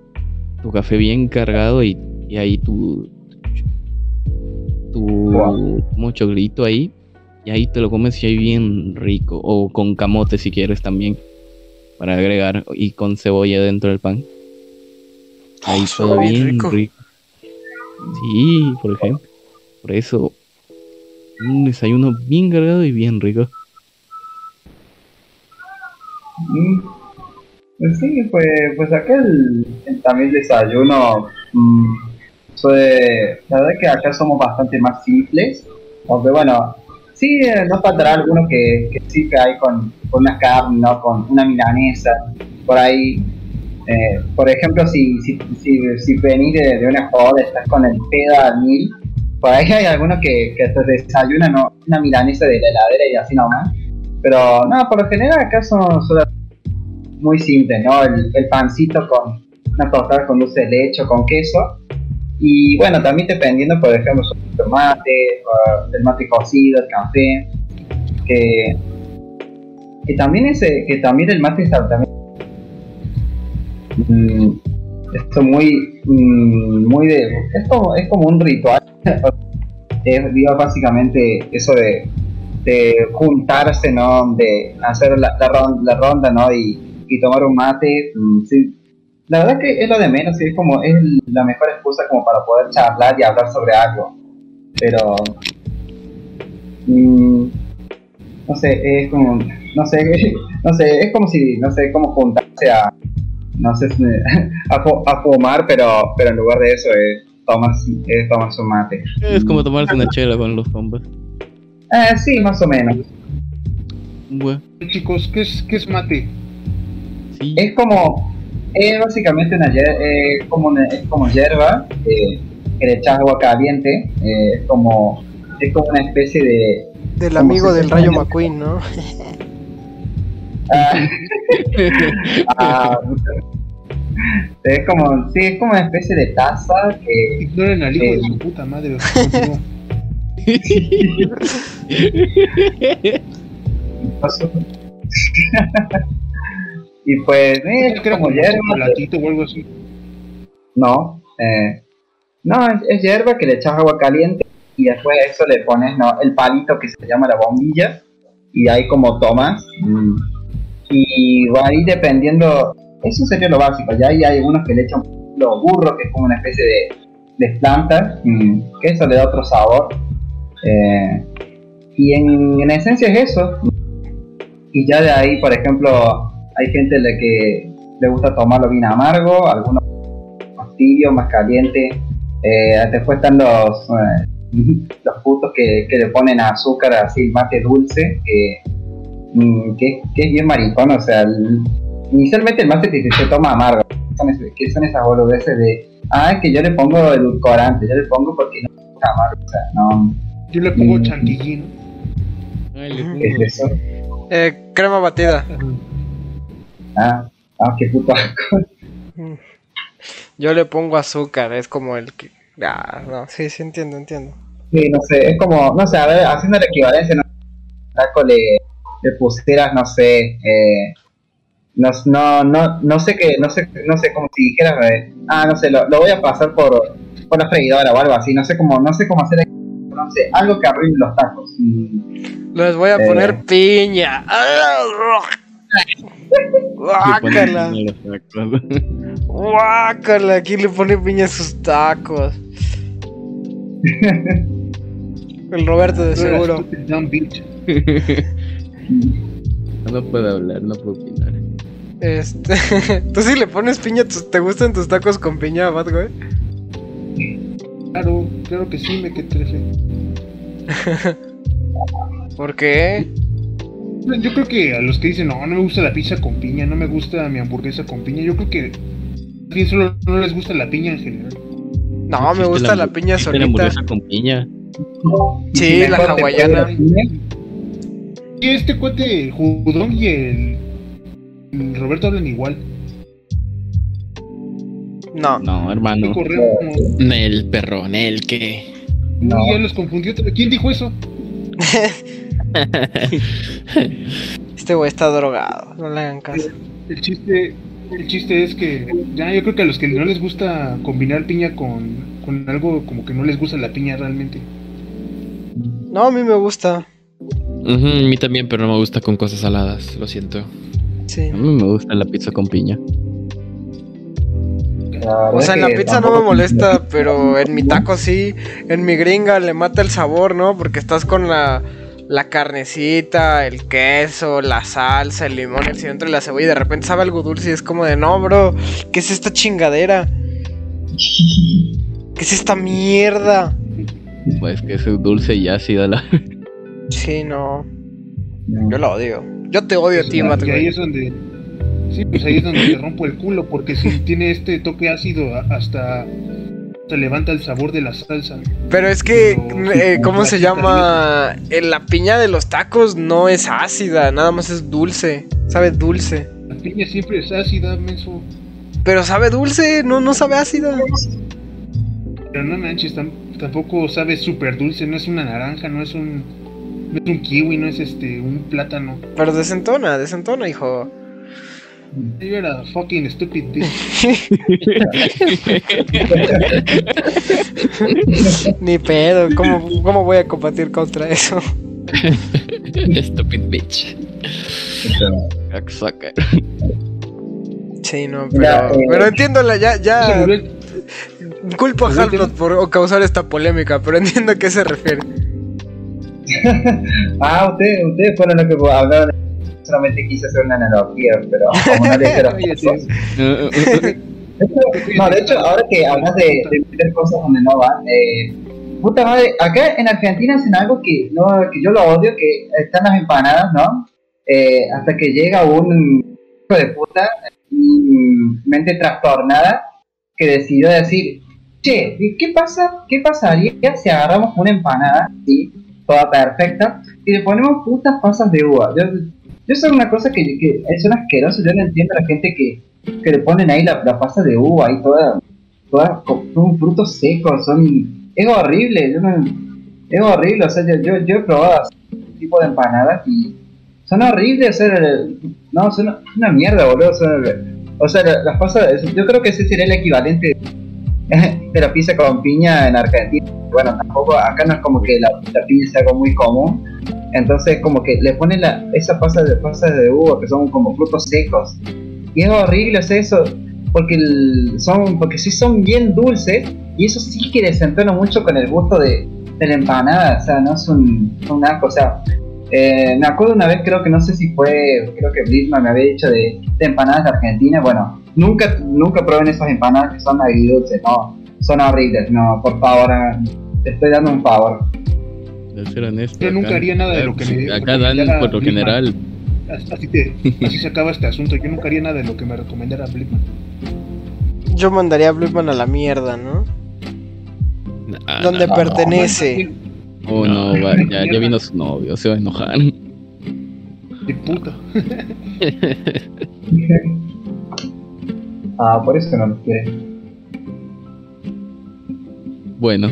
S6: tu café bien cargado y, y ahí tu. Tu.
S4: Wow.
S6: Como choclito ahí. Y ahí te lo comes y ahí bien rico. O con camote si quieres también. Para agregar. Y con cebolla dentro del pan. Ahí
S1: suena
S6: todo
S1: bien rico.
S6: rico. Sí, por ejemplo. Por eso. Un desayuno bien cargado y bien rico.
S4: Mm, pues sí, pues, pues acá el, el también desayuno, mm, la verdad que acá somos bastante más simples, aunque bueno, sí, eh, no faltará alguno que, que sí que hay con, con una carne, ¿no? con una milanesa, por ahí, eh, por ejemplo, si, si, si, si venís de, de una joda, estás con el pedo al mil, por ahí hay algunos que, que desayunan ¿no? una milanesa de la heladera y así nomás. Pero no, por lo general acá son, son muy simple, ¿no? El, el pancito con una tostada con dulce de leche con queso. Y bueno, también dependiendo, por ejemplo, sobre el tomate, o el mate cocido, el café, que, que también ese, que también el mate está también mm, esto muy mm, muy de es como, es como un ritual (laughs) es básicamente eso de, de juntarse no de hacer la, la, ron- la ronda no y, y tomar un mate mm. La verdad que es lo de menos sí, es como es la mejor excusa como para poder charlar y hablar sobre algo pero mm, no sé es como no sé (laughs) no sé es como si no sé como juntarse a no sé (laughs) a, a fumar pero pero en lugar de eso es tomar es tomar su mate
S6: Es como tomarse una chela con los compas.
S4: eh, sí más o menos
S6: Bueno,
S2: Chicos, ¿qué es, qué es mate?
S6: sí.
S4: es como es básicamente una eh, como una- es como hierba eh, que le echas agua caliente eh, es como es como una especie de
S1: Del amigo del Rayo McQueen, ¿no?
S4: ah, (laughs) ah, es como sí es como una especie de taza que
S2: Ignoren al hijo
S4: Eh.
S2: de su puta madre. continúa. (laughs) (laughs)
S4: pasó. Y pues eh, como
S2: como
S4: hierba
S2: chocolatito o algo así.
S4: No, eh, no, es, es hierba que le echas agua caliente y después a eso le pones no, el palito que se llama la bombilla y ahí como tomas. mm, Y va ahí dependiendo, eso sería lo básico. Ya ahí hay algunos que le echan los burros, que es como una especie de, de planta, mm, que eso le da otro sabor. Eh, y en, en esencia es eso. Y ya de ahí, por ejemplo, hay gente a la que le gusta tomarlo bien amargo, algunos más tibio, más caliente. Eh, después están los, eh, (laughs) los putos que, que le ponen azúcar así, el mate dulce, que, mm, que, que es bien maricón. O sea, el- inicialmente el mate se, se toma amargo. Son, es- que son esas boludeces de, ah, que yo le pongo edulcorante, yo le pongo porque no me gusta amargo. O sea, no,
S2: Yo le pongo
S4: Mm. ¿qué es eso?
S1: Eh, crema batida.
S4: Ah, ah, qué puto.
S1: Yo le pongo azúcar, es como el que. Ah, no, sí, sí, entiendo, entiendo.
S4: Sí, no sé, es como, no sé, a ver, haciendo la equivalencia, no taco le, le pusieras, no sé, eh, no, no, no, no sé qué, no sé, no sé, como si dijeras, eh, ah, no sé, lo, lo voy a pasar por, por la freidora o algo así, no sé cómo, no sé cómo hacer, no sé, algo que arruine los tacos. Mm,
S1: Les voy a
S4: Eh.
S1: poner piña. (laughs) Guácala. Guácala. ¿Quién le pone piña a sus tacos? El Roberto de seguro. (laughs)
S6: No puedo hablar, no puedo opinar.
S1: Este. (laughs) ¿Tú sí le pones piña? a tus- ¿Te gustan tus tacos con piña, Bad güey?
S2: Claro, claro que sí, me que trefe. (laughs)
S1: ¿Por qué?
S2: Yo creo que a los que dicen, no, no me gusta la pizza con piña, no me gusta mi hamburguesa con piña, yo creo que solo no les gusta la piña en general.
S1: No, me
S6: ¿Existe
S1: gusta la piña solita.
S6: hamburguesa con piña.
S1: Sí, la hawaiana.
S2: Y este cuate, el Judón y el, el Roberto hablan igual.
S1: No.
S6: No, hermano.
S2: Correo como-
S3: Nel, perro, Nel, que.
S4: No.
S2: Uy, ya los confundió. ¿Quién dijo eso? (laughs) (laughs)
S1: Este güey está drogado, no le hagan caso.
S2: El chiste, el chiste es que ya yo creo que a los que no les gusta combinar piña con, con algo como que no les gusta la piña realmente.
S1: No, a mí me gusta.
S3: Ujú, a mí también, pero no me gusta con cosas saladas, lo siento.
S1: Sí.
S6: A mí me gusta la pizza con piña.
S1: O sea, en la pizza no me molesta, pero en mi taco sí. En mi gringa le mata el sabor, ¿no? Porque estás con la, la carnecita, el queso, la salsa, el limón, el cilantro y la cebolla. Y de repente sabe algo dulce y es como de, no, bro, ¿qué es esta chingadera? ¿Qué es esta mierda?
S6: Pues que es dulce y ácida la.
S1: Sí, no. Yo la odio. Yo te odio a ti, Matt,
S2: ahí es donde. Sí, pues ahí es donde te rompo el culo, porque si tiene este toque ácido hasta se levanta el sabor de la salsa.
S1: Pero es que,
S2: Pero-
S1: eh, ¿cómo se llama? Eh, la piña de los tacos no es ácida, nada más es dulce. Sabe dulce.
S2: La piña siempre es ácida, menso.
S1: Pero sabe dulce, no, no sabe ácida.
S2: Pero no manches, tam- tampoco sabe súper dulce, no es una naranja, no es un. No es un kiwi, no es este, un plátano.
S1: Pero desentona, desentona, hijo. (laughs)
S2: Yo era fucking stupid bitch. (laughs)
S1: Ni pedo, ¿cómo, cómo voy a combatir contra eso? (laughs)
S3: Stupid bitch.
S6: Exacto.
S1: Sí, no, pero,
S4: Ya, eh,
S1: pero entiendo, la- ya, ya culpo a Halbrot por causar esta polémica, pero entiendo a qué se refiere.
S4: Ah, ustedes, ustedes fueron los que hablaron. Solamente quise hacer una analogía, pero como (laughs) no le no, de hecho, ahora que hablas de, de meter cosas donde no van, eh, puta madre, acá en Argentina hacen algo que, no, que yo lo odio, que están las empanadas, ¿no? Eh, hasta que llega un hijo de puta, mente trastornada, que decidió decir, che, ¿y ¿qué pasa? ¿Qué pasaría si agarramos una empanada, ¿sí? toda perfecta, y le ponemos putas pasas de uva? Yo, yo sé una cosa que, que es un asqueroso, yo no entiendo a la gente que que le ponen ahí la, la pasa de uva ahí toda, toda son frutos secos, son es horrible, yo no- es horrible, o sea, yo, yo, yo he probado ese tipo de empanadas y son horribles, o no, son una mierda, boludo, sea, o sea, la- las pasas, yo creo que ese sería el equivalente (laughs) de la pizza con piña en Argentina, bueno, tampoco, acá no es como que la, la piña sea algo muy común, entonces como que le ponen la, esa pasa de pasas de uva que son como frutos secos. Y es horrible hacer eso porque el- son porque sí son bien dulces y eso sí que desentona mucho con el gusto de, de la empanada o sea no es un, un asco o sea eh, me acuerdo una vez creo que no sé si fue creo que Blisman me había dicho de, de empanadas de Argentina bueno nunca nunca prueben esas empanadas que son agridulces no son horribles no por favor te estoy dando un favor
S6: De ser honesto.
S2: Yo nunca
S6: acá-
S2: haría nada de lo que me-
S6: Acá
S2: me
S6: dan por lo general.
S2: Así, te- así se acaba este asunto. Yo nunca haría nada de lo que me recomendara Blickman.
S1: Yo mandaría a Blueman a la mierda, ¿no?
S3: Ah,
S1: Donde
S3: no.
S1: pertenece.
S6: Oh no, va, ya, ya vino su novio, se va a enojar.
S2: De puta. (laughs)
S4: ah por eso no los quiere
S6: Bueno.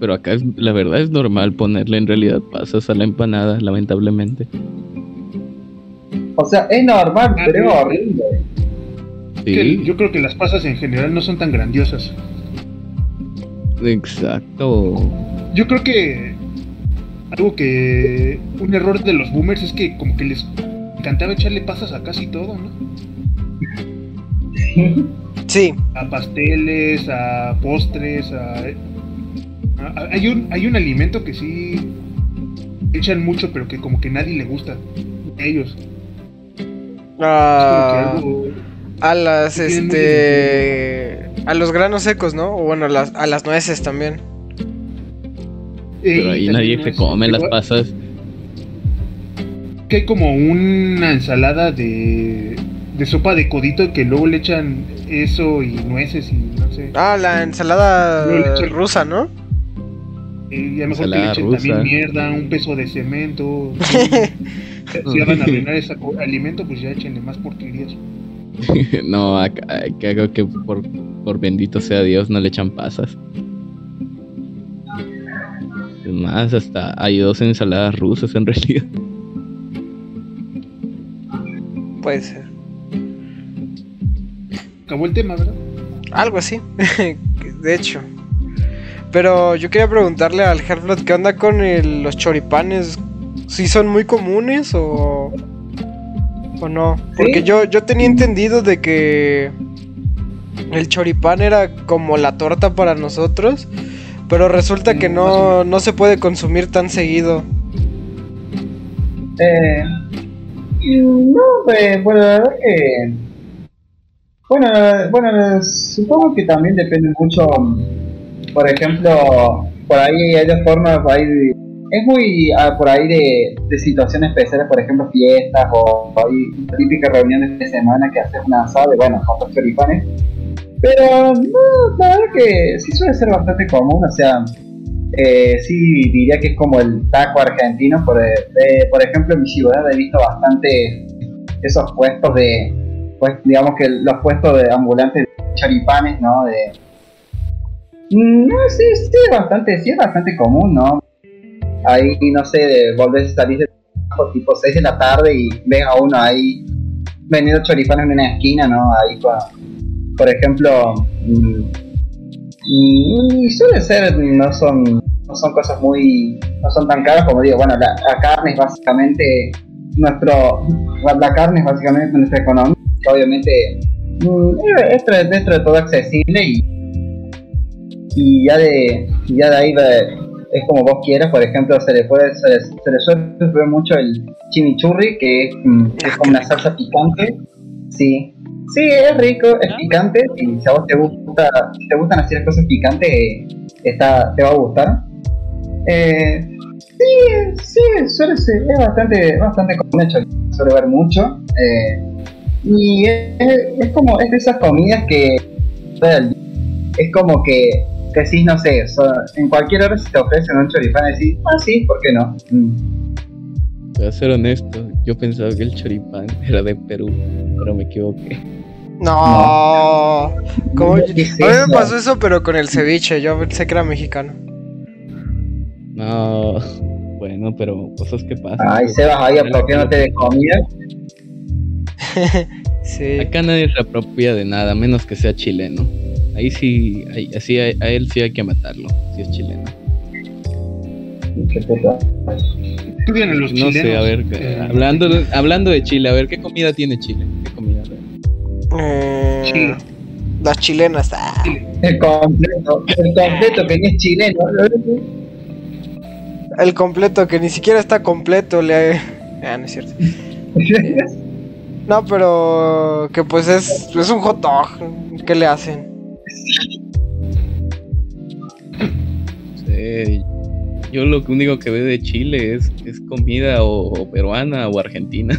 S6: Pero acá es, la verdad es normal ponerle en realidad pasas a la empanada, lamentablemente.
S4: o sea es normal
S2: Ah,
S4: pero es horrible
S2: Que Yo creo que las pasas en general no son tan grandiosas.
S6: exacto.
S2: Yo creo que algo que un error de los boomers es que como que les encantaba echarle pasas a casi todo, ¿no?
S1: Sí,
S2: A pasteles, a postres, a- hay un hay un alimento que sí echan mucho pero que como que nadie le gusta ellos. Que
S1: a,
S2: algo
S1: a las, este... A los granos secos, ¿no? O bueno, a las, a las nueces también.
S6: Pero ahí nadie se come las pasas.
S2: que hay como una ensalada de, de sopa de codito que luego le echan eso y nueces y no sé.
S1: Ah, la ensalada rusa, ¿no?
S2: Y a lo mejor que le echen
S6: rusa.
S2: también mierda, un peso de cemento. (laughs) si ya van a arruinar ese alimento, pues ya échenle más porquerías. (laughs)
S6: no, acá, acá creo que por, por bendito sea Dios no le echan pasas. Es más, hasta hay dos ensaladas rusas en realidad.
S1: Puede ser.
S2: Acabó el tema, ¿verdad?
S1: Algo así. (laughs) de hecho. Pero yo quería preguntarle al Half-Blood qué onda con el- los choripanes. ¿Si son muy comunes o, o no? Porque
S4: Sí.
S1: yo, yo tenía entendido de que el choripán era como la torta para nosotros. Pero resulta que no, no se puede consumir tan seguido.
S4: Eh, no, pues, bueno, la verdad que. Bueno, bueno, supongo que también depende mucho. Por ejemplo, por ahí hay de formas, por ahí. Es muy ah, por ahí de, de situaciones especiales, por ejemplo, fiestas o hay típicas reuniones de semana que haces una asado, y bueno, con choripanes. Pero no, la verdad que sí suele ser bastante común, o sea, eh, sí diría que es como el taco argentino. Por, eh, de- por ejemplo, en mi ciudad he visto bastante esos puestos de, pues digamos que los puestos de ambulantes de choripanes, ¿no? De, no, sí, sí, bastante, sí es bastante común, ¿no? Ahí, no sé, de volver a salir de trabajo tipo 6 de la tarde y ves a uno ahí vendiendo choripanes en una esquina, ¿no? Ahí por ejemplo, mm, suele ser, no son, no son cosas muy, no son tan caras como digo, bueno, la, carne es básicamente nuestro, la, carne es básicamente nuestra economía, que obviamente mm, es dentro de todo accesible y, y ya de, ya de ahí va- es como vos quieras, por ejemplo, se le puede, se le, se le suele ver mucho el chimichurri, que es, mm, es como una salsa picante, sí, Sí, es rico, es picante y si a vos te gusta, si te gustan así las cosas picantes, eh, está, te va a gustar. Eh, sí, sí, suele ser, es bastante, bastante común, suele ver mucho. eh, y es, es como, es de esas comidas que es como que decís, no sé, so- en cualquier hora si te ofrecen un choripán, decís, ah, sí, ¿por qué no? Mm.
S6: Voy a ser honesto, yo pensaba que el choripán (laughs) era de Perú, pero me equivoqué.
S1: No. ¿Cómo? A mí
S4: ¿Qué es
S1: me pasó eso, pero con el ceviche. Yo pensé que era mexicano.
S6: No, bueno, pero cosas que pasan.
S4: Ay, Sebas ahí apropiándote de comida. (laughs)
S1: Sí.
S6: Acá nadie se apropia de nada, menos que sea chileno. Ahí sí, ahí- así a, a él sí hay que matarlo, si es chileno.
S4: Qué puta.
S2: ¿Qué vienen los
S6: No
S2: chilenos?
S6: sé, a ver,
S2: Eh,
S6: hablando, de- hablando de Chile, a ver, ¿qué comida tiene Chile? ¿Qué comida?
S1: Eh,
S2: Sí.
S1: Las chilenas. ah.
S4: El completo, el completo que ni es chileno.
S1: El completo, que ni siquiera está completo. Le... Ah, no es cierto. (laughs) No, pero que pues es, es un hot dog. ¿Qué le hacen?
S6: Sí, yo lo único que veo de Chile es, es comida o, o peruana o argentina.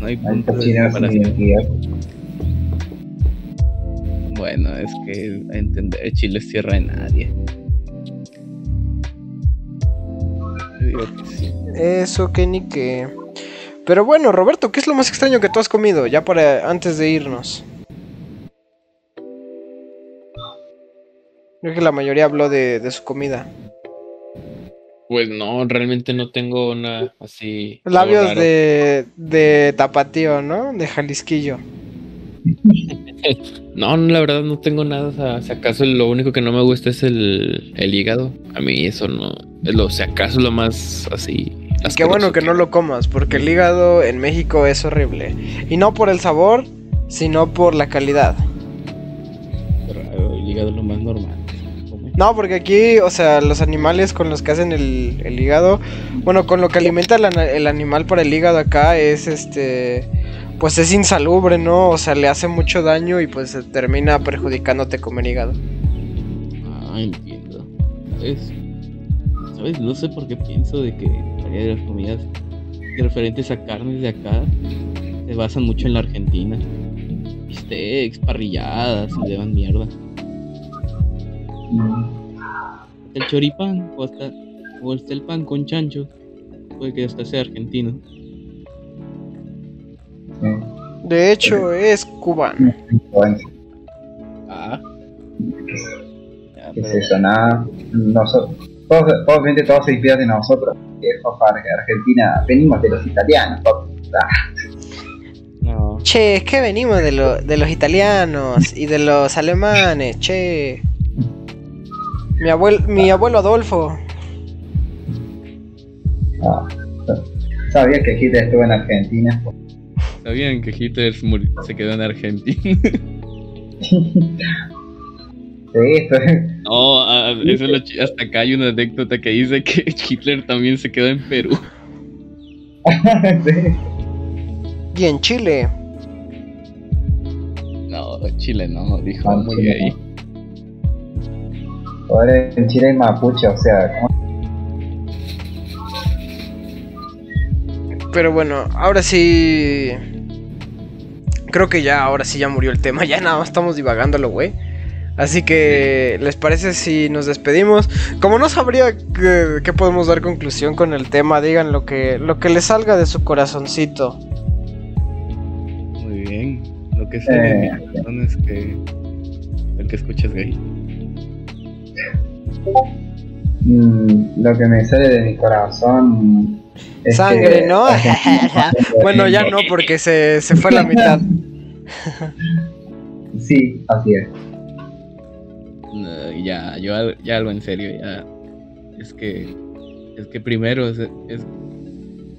S6: No hay punto de comparación. Bueno, es que a entender Chile es tierra de nadie. Yo digo que sí.
S1: Eso, que ni que. Pero bueno, Roberto, ¿qué es lo más extraño que tú has comido? Ya para antes de irnos. Creo que la mayoría habló de, de su comida.
S3: Pues no, realmente no tengo nada así.
S1: Labios de, de tapatío, ¿no? De Jalisquillo.
S3: No, (laughs) no, la verdad no tengo nada. o sea, si acaso lo único que no me gusta es el, el hígado. A mí eso no. Es lo, si acaso lo más así.
S1: Qué bueno que no lo comas, porque el hígado en México es horrible. Y no por el sabor, sino por la calidad.
S6: Raro, el hígado es lo más normal.
S1: No, porque aquí, o sea, los animales con los que hacen el, el hígado, bueno, con lo que alimenta el, animal para el hígado acá es este, pues es insalubre, ¿no? O sea, le hace mucho daño y pues se termina perjudicándote comer hígado.
S6: Ah, entiendo. ¿Sabes? ¿Sabes? No sé por qué pienso de que mayoría de las comidas referentes a carnes de acá se basan mucho en la Argentina. Steaks, parrilladas y demás mierda. El choripán o hasta o hasta el pan con chancho puede que hasta sea argentino.
S1: De hecho, es cubano.
S6: Ah. Ya,
S4: ¿Qué es eso? Nada. Nosotros, todos, obviamente todos se inspiran de nosotros. Que Argentina, venimos de los italianos. Ah,
S9: No.
S1: Che, es que venimos de, lo- de los italianos y de los alemanes, che. Mi abuelo, mi abuelo Adolfo.
S4: ah. Sabía que Hitler estuvo en Argentina.
S6: ¿Sabían que Hitler se quedó en Argentina? (laughs)
S4: Esto. (laughs)
S6: No, eso es lo hasta acá hay una anécdota que dice que (laughs) Hitler también se quedó en Perú. (laughs)
S4: sí.
S1: Y en Chile.
S6: No, Chile no, dijo
S4: Ah,
S6: muy
S4: Chile
S6: gay.
S4: Ahora en Chile hay mapuche, o sea, ¿cómo?
S1: Pero bueno, ahora sí. Creo que ya, ahora sí ya murió el tema. Ya nada más estamos divagándolo, güey. Así que, ¿les parece si nos despedimos? Como no sabría qué, qué podemos dar conclusión con el tema, digan lo que, lo que les salga de su corazoncito.
S6: Muy bien. Lo que sé de
S4: Eh.
S6: mi corazón es que el que escucha es gay.
S4: Mm, lo que me sale de mi corazón. es
S1: Sangre,
S4: que-
S1: ¿no? (laughs) bueno, ya no, porque se, se fue la mitad. (laughs)
S4: Sí, así es.
S6: Ya, yo ya algo en serio, ya. Es que, es que primero es, es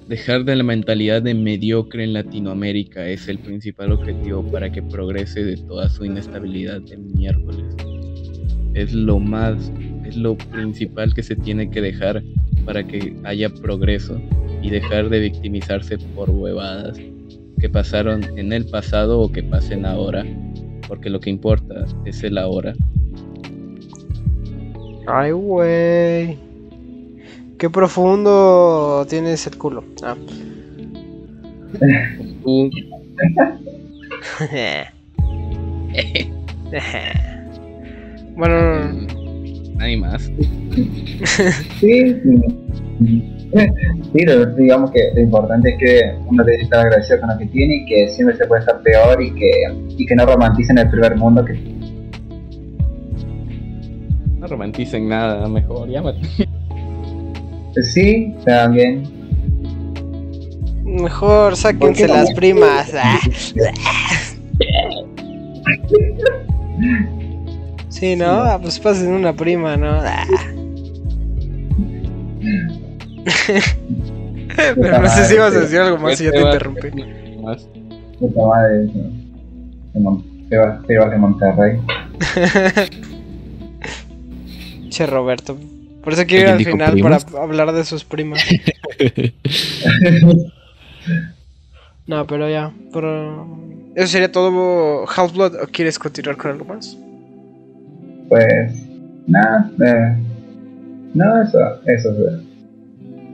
S6: dejar de la mentalidad de mediocre en Latinoamérica es el principal objetivo para que progrese de toda su inestabilidad de miércoles. Es lo más, es lo principal que se tiene que dejar para que haya progreso y dejar de victimizarse por huevadas que pasaron en el pasado o que pasen ahora, porque lo que importa es el ahora.
S1: Ay, güey. Qué profundo tienes el culo. Ah. (laughs) Bueno,
S6: mm, nadie más. (laughs)
S4: Sí, sí, digamos que lo importante es que uno debe estar agradecido con lo que tiene y que siempre se puede estar peor y que, y que no romanticen el primer mundo que
S6: No romanticen nada, mejor llámate.
S4: sí, también.
S1: mejor sáquense las primas. Ah. Sí, ¿no? Ah, pues pasen una prima, ¿no? Ah. (laughs) Pero no sé si ibas a decir algo más y ya te interrumpí.
S6: Más.
S4: Puta madre. Sebas Sebas de Monterrey.
S1: Che, Roberto. Por eso quiero ir al
S6: ¿Alguien dijo
S1: final para hablar de sus primas. (laughs) No, pero ya. Pero... ¿Eso sería todo Half-Blood o quieres continuar con algo más?
S4: Pues, nada, eh, no, eso, eso es.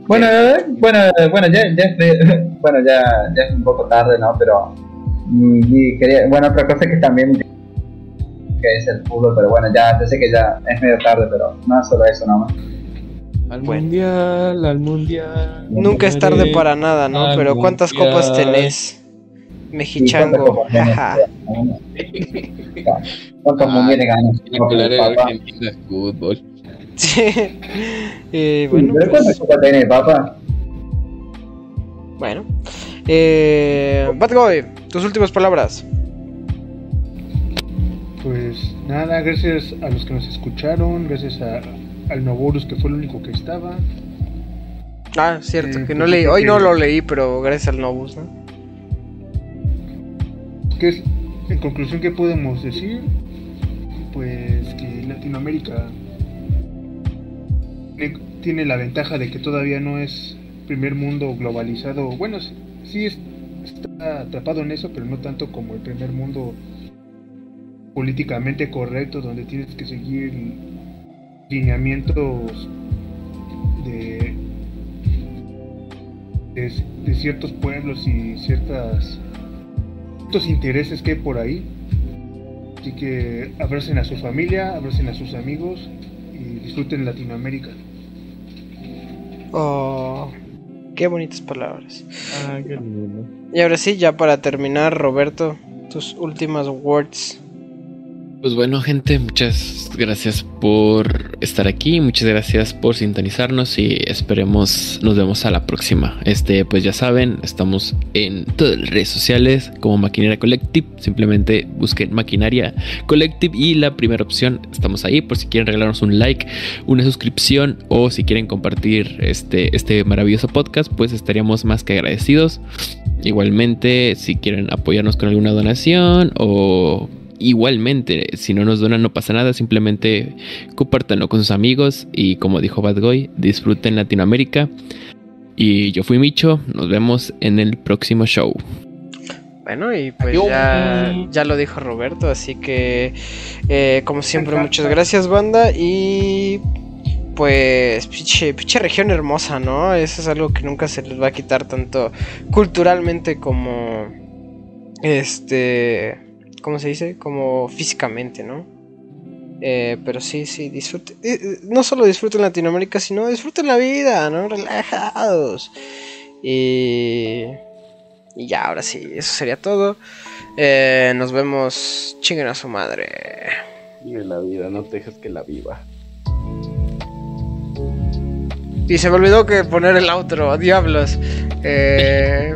S4: Bueno, eh, bueno, eh, bueno, ya, ya, es de- (laughs) bueno, ya, ya es un poco tarde, ¿no? Pero, mm, y quería, bueno, otra cosa que también que es el fútbol, pero bueno, ya, yo sé que ya es medio tarde, pero no solo eso nomás.
S6: Al
S1: Bueno.
S6: mundial, al mundial.
S1: Nunca es tarde para nada, ¿no?
S6: al
S1: Pero ¿cuántas
S6: mundial.
S1: copas tenés?
S4: ¿Y
S1: Mexichango.
S4: cuántas copas ganas?
S1: Jaja.
S4: ¿Cuántos
S6: Ah,
S4: mundiales ganas?
S6: Argentina de fútbol.
S1: Sí. (laughs) Eh, bueno,
S4: ¿Pero cuántas
S1: pues,
S4: copas tenés, papá?
S1: bueno. Eh, Batgoy, tus últimas palabras.
S2: Pues nada, gracias a los que nos escucharon, gracias a, al Novorus que fue el único que estaba.
S1: Ah, cierto,
S2: Eh,
S1: que no
S2: pues
S1: leí.
S2: creo
S1: Hoy
S2: que-
S1: no lo leí, pero gracias al Nobus, ¿no?
S2: ¿Qué es, en conclusión, qué podemos decir? Pues que Latinoamérica tiene- la ventaja de que todavía no es primer mundo globalizado. Bueno, sí, sí es- está atrapado en eso, pero no tanto como el primer mundo políticamente correcto, donde tienes que seguir lineamientos de, de, de ciertos pueblos y ciertas ciertos intereses que hay por ahí. Así que abracen a su familia, abracen a sus amigos y disfruten Latinoamérica.
S1: Oh, qué bonitas palabras.
S6: Ah, qué lindo.
S1: Y ahora sí, ya para terminar, Roberto, tus últimas words.
S3: Pues bueno, gente, muchas gracias por estar aquí, muchas gracias por sintonizarnos y esperemos nos vemos a la próxima. Este, pues ya saben, estamos en todas las redes sociales como Maquinaria Collective, simplemente busquen Maquinaria Collective y la primera opción, estamos ahí por si quieren regalarnos un like, una suscripción o si quieren compartir este, este maravilloso podcast, pues estaríamos más que agradecidos. Igualmente, si quieren apoyarnos con alguna donación o Igualmente, si no nos donan no pasa nada, simplemente compártanlo con sus amigos y como dijo Bad Boy, disfruten Latinoamérica. Y yo fui Micho, nos vemos en el próximo show.
S1: Bueno, y pues ya, ya lo dijo Roberto, así que eh, como siempre muchas gracias banda y pues pinche, pinche región hermosa, ¿no? Eso es algo que nunca se les va a quitar tanto culturalmente como este ¿cómo se dice? Como físicamente, ¿no? Eh, pero sí, sí, disfruten. Eh, eh, no solo disfruten Latinoamérica, sino disfruten la vida, ¿no? Relajados. Y. Y ya, ahora sí, eso sería todo. nos vemos. Chinguen a su madre.
S8: Vive la vida, no te dejes que la viva.
S1: Y se me olvidó que poner el outro, diablos. Eh.